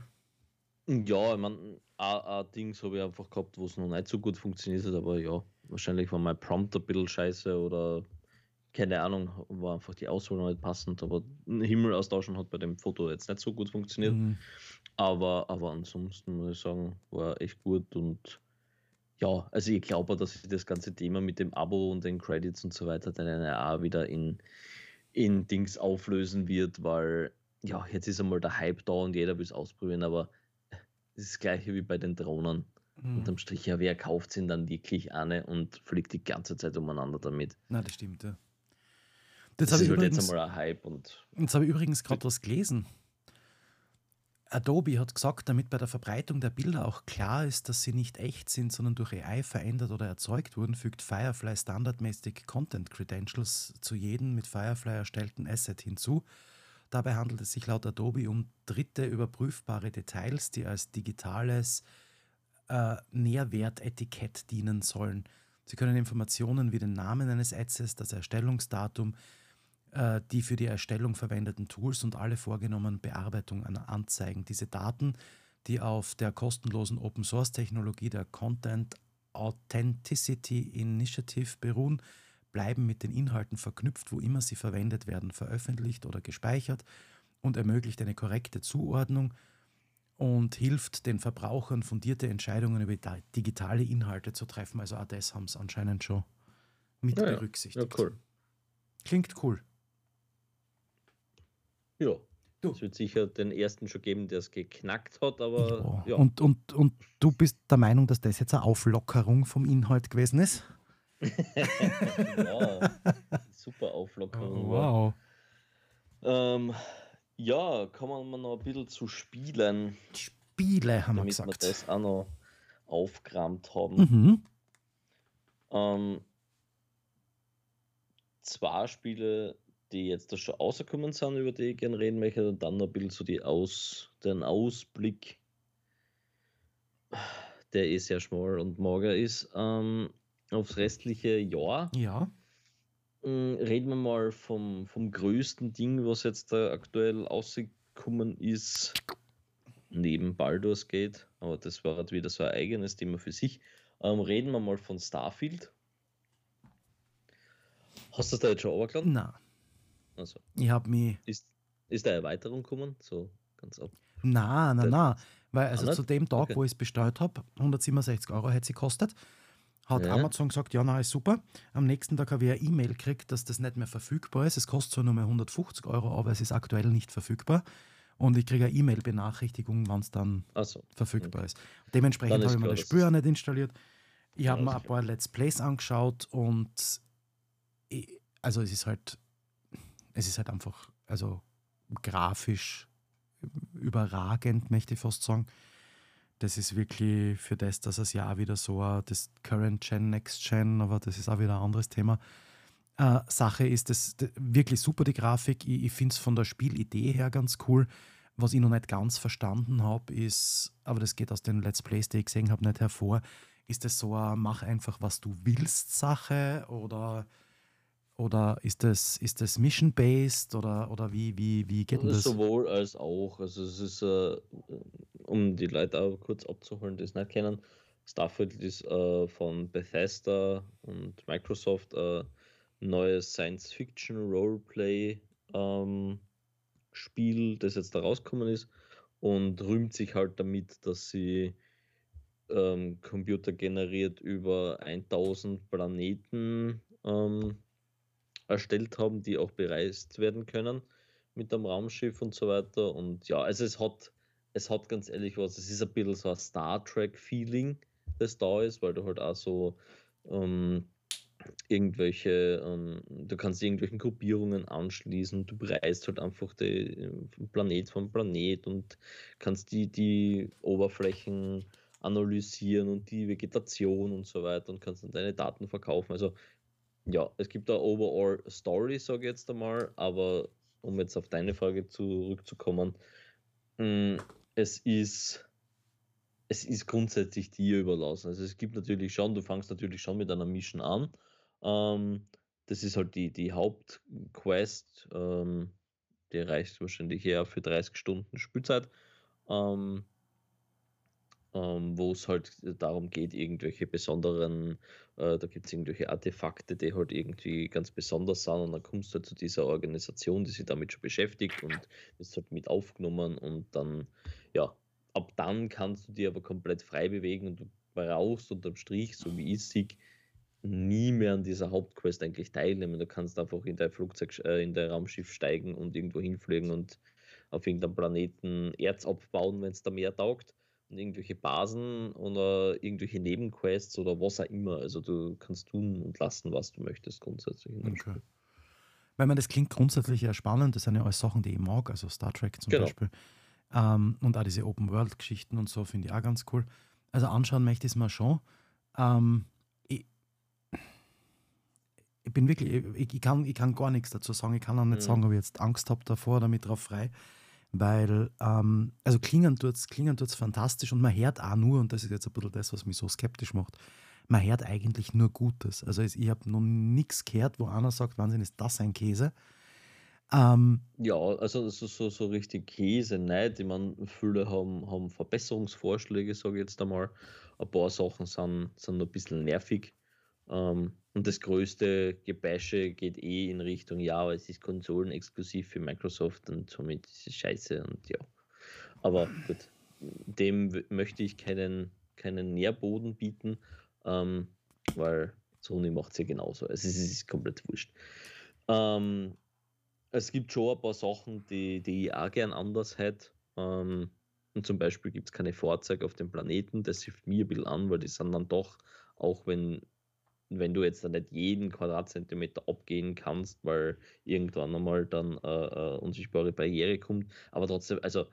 Ja, ich meine, ein Ding habe ich einfach gehabt, wo es noch nicht so gut funktioniert hat, aber ja, wahrscheinlich war mein Prompt ein bisschen scheiße oder keine Ahnung, war einfach die Auswahl noch nicht passend, aber Himmel austauschen hat bei dem Foto jetzt nicht so gut funktioniert. Mhm. Aber, aber ansonsten muss ich sagen, war echt gut und ja, also ich glaube, dass sich das ganze Thema mit dem Abo und den Credits und so weiter dann auch wieder in, in Dings auflösen wird, weil ja, jetzt ist einmal der Hype da und jeder will es ausprobieren, aber es ist das gleiche wie bei den Drohnen. Mhm. Unterm Strich, ja, wer kauft sie dann wirklich eine und fliegt die ganze Zeit umeinander damit? Na, das stimmt, ja. Das, das ist halt jetzt einmal ein Hype. Und jetzt habe ich übrigens gerade was gelesen. Adobe hat gesagt, damit bei der Verbreitung der Bilder auch klar ist, dass sie nicht echt sind, sondern durch AI verändert oder erzeugt wurden, fügt Firefly standardmäßig Content Credentials zu jedem mit Firefly erstellten Asset hinzu. Dabei handelt es sich laut Adobe um dritte überprüfbare Details, die als digitales äh, Nährwertetikett dienen sollen. Sie können Informationen wie den Namen eines Assets, das Erstellungsdatum, äh, die für die Erstellung verwendeten Tools und alle vorgenommenen Bearbeitungen anzeigen. Diese Daten, die auf der kostenlosen Open Source Technologie der Content Authenticity Initiative beruhen, bleiben mit den Inhalten verknüpft, wo immer sie verwendet werden, veröffentlicht oder gespeichert und ermöglicht eine korrekte Zuordnung und hilft den Verbrauchern fundierte Entscheidungen über digitale Inhalte zu treffen. Also auch das haben sie anscheinend schon mit ja, berücksichtigt. Ja, cool. Klingt cool. Ja. Du. Es wird sicher den ersten schon geben, der es geknackt hat, aber. Ja. ja. Und, und, und du bist der Meinung, dass das jetzt eine Auflockerung vom Inhalt gewesen ist? wow. Super Auflockerung. Oh, wow. Ähm, Ja, kommen wir noch ein bisschen zu Spielen. Spiele haben wir gesagt. Damit wir das auch noch aufgerammt haben. Mhm. Ähm, zwei Spiele, die jetzt da schon rausgekommen sind, über die ich gerne reden möchte, und dann noch ein bisschen so die Aus, den Ausblick, der eh sehr schmal und mager ist, ähm, aufs restliche Jahr. Ja. Mm, Reden wir mal vom, vom größten Ding, was jetzt da aktuell rausgekommen ist, neben Baldur's Gate, aber das war halt wieder so ein eigenes Thema für sich. Ähm, reden wir mal von Starfield. Hast du das da jetzt schon runtergeladen? Na, Also, ich habe mich. ist, ist da Erweiterung gekommen? So ganz ab. Na, na, na. Weil also nicht? zu dem Tag, Okay. wo ich es bestellt habe, 167 Euro hätte sie gekostet, hat Ja. Amazon gesagt, ja, na, ist super. Am nächsten Tag habe ich eine E-Mail gekriegt, dass das nicht mehr verfügbar ist. Es kostet zwar nur mehr 150 Euro, aber es ist aktuell nicht verfügbar. Und ich kriege eine E-Mail-Benachrichtigung, wann es dann Also, verfügbar ist. Dementsprechend habe ich mir das Spiel auch nicht installiert. Ich habe mir ein paar Let's Plays angeschaut und ich, also es ist halt, es ist halt einfach, also grafisch überragend, möchte ich fast sagen. Das ist wirklich für das, dass es ja wieder so das Current Gen, Next Gen, aber das ist auch wieder ein anderes Thema. Äh, Sache ist das wirklich super, die Grafik. Ich, ich finde es von der Spielidee her ganz cool. Was ich noch nicht ganz verstanden habe, ist, aber das geht aus den Let's Plays, die ich gesehen habe, nicht hervor. Ist das so ein Mach einfach, was du willst Sache oder, oder ist das, ist das Mission-based oder, oder wie, wie, wie geht denn das? sowohl als auch. Also, es ist, äh, um die Leute auch kurz abzuholen, die es nicht kennen, Starfield ist äh, von Bethesda und Microsoft äh, neues Science-Fiction-Roleplay ähm, Spiel, das jetzt da rausgekommen ist und rühmt sich halt damit, dass sie ähm, Computer generiert über 1000 Planeten ähm, erstellt haben, die auch bereist werden können mit einem Raumschiff und so weiter. Und ja, also es hat, es hat ganz ehrlich was, es ist ein bisschen so ein Star Trek-Feeling, das da ist, weil du halt auch so ähm, irgendwelche, ähm, du kannst irgendwelchen Gruppierungen anschließen, du bereist halt einfach den Planet vom Planet und kannst die, die Oberflächen analysieren und die Vegetation und so weiter und kannst dann deine Daten verkaufen. Also ja, es gibt da overall Story, sage ich jetzt einmal, aber um jetzt auf deine Frage zurückzukommen, mh, es ist es ist grundsätzlich dir überlassen. Also es gibt natürlich schon, du fängst natürlich schon mit einer Mission an. Ähm, das ist halt die, die Hauptquest, ähm, die reicht wahrscheinlich eher für 30 Stunden Spielzeit. Ähm, ähm, wo es halt darum geht, irgendwelche besonderen, äh, da gibt es irgendwelche Artefakte, die halt irgendwie ganz besonders sind und dann kommst du halt zu dieser Organisation, die sich damit schon beschäftigt und ist halt mit aufgenommen und dann, ja, ab dann kannst du dich aber komplett frei bewegen und du brauchst unterm Strich, so wie ich sehe, nie mehr an dieser Hauptquest eigentlich teilnehmen. Du kannst einfach in dein Flugzeug, äh, in dein Raumschiff steigen und irgendwo hinfliegen und auf irgendeinem Planeten Erz abbauen, wenn es da mehr taugt irgendwelche Basen oder irgendwelche Nebenquests oder was auch immer. Also du kannst tun und lassen, was du möchtest grundsätzlich. In dem Okay. Spiel. Weil man das klingt grundsätzlich ja spannend, das sind ja alles Sachen, die ich mag, also Star Trek zum Genau. Beispiel. Ähm, und auch diese Open-World-Geschichten und so finde ich auch ganz cool. Also anschauen möchte ich es mir schon. Ähm, ich, ich bin wirklich, ich, ich, kann, ich kann gar nichts dazu sagen. Ich kann auch nicht Mhm. sagen, ob ich jetzt Angst habe davor oder mit drauf frei. Weil, ähm, also klingen tut es klingen tut's fantastisch und man hört auch nur, und das ist jetzt ein bisschen das, was mich so skeptisch macht, man hört eigentlich nur Gutes. Also ich habe noch nichts gehört, wo einer sagt, Wahnsinn, ist das ein Käse. Ähm, Ja, also so, so, so richtig Käse nicht. Ich meine, viele haben, haben Verbesserungsvorschläge, sage ich jetzt einmal. Ein paar Sachen sind, sind ein bisschen nervig. Ähm, und das größte Gebäsche geht eh in Richtung, ja, es ist konsolenexklusiv für Microsoft und somit ist es scheiße und ja. Aber gut, dem möchte ich keinen, keinen Nährboden bieten, ähm, weil Sony macht es ja genauso. Also es ist, komplett wurscht. Ähm, es gibt schon ein paar Sachen, die, die auch gern anders hätte. Ähm, und zum Beispiel gibt es keine Fahrzeuge auf dem Planeten. Das hilft mir ein bisschen an, weil die sind dann doch, auch wenn wenn du jetzt dann nicht jeden Quadratzentimeter abgehen kannst, weil irgendwann einmal dann äh, äh, unsichtbare Barriere kommt, aber trotzdem, also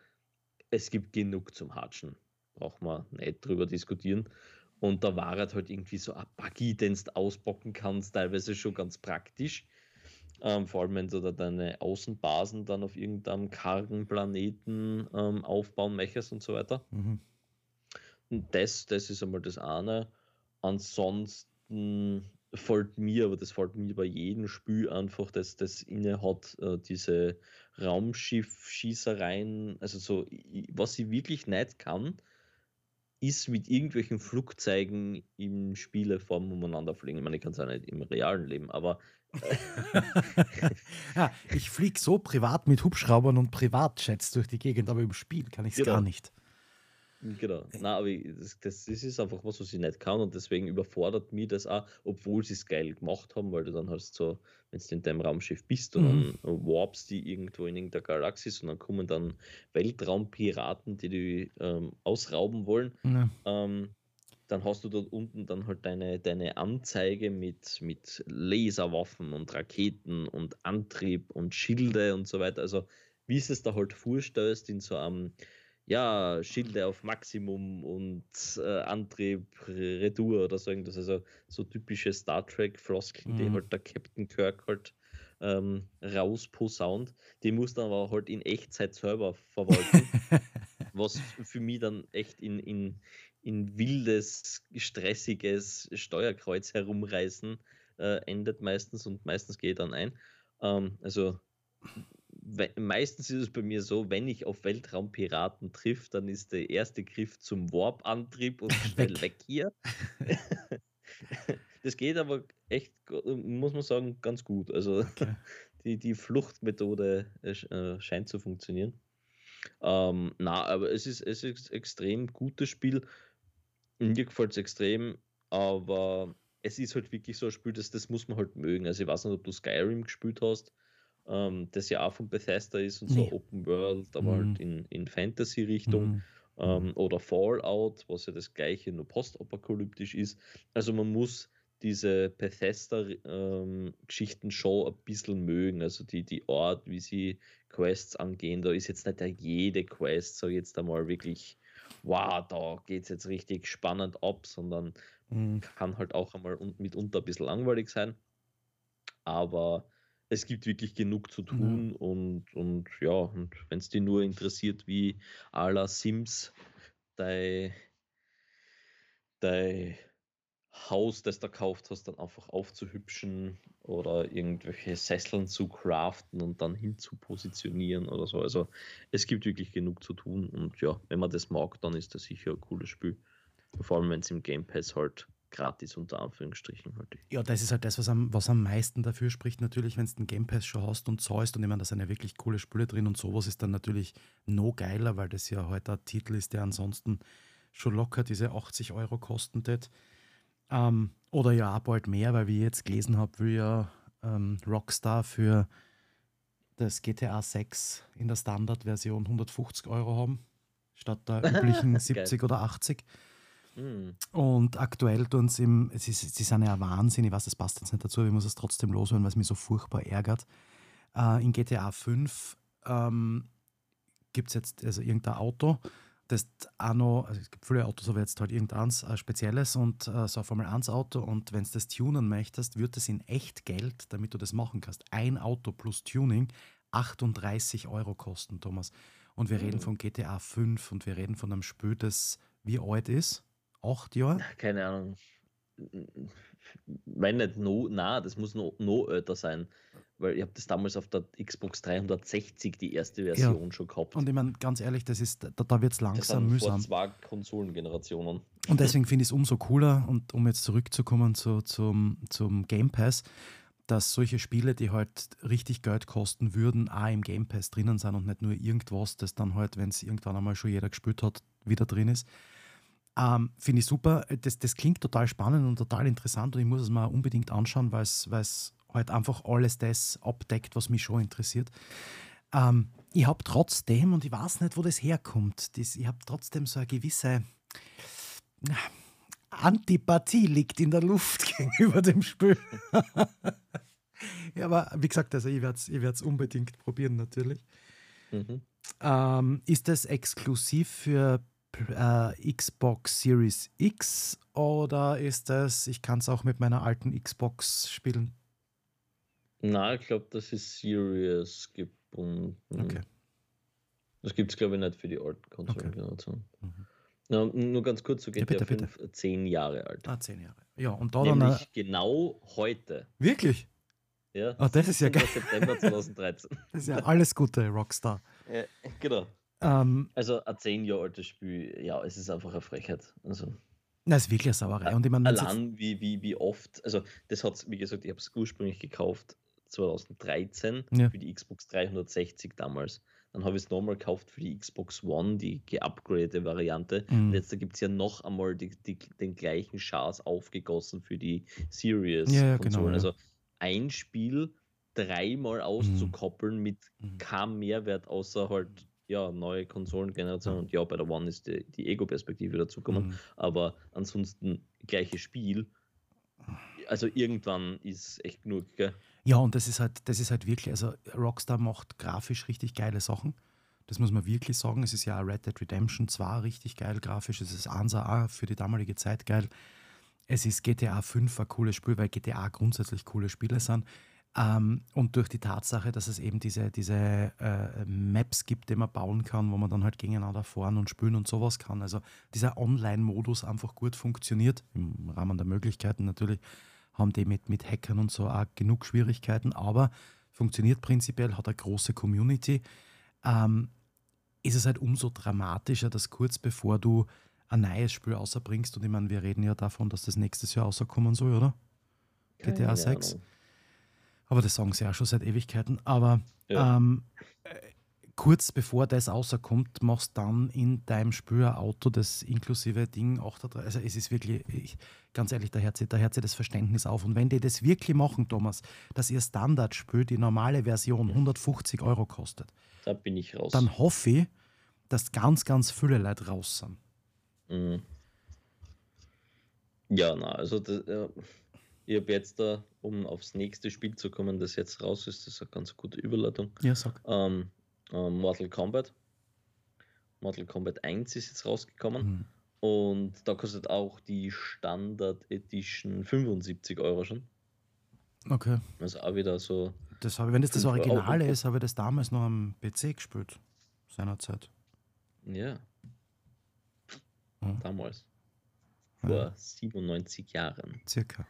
es gibt genug zum Hatschen. Braucht man nicht drüber diskutieren. Und da war halt irgendwie so ein Buggy, den du ausbocken kannst, teilweise schon ganz praktisch. Ähm, vor allem, wenn du da deine Außenbasen dann auf irgendeinem kargen Planeten ähm, aufbauen möchtest und so weiter. Mhm. Und das, das ist einmal das eine. Ansonsten fällt mir, aber das fällt mir bei jedem Spiel einfach, dass das inne hat, äh, diese Raumschiff-Schießereien, also so, was ich wirklich nicht kann, ist mit irgendwelchen Flugzeugen im Spieleform umeinander fliegen. Ich meine, ich kann es auch nicht im realen Leben, aber. ja, ich fliege so privat mit Hubschraubern und Privatjets durch die Gegend, aber im Spiel kann ich es genau. gar nicht. Genau. Nein, aber das, das, das, ist einfach was, was ich nicht kann und deswegen überfordert mich das auch, obwohl sie es geil gemacht haben, weil du dann hast so, wenn du in deinem Raumschiff bist und mhm. dann warpst die irgendwo in irgendeiner Galaxis und dann kommen dann Weltraumpiraten, die die ähm, ausrauben wollen. Mhm. Ähm, dann hast du dort unten dann halt deine, deine Anzeige mit, mit Laserwaffen und Raketen und Antrieb und Schilde und so weiter. Also wie es es da halt vorstellst in so einem ja, Schilde auf Maximum und äh, Antrieb, Retour oder so irgendwas. Also so typische Star Trek-Floskeln, mhm. die halt der Captain Kirk halt ähm, rausposaunt. Die muss dann aber halt in Echtzeit selber verwalten. was für mich dann echt in, in, in wildes, stressiges Steuerkreuz herumreißen äh, endet meistens und meistens geht dann ein. Ähm, also meistens ist es bei mir so, wenn ich auf Weltraumpiraten trifft, dann ist der erste Griff zum Warp-Antrieb und schnell weg hier. das geht aber echt, muss man sagen, ganz gut. Also okay. die, die Fluchtmethode äh, scheint zu funktionieren. Ähm, na, aber es ist, es ist extrem gutes Spiel. Mir gefällt es extrem, aber es ist halt wirklich so ein Spiel, das, das muss man halt mögen. Also ich weiß nicht, ob du Skyrim gespielt hast ähm, das ja auch von Bethesda ist und nee. so Open World, aber halt mhm. halt in, in Fantasy-Richtung. Mhm. Ähm, oder Fallout, was ja das gleiche, nur postapokalyptisch ist. Also man muss diese Bethesda-Geschichten ähm, schon ein bisschen mögen. Also die, die Art, wie sie Quests angehen, da ist jetzt nicht jede Quest, so jetzt einmal wirklich, wow, da geht es jetzt richtig spannend ab, sondern mhm. kann halt auch einmal mitunter ein bisschen langweilig sein. Aber es gibt wirklich genug zu tun mhm. und, und ja, und wenn es dich nur interessiert, wie à la Sims dein, dein Haus, das du gekauft hast, dann einfach aufzuhübschen oder irgendwelche Sesseln zu craften und dann hin zu positionieren oder so. Also es gibt wirklich genug zu tun und ja, wenn man das mag, dann ist das sicher ein cooles Spiel. Vor allem, wenn es im Game Pass halt gratis unter Anführungsstrichen halt. Ja, das ist halt das, was am, was am meisten dafür spricht, natürlich, wenn du den Game Pass schon hast und zahlst und ich meine, da sind ja wirklich coole Spiele drin und sowas ist dann natürlich no geiler, weil das ja heute halt ein Titel ist, der ansonsten schon locker diese 80 Euro kosten wird. Ähm, oder ja, bald mehr, weil wie ich jetzt gelesen habe, will ja ähm, Rockstar für das GTA 6 in der Standardversion 150 Euro haben, statt der üblichen 70 oder 80. Mhm. Und aktuell tun sie im, sie, sie sind ja Wahnsinn, ich weiß, das passt jetzt nicht dazu, aber ich muss es trotzdem loswerden, weil es mich so furchtbar ärgert. Äh, in GTA 5 ähm, gibt es jetzt also irgendein Auto, das auch noch, also es gibt viele Autos, aber jetzt halt irgendeins äh, spezielles und äh, so ein Formel 1 Auto und wenn du das tunen möchtest, wird es in echt Geld, damit du das machen kannst, ein Auto plus Tuning 38 Euro kosten, Thomas. Und wir mhm. reden von GTA 5 und wir reden von einem Spiel, das wie alt ist? Acht Jahre? Keine Ahnung. Wenn nicht no, na, das muss noch no älter sein. Weil ich habe das damals auf der Xbox 360 die erste Version ja. schon gehabt. Und ich meine, ganz ehrlich, das ist, da, da wird es langsam mühsam. Vor zwei Konsolengenerationen. Und deswegen finde ich es umso cooler, und um jetzt zurückzukommen zu, zum, zum Game Pass, dass solche Spiele, die halt richtig Geld kosten würden, auch im Game Pass drinnen sind und nicht nur irgendwas, das dann halt, wenn es irgendwann einmal schon jeder gespielt hat, wieder drin ist. Ähm, Finde ich super. Das, das klingt total spannend und total interessant und ich muss es mal unbedingt anschauen, weil es halt einfach alles das abdeckt, was mich schon interessiert. Ähm, ich habe trotzdem, und ich weiß nicht, wo das herkommt, das, ich habe trotzdem so eine gewisse Antipathie liegt in der Luft gegenüber dem Spiel. ja, aber wie gesagt, also ich werde es ich unbedingt probieren, natürlich. Mhm. Ähm, ist das exklusiv für äh, Xbox Series X oder ist das, ich kann es auch mit meiner alten Xbox spielen? Na, ich glaube, das ist Series gebunden. Okay. Das gibt es, glaube ich, nicht für die alten Konsolengenerationen. Okay. Mhm. Ja, nur ganz kurz, so geht ja, bitte, der 5, 10 Jahre alt. Ah, 10 Jahre. Ja, und da Nämlich dann. genau heute. Wirklich? Ja. Oh, das ist ja geil. September 2013. das ist ja alles Gute, Rockstar. Ja, genau. Ähm, also ein 10 Jahre altes Spiel, ja, es ist einfach eine Frechheit. Also. Das ist wirklich eine Sauerei. Und ich meine, allein wie, wie, wie oft, also das hat wie gesagt, ich habe es ursprünglich gekauft 2013 ja. für die Xbox 360 damals. Dann habe ich es nochmal gekauft für die Xbox One, die geupgradete Variante. Mhm. Und jetzt gibt es ja noch einmal die, die, den gleichen Chars aufgegossen für die Series ja, ja, genau. Also ein Spiel dreimal mhm. auszukoppeln mhm. mit keinem Mehrwert, außer halt ja, neue Konsolengeneration. Und ja, bei der One ist die, die Ego-Perspektive dazugekommen. Mhm. Aber ansonsten gleiches Spiel. Also irgendwann ist echt genug, gell? Ja, und das ist halt, das ist halt wirklich, also Rockstar macht grafisch richtig geile Sachen. Das muss man wirklich sagen. Es ist ja Red Dead Redemption 2 richtig geil grafisch. Es ist Ansa auch für die damalige Zeit geil. Es ist GTA 5 ein cooles Spiel, weil GTA grundsätzlich coole Spiele sind. Ähm, und durch die Tatsache, dass es eben diese, diese äh, Maps gibt, die man bauen kann, wo man dann halt gegeneinander fahren und spielen und sowas kann. Also dieser Online-Modus einfach gut funktioniert, im Rahmen der Möglichkeiten natürlich haben die mit, mit Hackern und so auch genug Schwierigkeiten, aber funktioniert prinzipiell, hat eine große Community. Ähm, ist es halt umso dramatischer, dass kurz bevor du ein neues Spiel außerbringst, und ich meine, wir reden ja davon, dass das nächstes Jahr rauskommen soll, oder? Keine GTA 6. Ahnung. Aber das sagen sie auch schon seit Ewigkeiten. Aber ja. ähm, kurz bevor das rauskommt, machst dann in deinem Spiel ein Auto, das inklusive Ding 38. Also es ist wirklich, ich, ganz ehrlich, da hört, sich, da hört sich das Verständnis auf. Und wenn die das wirklich machen, Thomas, dass ihr Standardspiel, die normale Version 150 Euro kostet, da bin ich raus. Dann hoffe ich, dass ganz, ganz viele Leute raus sind. Mhm. Ja, na, also das, ja, ich habe jetzt da, um aufs nächste Spiel zu kommen, das jetzt raus ist, das ist eine ganz gute Überleitung. Ja, sag. Ähm, äh, Mortal Kombat. Mortal Kombat 1 ist jetzt rausgekommen. Mhm. Und da kostet auch die Standard Edition 75 Euro schon. Okay. Also auch wieder so. Das habe, wenn das das Originale ist, habe ich das damals noch am PC gespielt. Seinerzeit. Ja. Mhm. Damals. Vor ja. 97 Jahren. Circa.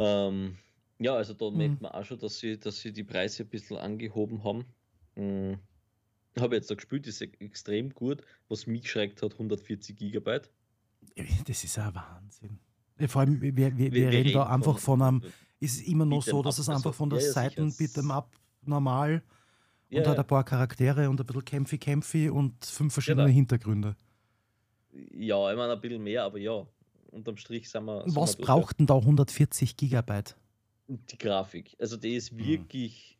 Ähm, ja, also da mhm. merkt man auch schon, dass sie, dass sie die Preise ein bisschen angehoben haben. Mhm. Habe jetzt da gespielt, ist extrem gut. Was mich schreckt hat, 140 Gigabyte. Das ist ein Wahnsinn. Vor allem, wir, wir, wir, wir reden, reden, da einfach von, einem, ist es immer noch so, dass es einfach von der ja, ja, Seiten Beat'em Up normal ja, und hat ein paar Charaktere und ein bisschen kämpfi kämpfi und fünf verschiedene genau. Hintergründe. Ja, ich meine ein bisschen mehr, aber ja, unterm Strich sind wir. Sind Was wir braucht denn da 140 Gigabyte? Die Grafik. Also die ist hm. wirklich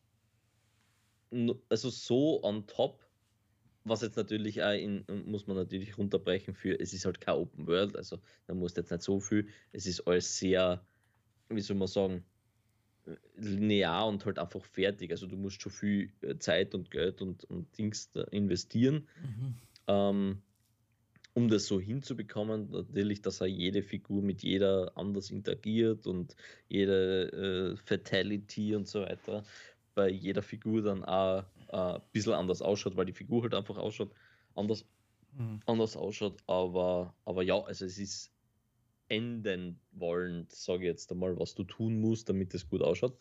also so on top, was jetzt natürlich auch in, muss man natürlich runterbrechen für, es ist halt kein Open World, also da muss jetzt nicht so viel, es ist alles sehr, wie soll man sagen, linear und halt einfach fertig. Also du musst schon viel äh, Zeit und Geld und, und Dings investieren, mhm. ähm, um das so hinzubekommen. Natürlich, dass auch jede Figur mit jeder anders interagiert und jede äh, Fatality und so weiter bei jeder Figur dann auch äh, ein bisschen anders ausschaut, weil die Figur halt einfach ausschaut, anders, mhm. anders ausschaut. Aber, aber ja, also es ist enden wollend, sage ich jetzt einmal, was du tun musst, damit es gut ausschaut.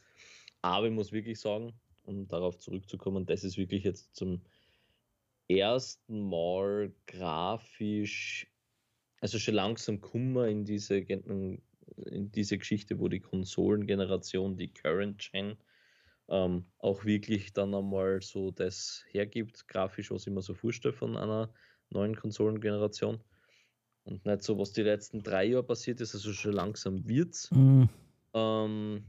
Aber ich muss wirklich sagen, um darauf zurückzukommen, das ist wirklich jetzt zum ersten Mal grafisch, also schon langsam Kummer in diese, in diese Geschichte, wo die Konsolengeneration, die Current Gen, ähm, auch wirklich dann einmal so das hergibt, grafisch, was ich mir so vorstelle von einer neuen Konsolengeneration. Und nicht so, was die letzten drei Jahre passiert ist, also schon langsam wird's. Mhm. Ähm,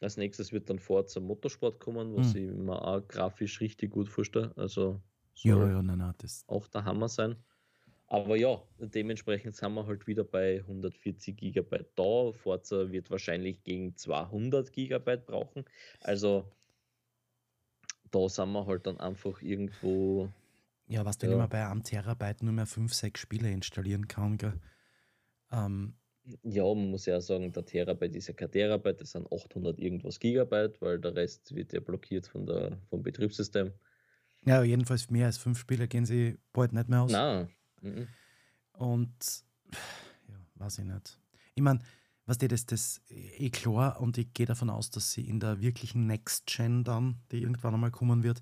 als nächstes wird dann Forza Motorsport kommen, was mhm. ich mir auch grafisch richtig gut vorstelle. Also ja, ja, nein, nein, das auch der Hammer sein. Aber ja, dementsprechend sind wir halt wieder bei 140 GB da. Forza wird wahrscheinlich gegen 200 GB brauchen. Also da sind wir halt dann einfach irgendwo. Ja, was ja. wenn ich mal bei einem Terabyte nur mehr 5, 6 Spiele installieren kann, gell? Ähm, ja, man muss ja sagen, der Terabyte ist ja kein Terabyte, das sind 800 irgendwas Gigabyte, weil der Rest wird ja blockiert von der, vom Betriebssystem. Ja, jedenfalls mehr als fünf Spiele gehen sie bald nicht mehr aus. Nein. Mhm. Und ja, weiß ich nicht. Ich meine, was dir das, das eh klar und ich gehe davon aus, dass sie in der wirklichen Next Gen dann, die irgendwann einmal kommen wird,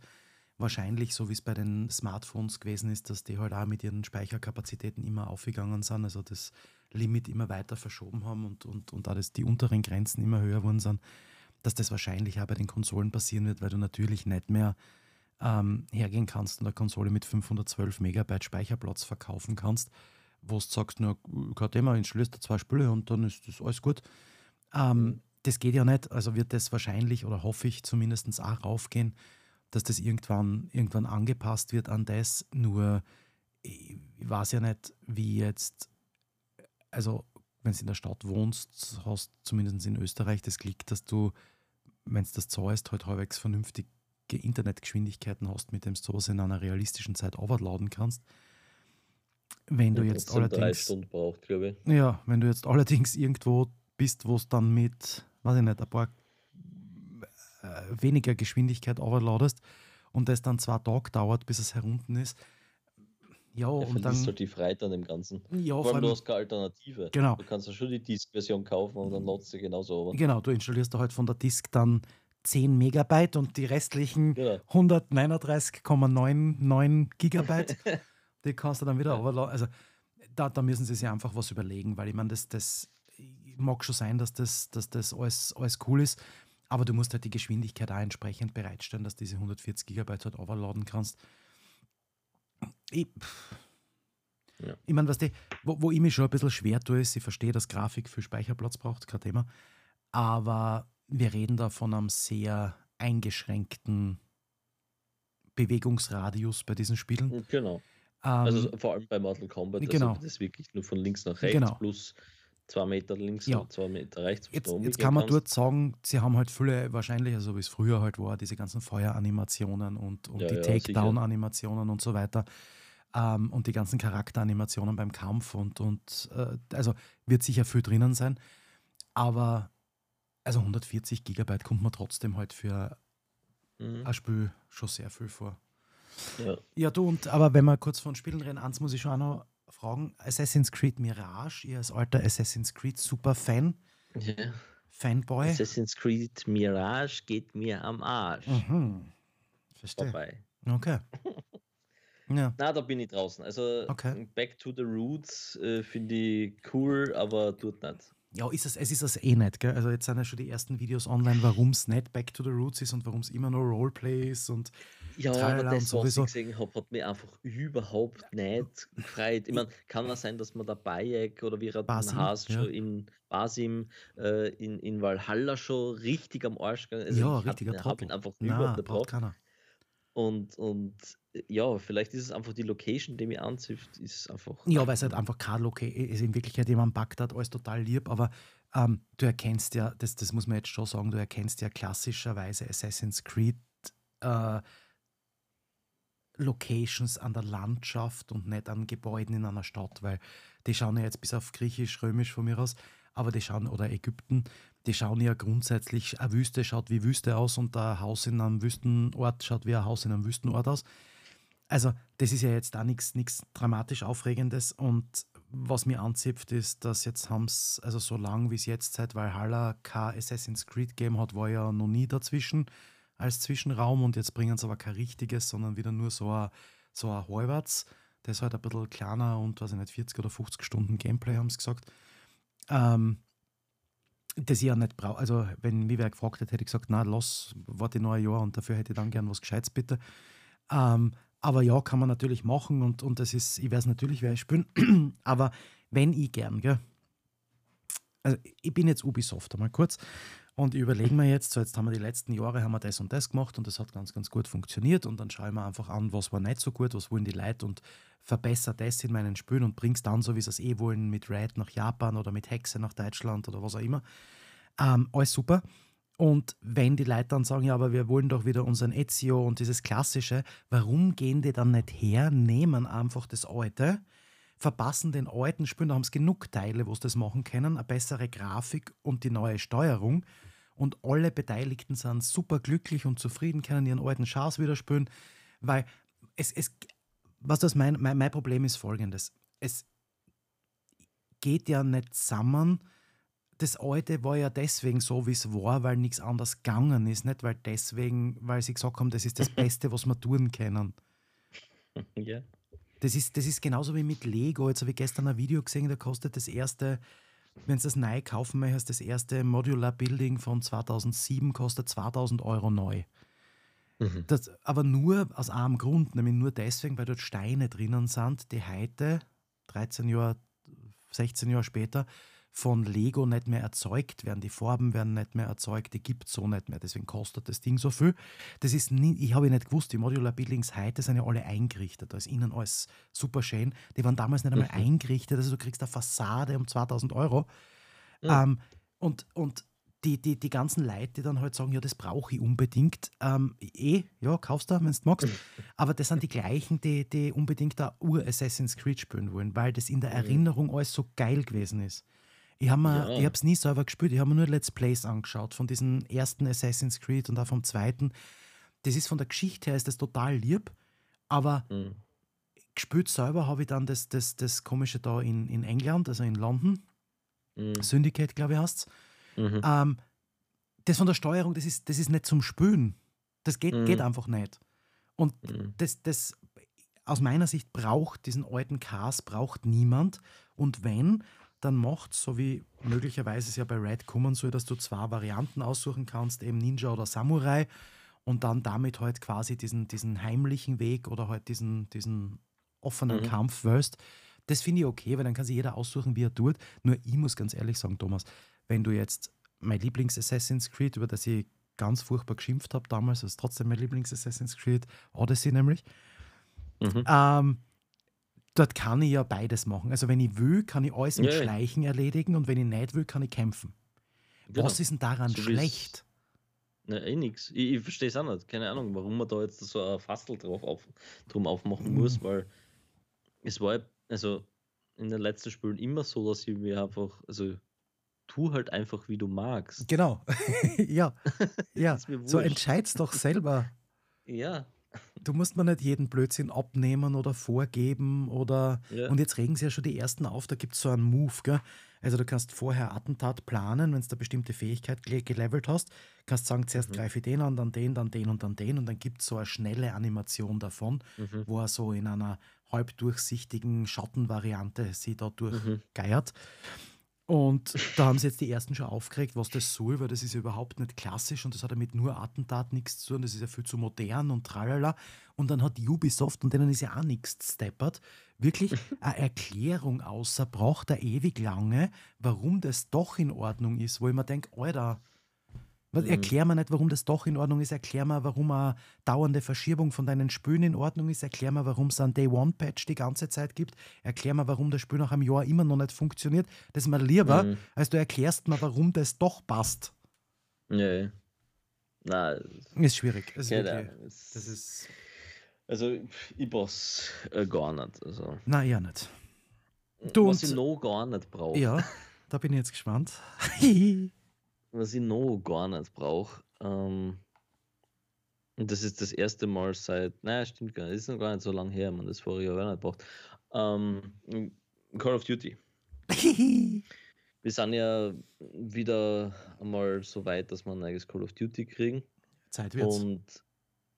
wahrscheinlich, so wie es bei den Smartphones gewesen ist, dass die halt auch mit ihren Speicherkapazitäten immer aufgegangen sind, also das Limit immer weiter verschoben haben und, und, und auch das, die unteren Grenzen immer höher geworden sind, dass das wahrscheinlich auch bei den Konsolen passieren wird, weil du natürlich nicht mehr ähm, hergehen kannst und eine Konsole mit 512 Megabyte Speicherplatz verkaufen kannst, wo du sagst, nur Thema, installierst du zwei Spiele und dann ist das alles gut. Ähm, mhm. das geht ja nicht, also wird das wahrscheinlich oder hoffe ich zumindest auch raufgehen, dass das irgendwann, irgendwann angepasst wird an das. Nur ich weiß ja nicht, wie jetzt, also wenn du in der Stadt wohnst, hast zumindest in Österreich das Glück, dass du, wenn es das zahlst, halt halbwegs vernünftige Internetgeschwindigkeiten hast, mit dem du sowas in einer realistischen Zeit overladen kannst. Wenn du jetzt allerdings. Drei Stunden braucht, glaube ich. Ja, wenn du jetzt allerdings irgendwo bist, wo es dann mit, weiß ich nicht, ein paar äh, weniger Geschwindigkeit overladest und das dann zwei Tage dauert, bis es herunten ist. Ja, ja und dann. halt die Freiheit an dem Ganzen. Ja, vor allem, du hast keine Alternative. Genau. Du kannst ja schon die Disk-Version kaufen und dann nutzt du genauso. Aber. Genau, du installierst da halt von der Disk dann 10 Megabyte und die restlichen genau. 139,99 Gigabyte, die kannst du dann wieder overladen. Also da, da müssen sie sich einfach was überlegen, weil ich meine, das, das mag schon sein, dass das, dass das alles, alles cool ist, aber du musst halt die Geschwindigkeit auch entsprechend bereitstellen, dass diese 140 Gigabyte halt overladen kannst. Ich, ja. ich meine, was die, wo, wo ich mich schon ein bisschen schwer tue, ist, ich verstehe, dass Grafik viel Speicherplatz braucht, kein Thema. Aber wir reden da von einem sehr eingeschränkten Bewegungsradius bei diesen Spielen. Genau. Ähm, also vor allem bei Mortal Kombat, genau. das wirklich nur von links nach rechts genau. plus zwei Meter links ja. und zwei Meter rechts. Jetzt, jetzt kann man kannst. dort sagen, sie haben halt viele, wahrscheinlich, also wie es früher halt war, diese ganzen Feueranimationen und, und ja, die ja, Takedown-Animationen und so weiter. Ähm, und die ganzen Charakteranimationen beim Kampf und, und äh, also wird sicher viel drinnen sein. Aber also 140 Gigabyte kommt man trotzdem halt für mhm. ein Spiel schon sehr viel vor. Ja. ja, du, und aber wenn wir kurz von Spielen reden, eins muss ich schon auch noch fragen: Assassin's Creed Mirage, ihr als alter Assassin's Creed Super-Fan. Ja. Fanboy. Assassin's Creed Mirage geht mir am Arsch. Mhm. Verstehe. Vorbei. Okay. ja. Na, da bin ich draußen. Also okay. Back to the Roots äh, finde ich cool, aber tut nicht. Ja, ist es, es ist es eh nicht. Gell? Also jetzt sind ja schon die ersten Videos online, warum es nicht Back to the Roots ist und warum es immer nur Roleplay ist und ja, aber das, sowieso. was ich gesehen habe, hat mich einfach überhaupt nicht gefreut. Ich meine, kann es sein, dass man der Bayek oder wie er Basim, heißt, ja. schon in Basim, äh, in, in Valhalla schon richtig am Arsch gegangen also Ja, richtiger Trottel. Ich ihn einfach Nein, überhaupt nicht. Und, und ja, vielleicht ist es einfach die Location, die mich anzieht, ist einfach. Ja, weil es halt einfach keine Location ist. In Wirklichkeit jemand Bagdad, alles total lieb, aber ähm, du erkennst ja, das, das muss man jetzt schon sagen, du erkennst ja klassischerweise Assassin's Creed äh, Locations an der Landschaft und nicht an Gebäuden in einer Stadt, weil die schauen ja jetzt bis auf Griechisch, Römisch von mir aus, aber die schauen, oder Ägypten, die schauen ja grundsätzlich, eine Wüste schaut wie Wüste aus und ein Haus in einem Wüstenort schaut wie ein Haus in einem Wüstenort aus. Also, das ist ja jetzt da nichts dramatisch Aufregendes und was mir anzipft, ist, dass jetzt haben es, also so lange wie es jetzt seit Valhalla kein Assassin's Creed Game hat, war ja noch nie dazwischen als Zwischenraum und jetzt bringen sie aber kein richtiges, sondern wieder nur so ein, so ein Halbwarts. Das ist halt ein bisschen kleiner und, weiß ich nicht, 40 oder 50 Stunden Gameplay, haben sie gesagt. Ähm, das ja nicht brauche. Also, wenn mich wer gefragt hätte, hätte ich gesagt, na, lass, warte noch ein Jahr und dafür hätte ich dann gern was Gescheites, bitte. Ähm, aber ja, kann man natürlich machen und, und das ist, ich weiß natürlich, wer ich bin, aber wenn ich gern, gell, also ich bin jetzt Ubisoft einmal kurz und überlegen wir jetzt, so jetzt haben wir die letzten Jahre haben wir das und das gemacht und das hat ganz, ganz gut funktioniert und dann schaue ich mir einfach an, was war nicht so gut, was wollen die Leute und verbessere das in meinen Spielen und bring's dann, so wie sie es eh wollen, mit Red nach Japan oder mit Hexe nach Deutschland oder was auch immer. Ähm, alles super. Und wenn die Leute dann sagen, ja, aber wir wollen doch wieder unseren Ezio und dieses Klassische, warum gehen die dann nicht her, nehmen einfach das Alte, verpassen den alten Spielen, da haben es genug Teile, wo sie das machen können, eine bessere Grafik und die neue Steuerung. Und alle Beteiligten sind super glücklich und zufrieden, können ihren alten Chars wieder spielen, weil es, es was das mein, mein, mein Problem ist folgendes. Es geht ja nicht zusammen, das Alte war ja deswegen so, wie es war, weil nichts anderes gegangen ist, nicht weil deswegen, weil sie gesagt haben, das ist das Beste, was wir tun können. Ja. Das ist, das ist genauso wie mit Lego. Jetzt habe ich gestern ein Video gesehen, da kostet das erste, wenn du das neu kaufen möchtest, das erste Modular Building von 2007 kostet 2000 Euro neu. Mhm. Das, aber nur aus einem Grund, nämlich nur deswegen, weil dort Steine drinnen sind, die heute, 13 Jahre, 16 Jahre später, von Lego nicht mehr erzeugt werden. Die Farben werden nicht mehr erzeugt, die gibt es so nicht mehr. Deswegen kostet das Ding so viel. Das ist nie, ich habe nicht gewusst, die Modular Buildings heute sind ja alle eingerichtet. Da ist innen alles super schön. Die waren damals nicht einmal mhm. eingerichtet. Also du kriegst eine Fassade um 2000 Euro. Ja. Ähm, und, und die, die, die ganzen Leute, die dann halt sagen, ja, das brauche ich unbedingt. Ähm, eh, ja, kaufst du, wenn du magst. Aber das sind die gleichen, die, die unbedingt da Ur-Assassin's Creed spielen wollen, weil das in der mhm. Erinnerung alles so geil gewesen ist. Ich habe ja. es nie selber gespielt, ich habe mir nur Let's Plays angeschaut von diesem ersten Assassin's Creed und auch vom zweiten. Das ist von der Geschichte her ist das total lieb, aber mhm. gespielt selber habe ich dann das, das, das Komische da in, in England, also in London. Mhm. Syndicate, glaube ich, heißt mhm. ähm, Das von der Steuerung, das ist, das ist nicht zum Spülen. Das geht, mhm. geht einfach nicht. Und mhm. das, das aus meiner Sicht braucht diesen alten Cast braucht niemand. Und wenn, dann macht so wie möglicherweise es ja bei Red kommen soll, dass du zwei Varianten aussuchen kannst, eben Ninja oder Samurai und dann damit halt quasi diesen, diesen heimlichen Weg oder halt diesen, diesen offenen mhm. Kampf wählst. Das finde ich okay, weil dann kann sich jeder aussuchen, wie er tut. Nur ich muss ganz ehrlich sagen, Thomas, wenn du jetzt mein Lieblings-Assassin's Creed, über das ich ganz furchtbar geschimpft habe damals, das ist trotzdem mein Lieblings-Assassin's Creed, Odyssey nämlich, mhm. ähm, dort kann ich ja beides machen. Also wenn ich will, kann ich alles mit ja, Schleichen erledigen und wenn ich nicht will, kann ich kämpfen. Genau. Was ist denn daran so schlecht? Na, eh nix. Ich, ich verstehe es auch nicht. Keine Ahnung, warum man da jetzt so ein Fastel drauf auf, drum aufmachen mhm. muss, weil es war also in den letzten Spielen immer so, dass ich mir einfach, also tu halt einfach, wie du magst. Genau. ja. ja. so entscheid's doch selber. Ja, Du musst mir nicht jeden Blödsinn abnehmen oder vorgeben oder. Ja. Und jetzt regen sie ja schon die ersten auf, da gibt es so einen Move, gell? Also du kannst vorher Attentat planen, wenn du eine bestimmte Fähigkeit gelevelt hast, kannst sagen, zuerst mhm. greife ich den an, dann den, dann den und dann den und dann gibt es so eine schnelle Animation davon, mhm. wo er so in einer halbdurchsichtigen Schattenvariante sie da durchgeiert. Mhm. Und da haben sie jetzt die ersten schon aufgeregt, was das soll, weil das ist ja überhaupt nicht klassisch und das hat ja mit nur Attentat nichts zu tun, das ist ja viel zu modern und tralala. Und dann hat Ubisoft, und denen ist ja auch nichts steppert, wirklich eine Erklärung außerbracht, der ewig lange, warum das doch in Ordnung ist, wo ich mir denke, Alter, Mhm. Erklär mir nicht, warum das doch in Ordnung ist. Erklär mir, warum eine dauernde Verschiebung von deinen Spülen in Ordnung ist. Erklär mir, warum es einen Day-One-Patch die ganze Zeit gibt. Erklär mir, warum das Spiel nach einem Jahr immer noch nicht funktioniert. Das ist mir lieber, mhm. als du erklärst mir, warum das doch passt. Nee. Nein. Ist schwierig. Ist ja, wirklich, das ist. Also, ich brauch's äh, gar nicht. Also. Nein, ja nicht. Du Was ich noch gar nicht brauche. Ja, da bin ich jetzt gespannt. was ich noch gar nicht brauche. Ähm, und das ist das erste Mal seit, naja, stimmt gar nicht, ist noch gar nicht so lange her, man das vorige Jahr nicht braucht. Ähm, Call of Duty. wir sind ja wieder einmal so weit, dass wir ein eigenes Call of Duty kriegen. Zeit wird's. Und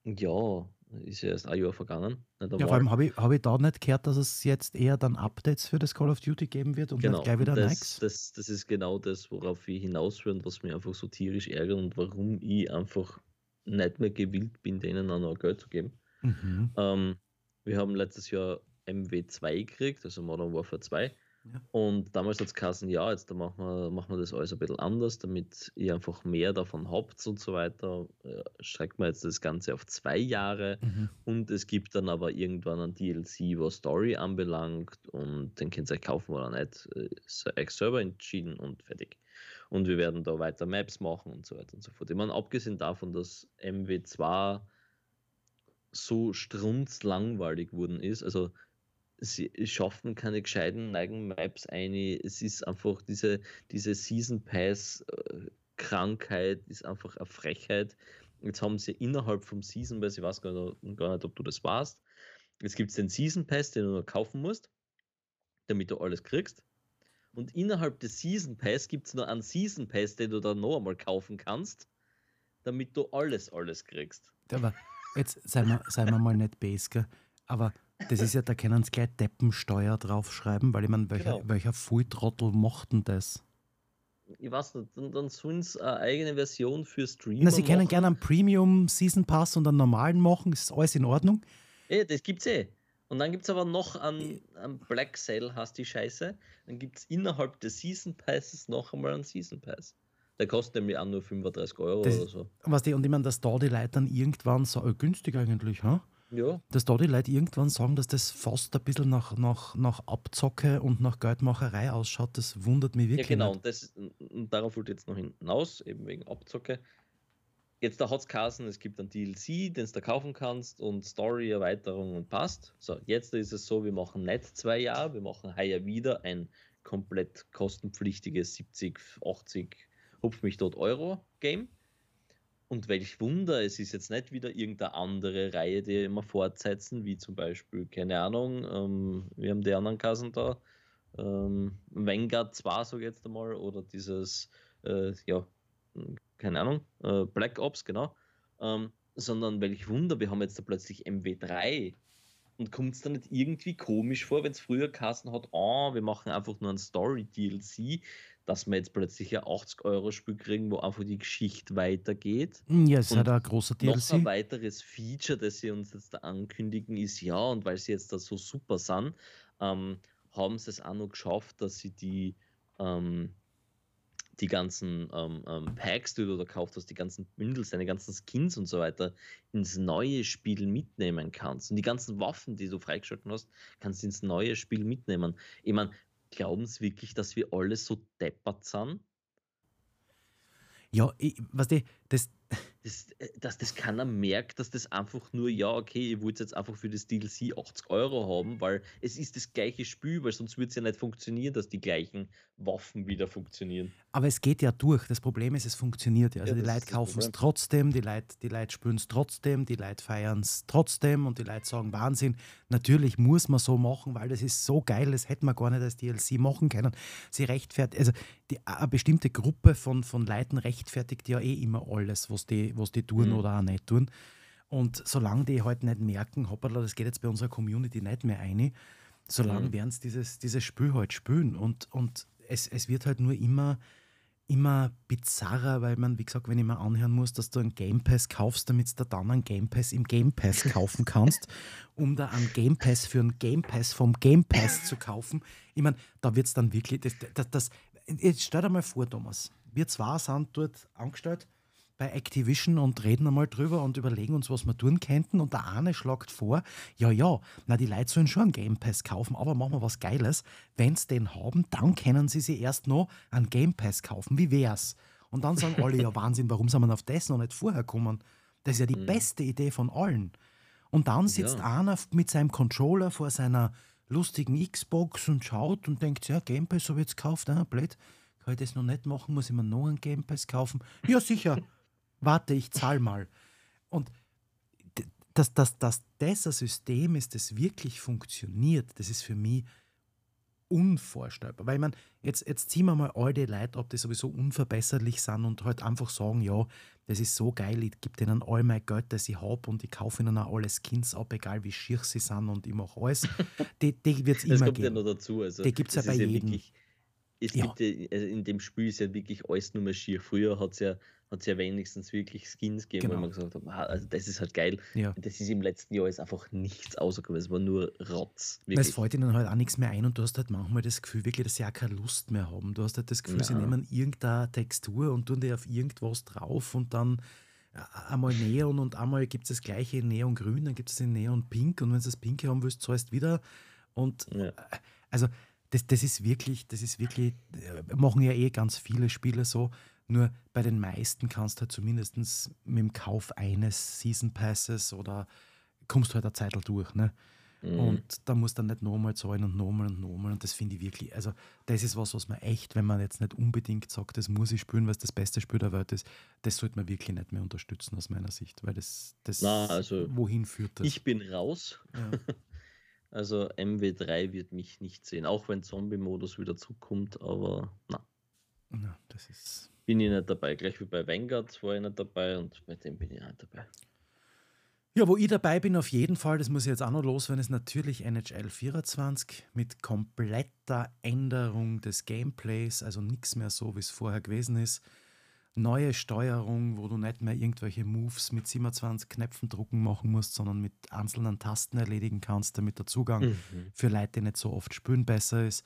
ja, ist ja erst ein Jahr vergangen. Ja, vor allem habe ich, hab ich da nicht gehört, dass es jetzt eher dann Updates für das Call of Duty geben wird und genau. nicht gleich wieder das, Nikes. Das, das ist genau das, worauf ich hinaus will und was mich einfach so tierisch ärgert und warum ich einfach nicht mehr gewillt bin, denen auch noch Geld zu geben. Mhm. Ähm, wir haben letztes Jahr MW2 gekriegt, also Modern Warfare 2. Ja. Und damals hat es geheißen, ja, jetzt da machen wir, machen wir das alles ein bisschen anders, damit ihr einfach mehr davon habt und so weiter. Ja, streckt man jetzt das Ganze auf zwei Jahre mhm. und es gibt dann aber irgendwann ein DLC, was Story anbelangt und den könnt ihr euch kaufen oder nicht. Ist euch selber entschieden und fertig. Und wir werden da weiter Maps machen und so weiter und so fort. Ich meine, abgesehen davon, dass MW2 so strunzlangweilig geworden ist, also sie schaffen keine gescheiten neigen Maps ein. Es ist einfach diese, diese Season Pass äh, Krankheit ist einfach eine Frechheit. Jetzt haben sie innerhalb vom Season Pass, ich weiß gar nicht, gar nicht ob du das warst, jetzt gibt es den Season Pass, den du noch kaufen musst, damit du alles kriegst. Und innerhalb des Season Pass gibt es noch einen Season Pass, den du dann noch einmal kaufen kannst, damit du alles, alles kriegst. Aber jetzt seien wir, seien wir mal nicht base, aber das ist ja, da können sie gleich Deppensteuer draufschreiben, weil ich meine, welcher, genau. welcher Volltrottel mochten das? Ich weiß nicht, dann, dann sollen sie eine eigene Version für Streamer Na, sie machen. können gerne einen Premium Season Pass und einen normalen machen, ist alles in Ordnung. Eh, das gibt's eh. Und dann gibt es aber noch einen, einen Black Sale, hast die Scheiße. Dann gibt es innerhalb des Season Passes noch einmal einen Season Pass. Der kostet nämlich auch nur 35 Euro das, oder so. Was die, und ich meine, dass da die Leute dann irgendwann so äh, günstig eigentlich, ha? Ja. Dass da die Leute irgendwann sagen, dass das fast ein bisschen nach, nach, nach Abzocke und nach Geldmacherei ausschaut, das wundert mich wirklich. Ja, genau, und, das, und darauf wollte ich jetzt noch hinaus, eben wegen Abzocke. Jetzt da hat es Kassen, es gibt einen DLC, den du kaufen kannst und Story-Erweiterung und passt. So, jetzt ist es so, wir machen nicht zwei Jahre, wir machen heuer wieder ein komplett kostenpflichtiges 70, 80, hupf mich dort Euro Game. Und welch Wunder, es ist jetzt nicht wieder irgendeine andere Reihe, die immer fortsetzen, wie zum Beispiel, keine Ahnung, ähm, wir haben die anderen Kassen da, ähm, Vanguard 2, so jetzt einmal, oder dieses, äh, ja, keine Ahnung, äh, Black Ops, genau, ähm, sondern welch Wunder, wir haben jetzt da plötzlich MW3 und kommt es dann nicht irgendwie komisch vor, wenn es früher Kassen hat, oh, wir machen einfach nur ein Story-DLC, dass wir jetzt plötzlich ein 80-Euro-Spiel kriegen, wo einfach die Geschichte weitergeht. Hm, ja, es ist halt ein großer DLC. Noch ein weiteres Feature, das sie uns jetzt da ankündigen, ist ja, und weil sie jetzt da so super sind, ähm, haben sie es auch noch geschafft, dass sie die, ähm, die ganzen ähm, ähm, Packs, die du da gekauft hast, die ganzen Bündels, deine ganzen Skins und so weiter, ins neue Spiel mitnehmen kannst. Und die ganzen Waffen, die du freigeschaltet hast, kannst du ins neue Spiel mitnehmen. Ich meine, glauben sie wirklich, dass wir alle so deppert sind? Ja, ich, was die, das, das, äh, dass das keiner merkt, dass das einfach nur, ja, okay, ihr wollt jetzt einfach für das DLC 80 Euro haben, weil es ist das gleiche Spiel, weil sonst würde es ja nicht funktionieren, dass die gleichen Waffen wieder funktionieren. Aber es geht ja durch. Das Problem ist, es funktioniert ja. Also ja, die Leute kaufen es trotzdem, die Leute, die Leute spüren es trotzdem, die Leute feiern es trotzdem und die Leute sagen, Wahnsinn, natürlich muss man so machen, weil das ist so geil, das hätte man gar nicht als DLC machen können. Sie rechtfertigt, also die, eine bestimmte Gruppe von, von Leuten rechtfertigt ja eh immer alles, was die was die tun mhm. oder auch nicht tun. Und solange die halt nicht merken, hoppala, das geht jetzt bei unserer Community nicht mehr ein, solange mhm. werden sie dieses, dieses Spiel halt spielen. Und, und es, es wird halt nur immer, immer bizarrer, weil man, wie gesagt, wenn ich mir anhören muss, dass du einen Game Pass kaufst, damit du dann einen Game Pass im Game Pass kaufen kannst, um da einen Game Pass für einen Game Pass vom Game Pass zu kaufen. Ich meine, da wird es dann wirklich, das, das, das, jetzt stell dir mal vor, Thomas, wir zwei sind dort angestellt bei Activision und reden einmal drüber und überlegen uns, was wir tun könnten. Und der eine schlagt vor, ja, ja, na, die Leute sollen schon einen Game Pass kaufen, aber machen wir was Geiles. Wenn sie den haben, dann können sie sich erst noch einen Game Pass kaufen. Wie wär's? Und dann sagen alle, ja, Wahnsinn, warum sind wir auf das noch nicht vorher gekommen? Das ist ja die mhm. beste Idee von allen. Und dann sitzt ja. einer mit seinem Controller vor seiner lustigen Xbox und schaut und denkt, ja, Game Pass habe ich jetzt gekauft, ah, blöd, kann ich das noch nicht machen, muss ich mir noch einen Game Pass kaufen? Ja, sicher warte, ich zahl mal. Und dass, dass, dass das ein System ist, das wirklich funktioniert, das ist für mich unvorstellbar. Weil man, jetzt, jetzt ziehen wir mal all die Leute ab, die sowieso unverbesserlich sind und halt einfach sagen, ja, das ist so geil, ich gebe denen all mein Geld, das ich habe und ich kaufe ihnen auch alle Skins ab, egal wie schier sie sind und ich mache alles. Die, die wird es immer geben. Das kommt ja noch dazu. Also, die gibt es ja bei jedem. Wirklich, es ja. gibt ja, also in dem Spiel ist ja wirklich alles nur mehr schier. Früher hat es ja hat es ja wenigstens wirklich Skins gegeben, genau. wo man gesagt hat, also das ist halt geil. Ja. Das ist im letzten Jahr ist einfach nichts ausgekommen, es war nur Rotz. Es fällt ihnen halt auch nichts mehr ein und du hast halt manchmal das Gefühl, wirklich, dass sie auch keine Lust mehr haben. Du hast halt das Gefühl, Nein. sie nehmen irgendeine Textur und tun dir auf irgendwas drauf und dann äh, einmal Neon und einmal gibt es das gleiche in Neongrün, dann gibt es in Neonpink und wenn du das Pinke haben willst, zahlst wieder. Und ja. Äh, also das, das ist wirklich, das ist wirklich, äh, machen ja eh ganz viele Spiele so. Nur bei den meisten kannst du halt zumindest mit dem Kauf eines Season Passes oder kommst du halt eine Zeit durch. Ne? Mhm. Und da muss dann nicht nochmal zahlen und nochmal und nochmal. Und das finde ich wirklich, also das ist was, was man echt, wenn man jetzt nicht unbedingt sagt, das muss ich spielen, weil es das beste Spiel der Welt ist, das sollte man wirklich nicht mehr unterstützen aus meiner Sicht, weil das, das Na, also wohin führt das? Ich bin raus. Ja. Also MW3 wird mich nicht sehen, auch wenn Zombie-Modus wieder zukommt, aber na. Ja, das ist bin ich nicht dabei. Gleich wie bei Vanguard war ich nicht dabei und bei dem bin ich nicht dabei. Ja, wo ich dabei bin, auf jeden Fall, das muss ich jetzt auch noch loswerden, ist natürlich NHL 24 mit kompletter Änderung des Gameplays, also nichts mehr so, wie es vorher gewesen ist. Neue Steuerung, wo du nicht mehr irgendwelche Moves mit 27 Knöpfen drucken machen musst, sondern mit einzelnen Tasten erledigen kannst, damit der Zugang mhm. für Leute, die nicht so oft spüren, besser ist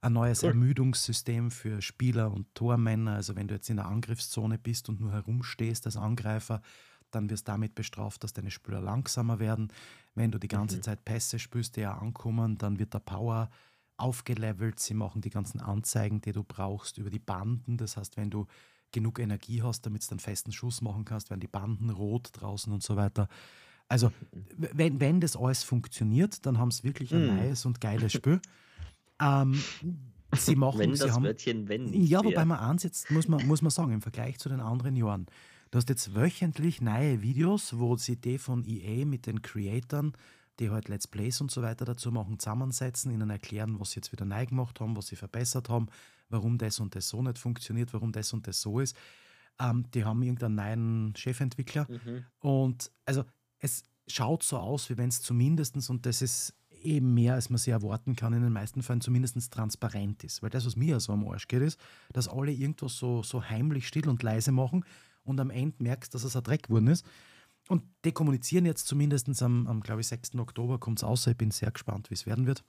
ein neues cool. Ermüdungssystem für Spieler und Tormänner. Also wenn du jetzt in der Angriffszone bist und nur herumstehst als Angreifer, dann wirst du damit bestraft, dass deine Spieler langsamer werden. Wenn du die ganze mhm. Zeit Pässe spürst, die ja ankommen, dann wird der Power aufgelevelt. Sie machen die ganzen Anzeigen, die du brauchst, über die Banden. Das heißt, wenn du genug Energie hast, damit du einen festen Schuss machen kannst, werden die Banden rot draußen und so weiter. Also, wenn, wenn das alles funktioniert, dann haben sie wirklich ein mhm. neues und geiles Spiel. Ähm, sie machen, wenn sie das haben, Wörtchen wenn nicht Ja, wobei man eins jetzt, muss man, muss man sagen, im Vergleich zu den anderen Jahren, du hast jetzt wöchentlich neue Videos, wo sie die von EA mit den Creatoren, die halt Let's Plays und so weiter dazu machen, zusammensetzen, ihnen erklären, was sie jetzt wieder neu gemacht haben, was sie verbessert haben, warum das und das so nicht funktioniert, warum das und das so ist. Ähm, die haben irgendeinen neuen Chefentwickler. Mhm. Und also es schaut so aus, wie wenn es zumindest, und das ist eben mehr, als man sich erwarten kann, in den meisten Fällen zumindest transparent ist. Weil das, was mir so am Arsch geht, ist, dass alle irgendwas so, so heimlich still und leise machen und am Ende merkst, dass es ein Dreck geworden ist. Und die kommunizieren jetzt zumindest am, am glaube ich, 6. Oktober kommt es aus. Ich bin sehr gespannt, wie es werden wird.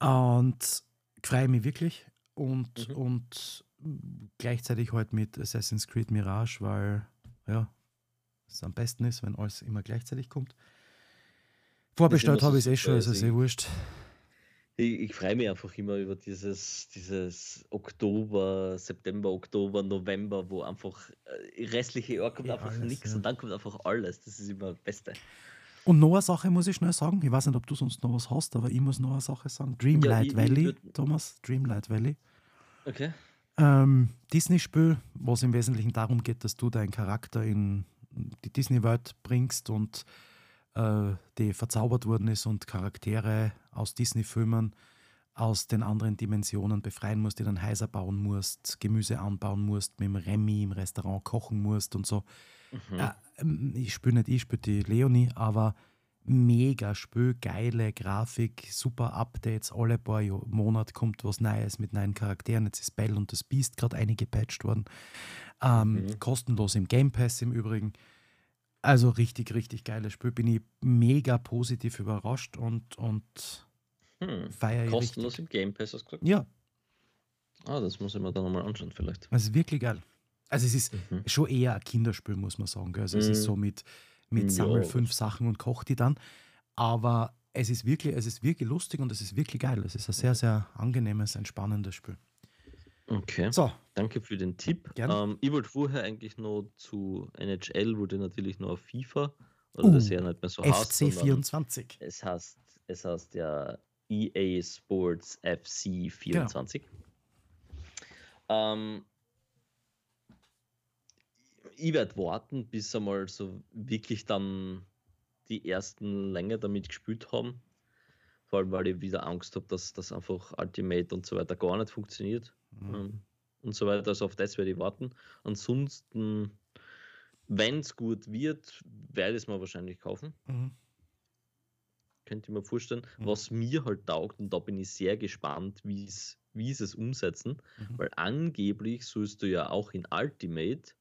Und freue mich wirklich. Und, mhm. und gleichzeitig heute halt mit Assassin's Creed Mirage, weil ja, es am besten ist, wenn alles immer gleichzeitig kommt. Vorbestellt habe ich es eh schon, also sehr wurscht. Ich, ich freue mich einfach immer über dieses, dieses Oktober, September, Oktober, November, wo einfach äh, restliche Jahr kommt ja, einfach nichts ja. und dann kommt einfach alles. Das ist immer das Beste. Und noch eine Sache muss ich schnell sagen. Ich weiß nicht, ob du sonst noch was hast, aber ich muss noch eine Sache sagen. Dreamlight ja, ich, Valley, ich Thomas, Dreamlight Valley. Okay. Ähm, Disney-Spiel, was im Wesentlichen darum geht, dass du deinen Charakter in die Disney-Welt bringst und äh, die verzaubert worden ist und Charaktere aus Disney-Filmen aus den anderen Dimensionen befreien musst, die dann Häuser bauen musst, Gemüse anbauen musst, mit dem Remy im Restaurant kochen musst und so. Mhm. Äh, ich spüre nicht ich, spüre die Leonie, aber mega Spiel, geile Grafik, super Updates, alle paar Monate kommt was Neues mit neuen Charakteren. Jetzt ist Bell und das Beast gerade eingepatcht worden. Ähm, mhm. Kostenlos im Game Pass im Übrigen. Also richtig, richtig geiles Spiel. Bin ich mega positiv überrascht und, und hm. feiere ich. Kostenlos richtig. im Game Pass, hast du gesagt? Ja. Ah, das muss ich mir dann nochmal anschauen, vielleicht. Also wirklich geil. Also es ist mhm. schon eher ein Kinderspiel, muss man sagen. Gell? Also mhm. es ist so mhm. mit, mit ja. Sammel fünf Sachen und koch die dann. Aber es ist wirklich, es ist wirklich lustig und es ist wirklich geil. Es ist ein sehr, sehr angenehmes, ein spannendes Spiel. Okay. So. Danke für den Tipp. Ähm, ich wollte vorher eigentlich noch zu NHL, wollte natürlich noch auf FIFA, oder uh, das ja nicht mehr so FC heißt. 24. Es heißt, es heißt ja EA Sports FC 24. Genau. Ähm, ich werde warten, bis einmal so wirklich dann die ersten länger damit gespielt haben. Vor allem, weil ich wieder Angst habe, dass das einfach Ultimate und so weiter gar nicht funktioniert mhm. Ähm, und so weiter. Also auf das werde ich warten. Ansonsten, wenn es gut wird, werde ich es mir wahrscheinlich kaufen. Mhm. Könnte ich mir vorstellen. Mhm. Was mir halt taugt, und da bin ich sehr gespannt, wie es wie sie es umsetzen, mhm. weil angeblich sollst du ja auch in Ultimate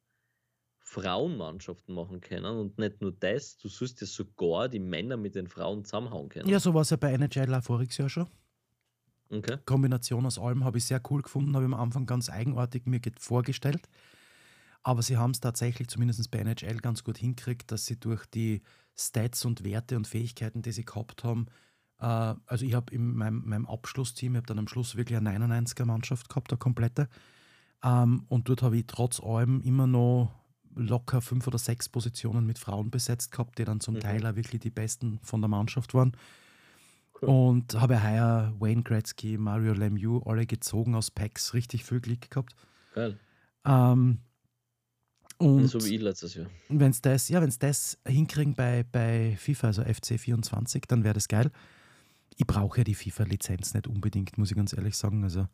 Frauenmannschaften machen können und nicht nur das, du sollst ja sogar die Männer mit den Frauen zusammenhauen können. Ja, so war es ja bei NHL auch voriges Jahr schon. Okay. Kombination aus allem habe ich sehr cool gefunden, habe ich am Anfang ganz eigenartig mir vorgestellt. Aber sie haben es tatsächlich, zumindest bei NHL, ganz gut hingekriegt, dass sie durch die Stats und Werte und Fähigkeiten, die sie gehabt haben, äh, also ich habe in meinem, meinem Abschlussteam, ich habe dann am Schluss wirklich eine 99er-Mannschaft gehabt, eine komplette. Ähm, und dort habe ich trotz allem immer noch locker fünf oder sechs Positionen mit Frauen besetzt gehabt, die dann zum mhm. Teil auch wirklich die besten von der Mannschaft waren. Cool. Und habe heuer Wayne Gretzky, Mario Lemieux alle gezogen aus Packs, richtig viel Glück gehabt. Geil. Ähm, und so wie ich letztes Jahr. Wenn es das, ja, das hinkriegen bei, bei FIFA, also FC 24, dann wäre das geil. Ich brauche ja die FIFA-Lizenz nicht unbedingt, muss ich ganz ehrlich sagen. Also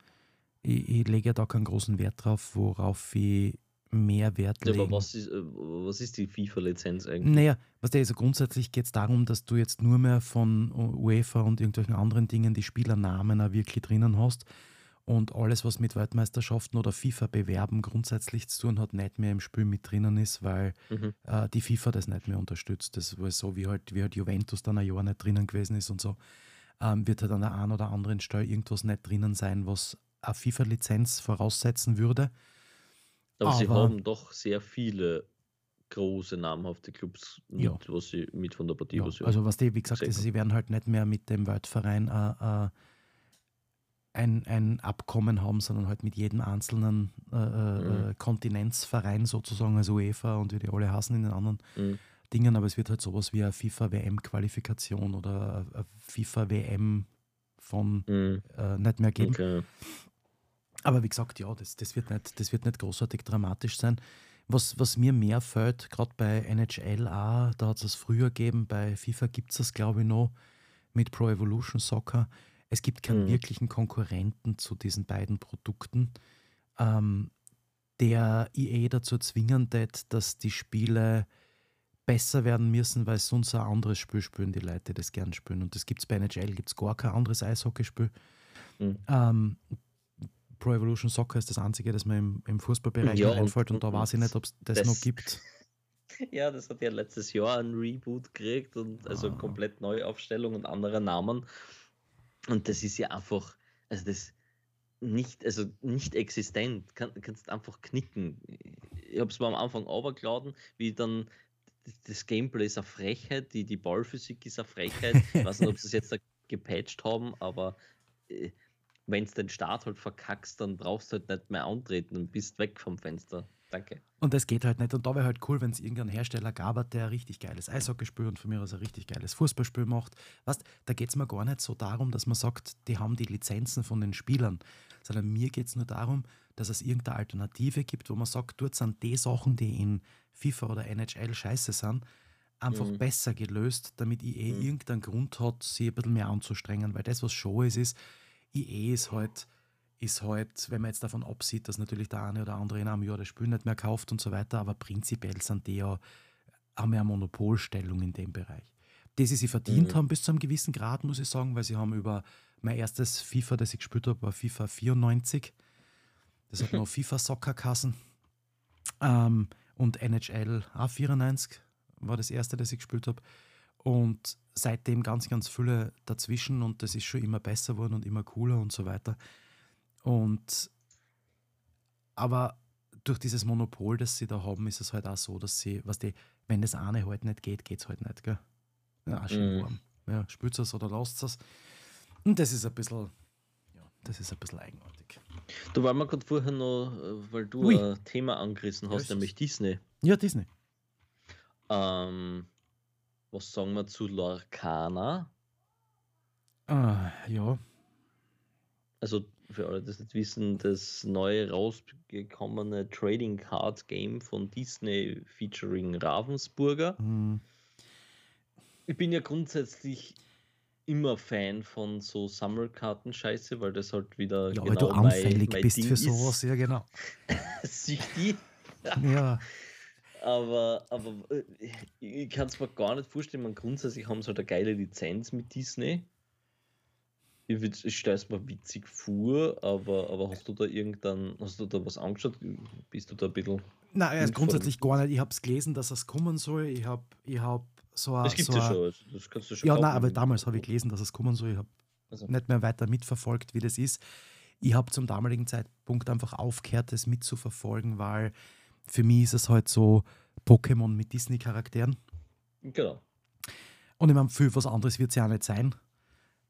ich, ich lege ja da keinen großen Wert drauf, worauf ich mehr Wert ja, legen. Aber was ist, äh, was ist die FIFA-Lizenz eigentlich? Naja, was der also grundsätzlich geht es darum, dass du jetzt nur mehr von UEFA und irgendwelchen anderen Dingen die Spielernamen auch wirklich drinnen hast und alles, was mit Weltmeisterschaften oder FIFA-Bewerben grundsätzlich zu tun hat, nicht mehr im Spiel mit drinnen ist, weil mhm. äh, die FIFA das nicht mehr unterstützt. Das war so, wie halt, wie halt Juventus dann ein Jahr nicht drinnen gewesen ist und so, ähm, wird halt an der einen oder anderen Stelle irgendwas nicht drinnen sein, was eine FIFA-Lizenz voraussetzen würde. Aber, Aber, sie haben doch sehr viele große namhafte Clubs, mit, ja. was sie mit von der Partie ja, Also was die, wie gesagt, ist, sie werden halt nicht mehr mit dem Weltverein äh, äh, ein, ein Abkommen haben, sondern halt mit jedem einzelnen äh, äh, mhm. Kontinentsverein sozusagen, also UEFA und wie die alle hassen in den anderen mhm. Dingen, aber es wird halt sowas wie eine FIFA-WM-Qualifikation oder eine FIFA-WM von mhm. äh, nicht mehr geben. Okay. Aber wie gesagt, ja, das, das, wird nicht, das wird nicht großartig dramatisch sein. Was, was mir mehr fällt, gerade bei NHL auch, da hat es es früher gegeben, bei FIFA gibt es das, glaube ich, noch mit Pro Evolution Soccer es gibt keinen mhm. wirklichen Konkurrenten zu diesen beiden Produkten, ähm, der EA dazu zwingen wird, dass die Spiele besser werden müssen, weil sonst ein anderes Spiel spielen die Leute, das gern spielen. Und das gibt es bei NHL, gibt es gar kein anderes Eishockeyspiel. Mhm. Ähm, Pro Evolution Soccer ist das einzige, das mir im, im Fußballbereich ja, einfällt und, und, da weiß ich nicht, ob es das, das, noch gibt. Ja, das hat ja letztes Jahr ein Reboot gekriegt und also ah. komplett neue Aufstellung und andere Namen. Und das ist ja einfach, also das nicht, also nicht existent, Kann, kannst einfach knicken. Ich habe es mal am Anfang runtergeladen, wie dann das Gameplay ist eine Frechheit, die, die Ballphysik ist eine Frechheit. Ich weiß nicht, ob sie es jetzt da gepatcht haben, aber äh, wenn es den Start halt verkackst, dann brauchst du halt nicht mehr antreten und bist weg vom Fenster. Danke. Und das geht halt nicht. Und da wäre halt cool, wenn es irgendeinen Hersteller gab, der ein richtig geiles Eishockeyspiel und von mir aus ein richtig geiles Fußballspiel macht. Weißt, da geht es mir gar nicht so darum, dass man sagt, die haben die Lizenzen von den Spielern, sondern mir geht es nur darum, dass es irgendeine Alternative gibt, wo man sagt, dort sind die Sachen, die in FIFA oder NHL scheiße sind, einfach mhm. besser gelöst, damit EA mhm. irgendeinen Grund hat, sie ein bisschen mehr anzustrengen. Weil das, was Show ist, ist, EA ist halt ist halt, wenn man jetzt davon absieht, dass natürlich der eine oder andere in einem Jahr das Spiel nicht mehr kauft und so weiter, aber prinzipiell sind die ja, haben ja eine Monopolstellung in dem Bereich. Die sie, sie verdient mhm. haben bis zu einem gewissen Grad, muss ich sagen, weil sie haben über mein erstes FIFA, das ich gespielt habe, war FIFA 94. Das hat noch FIFA Soccer Kassen. Ähm, und NHL A94 war das erste, das ich gespielt habe. Und seitdem ganz, ganz viele dazwischen und das ist schon immer besser geworden und immer cooler und so weiter. Und aber durch dieses Monopol, das sie da haben, ist es halt auch so, dass sie, was die, wenn das eine halt nicht geht, geht es halt nicht, gell? Ja, schön warm. Mm. Ja, spült es oder lasst es. Und das ist ein bisschen, ja, das ist ein bisschen eigenartig. Du war mal gerade vorher noch, äh, weil du Ui. ein Thema angerissen hast, ja, nämlich Disney. Ja, Disney. Ähm, was sagen wir zu Lorcana? Ah, ja. Also für alle, die das nicht wissen, das neue rausgekommene Trading Card Game von Disney featuring Ravensburger. Mhm. Ich bin ja grundsätzlich immer Fan von so Sammelkarten-Scheiße, weil das halt wieder. Ja, genau weil du anfällig mein, mein bist Ding für sowas, ja, genau. Süchtig. ja. Aber, aber äh, ich kann es mir gar nicht vorstellen, man grundsätzlich haben sie halt eine geile Lizenz mit Disney. Ich, ich stelle es mir witzig vor, aber, aber hast du da irgendein, hast du da was angeschaut? Bist du da ein bisschen. Nein, also grundsätzlich gar nicht. Ich habe es gelesen, dass es kommen soll. Ich habe ich hab so ein. Das gibt so ja schon, das kannst du schon Ja, nein, aber damals habe ich gelesen, dass es kommen soll. Ich habe Also, nicht mehr weiter mitverfolgt, wie das ist. Ich habe zum damaligen Zeitpunkt einfach aufgehört, das mitzuverfolgen, weil für mich ist es halt so Pokémon mit Disney-Charakteren. genau. Und ich meine, viel was anderes wird es ja auch nicht sein,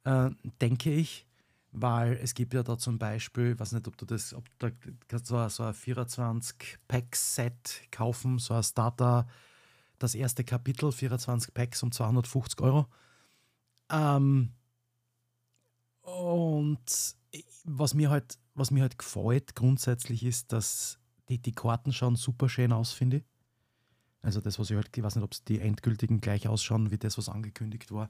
äh, denke ich. Weil es gibt ja da zum Beispiel, ich weiß nicht, ob du das, ob du da kannst so ein, so ein 24-Pack-Set kaufen, so ein Starter, das erste Kapitel, 24 Packs um 250 Euro. Ähm, und was mir halt, was mir halt gefällt grundsätzlich ist, dass die, die Karten schauen super schön aus, finde ich. Also das, was ich halt, ich weiß nicht, ob es die endgültigen gleich ausschauen, wie das, was angekündigt war.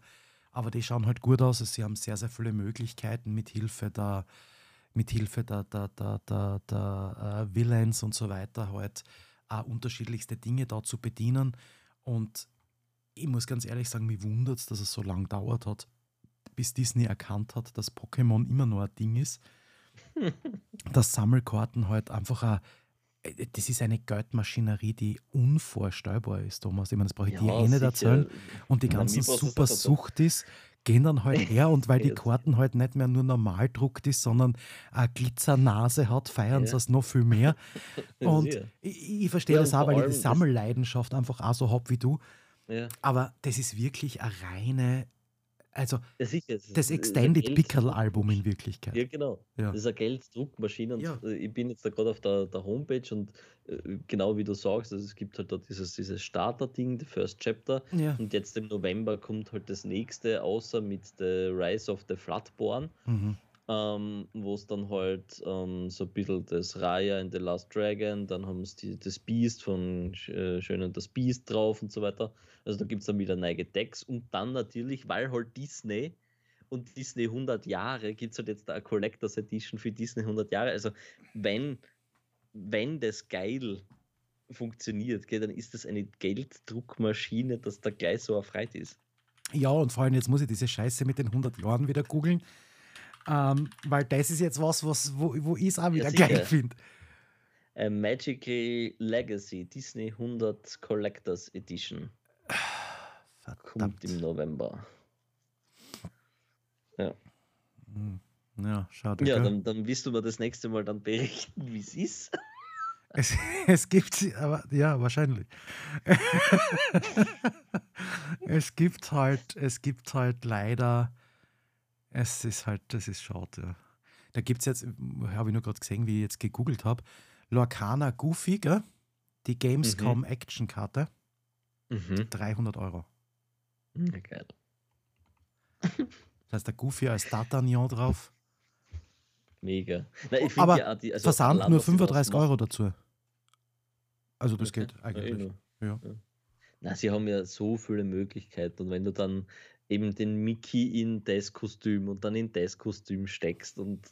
Aber die schauen halt gut aus. Also sie haben sehr, sehr viele Möglichkeiten mit Hilfe der, mit Hilfe der, der, der, der, der äh, Villains und so weiter halt auch unterschiedlichste Dinge da zu bedienen. Und ich muss ganz ehrlich sagen, mich wundert es, dass es so lange dauert hat, bis Disney erkannt hat, dass Pokémon immer noch ein Ding ist. dass Sammelkarten halt einfach ein, das ist eine Geldmaschinerie, die unvorstellbar ist, Thomas. Ich meine, das brauche ich dir eh nicht erzählen. Und die ganzen super das nicht erzählen. Suchtis gehen dann halt her und weil die. Karten halt nicht mehr nur normal druckt ist, sondern eine Glitzernase hat, feiern sie Ja. es noch viel mehr. Und ich, ich verstehe Ja, das auch, weil ich die Sammelleidenschaft einfach auch so habe wie du. Ja, Aber das ist wirklich eine reine, also das ist- es ist Extended Pickerl-Album in Wirklichkeit. Ja, genau. Ja. Das ist eine Gelddruckmaschine und Ja. äh, ich bin jetzt da gerade auf der, der Homepage und äh, genau wie du sagst, also es gibt halt da dieses, dieses Starter-Ding, the First Chapter Ja. und jetzt im November kommt halt das nächste, außer mit The Rise of the Floodborn, Mhm. Ähm, wo es dann halt ähm, so ein bisschen das Raya in The Last Dragon, dann haben sie das Beast von äh, Schön und das Beast drauf und so weiter. Also da gibt es dann wieder neue Decks und dann natürlich, weil halt Disney und Disney 100 Jahre, gibt es halt jetzt da eine Collectors Edition für Disney 100 Jahre. Also wenn, wenn das geil funktioniert, gell, dann ist das eine Gelddruckmaschine, dass da gleich so erfreut ist. Ja, und vor allem jetzt muss ich diese Scheiße mit den 100 Jahren wieder googeln. Ähm, weil das ist jetzt was, was wo, wo ich es auch wieder sicher. geil finde. A Magical Legacy Disney 100 Collectors Edition kommt Verdammt. im November. Ja, Hm. Ja, schade. ja dann, dann wirst du mir das nächste Mal dann berichten, wie es ist. Es, es gibt sie, aber ja, wahrscheinlich. es gibt halt, es gibt halt leider, es ist halt, das ist schade. Ja. Da gibt es jetzt, habe ich nur gerade gesehen, wie ich jetzt gegoogelt habe, Lorcana Goofy, gell? die Gamescom Action-Karte, Mhm. 300 Euro. Ja, geil. Das heißt, der Goofy als D'Artagnan drauf. Mega. Na, ich find Aber ja die, also Versand nur dass sie das 35 machen- Euro dazu. Also das Okay. geht Ja, eh eigentlich. nur. Ja. Na, sie haben ja so viele Möglichkeiten und wenn du dann eben den Mickey in das Kostüm und dann in das Kostüm steckst und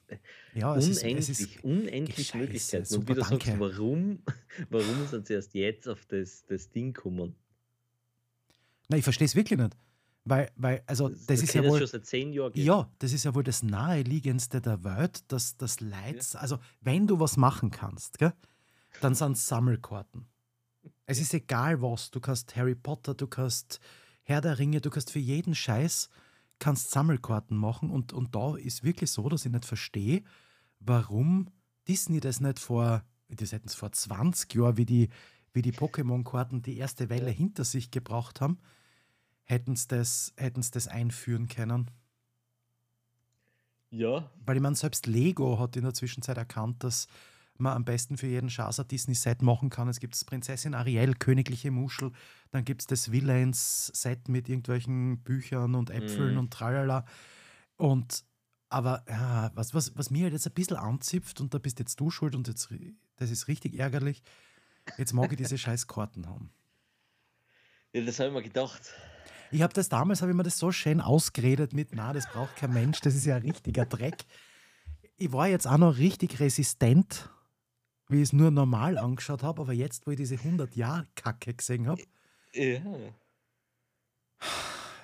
Ja, es ist, unendlich, ist unendlich Möglichkeiten. super, und wie du sagst, danke. warum, warum sind sie erst jetzt auf das, das Ding gekommen? Nein, ich verstehe es wirklich nicht. Weil, weil also das Wir ist ja wohl. schon seit zehn Jahren. Ja, das ist ja wohl das naheliegendste der Welt, dass das Leid, also wenn du was machen kannst, gell, dann sind es Sammelkarten. Es ist egal was, du kannst Harry Potter, du kannst Herr der Ringe, du kannst für jeden Scheiß kannst Sammelkarten machen und, und da ist wirklich so, dass ich nicht verstehe, warum Disney das nicht vor, das hätten es vor 20 Jahren, wie die, wie die Pokémon-Karten die erste Welle hinter sich gebracht haben, hätten sie das, hätten's das einführen können. ja, Weil ich meine, selbst Lego hat in der Zwischenzeit erkannt, dass man am besten für jeden ein Disney-Set machen kann. Es gibt das Prinzessin Ariel, Königliche Muschel, dann gibt es das Villains-Set mit irgendwelchen Büchern und Äpfeln Mhm. und tralala. Und aber ja, was, was, was mir halt jetzt ein bisschen anzipft, und da bist jetzt du schuld und jetzt, das ist richtig ärgerlich, jetzt mag ich diese scheiß Karten haben. ja das habe ich mir gedacht. Ich habe das damals, habe ich mir das so schön ausgeredet mit, na, das braucht kein Mensch, das ist ja ein richtiger Dreck. Ich war jetzt auch noch richtig resistent, wie ich es nur normal angeschaut habe, aber jetzt, wo ich diese 100 Jahre Kacke gesehen habe, Ja.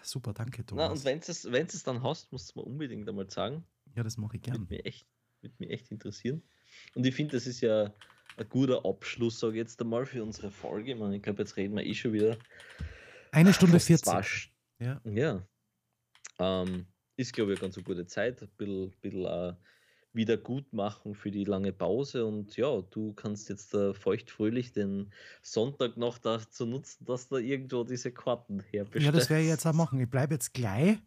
super, danke, Na, Thomas. und wenn du es wenn's es dann hast, musst du mir unbedingt einmal sagen. ja, das mache ich Würde gern. mich echt, würde mich echt interessieren. Und ich finde, das ist ja ein guter Abschluss, sage ich jetzt einmal, für unsere Folge. Ich, ich glaube, jetzt reden wir eh schon wieder. Eine Stunde fast zwei 40. St- Ja. Ja. Ähm, ist, glaube ich, eine ganz gute Zeit. Ein bisschen, bisschen äh, Wiedergutmachung für die lange Pause. Und ja, du kannst jetzt äh, feuchtfröhlich den Sonntag noch dazu nutzen, dass da irgendwo diese Karten herbestellst. Ja, das werde ich jetzt auch machen. Ich bleibe jetzt gleich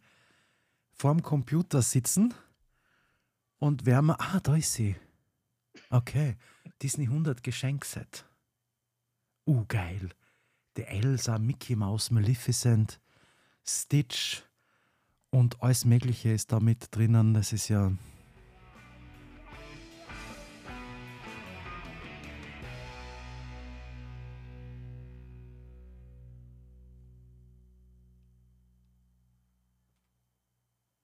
vorm Computer sitzen und werde mir. Ah, da ist sie. Okay. Disney 100 Geschenkset. Uh, geil. Die Elsa, Mickey Mouse, Maleficent, Stitch und alles Mögliche ist da mit drinnen. Das ist ja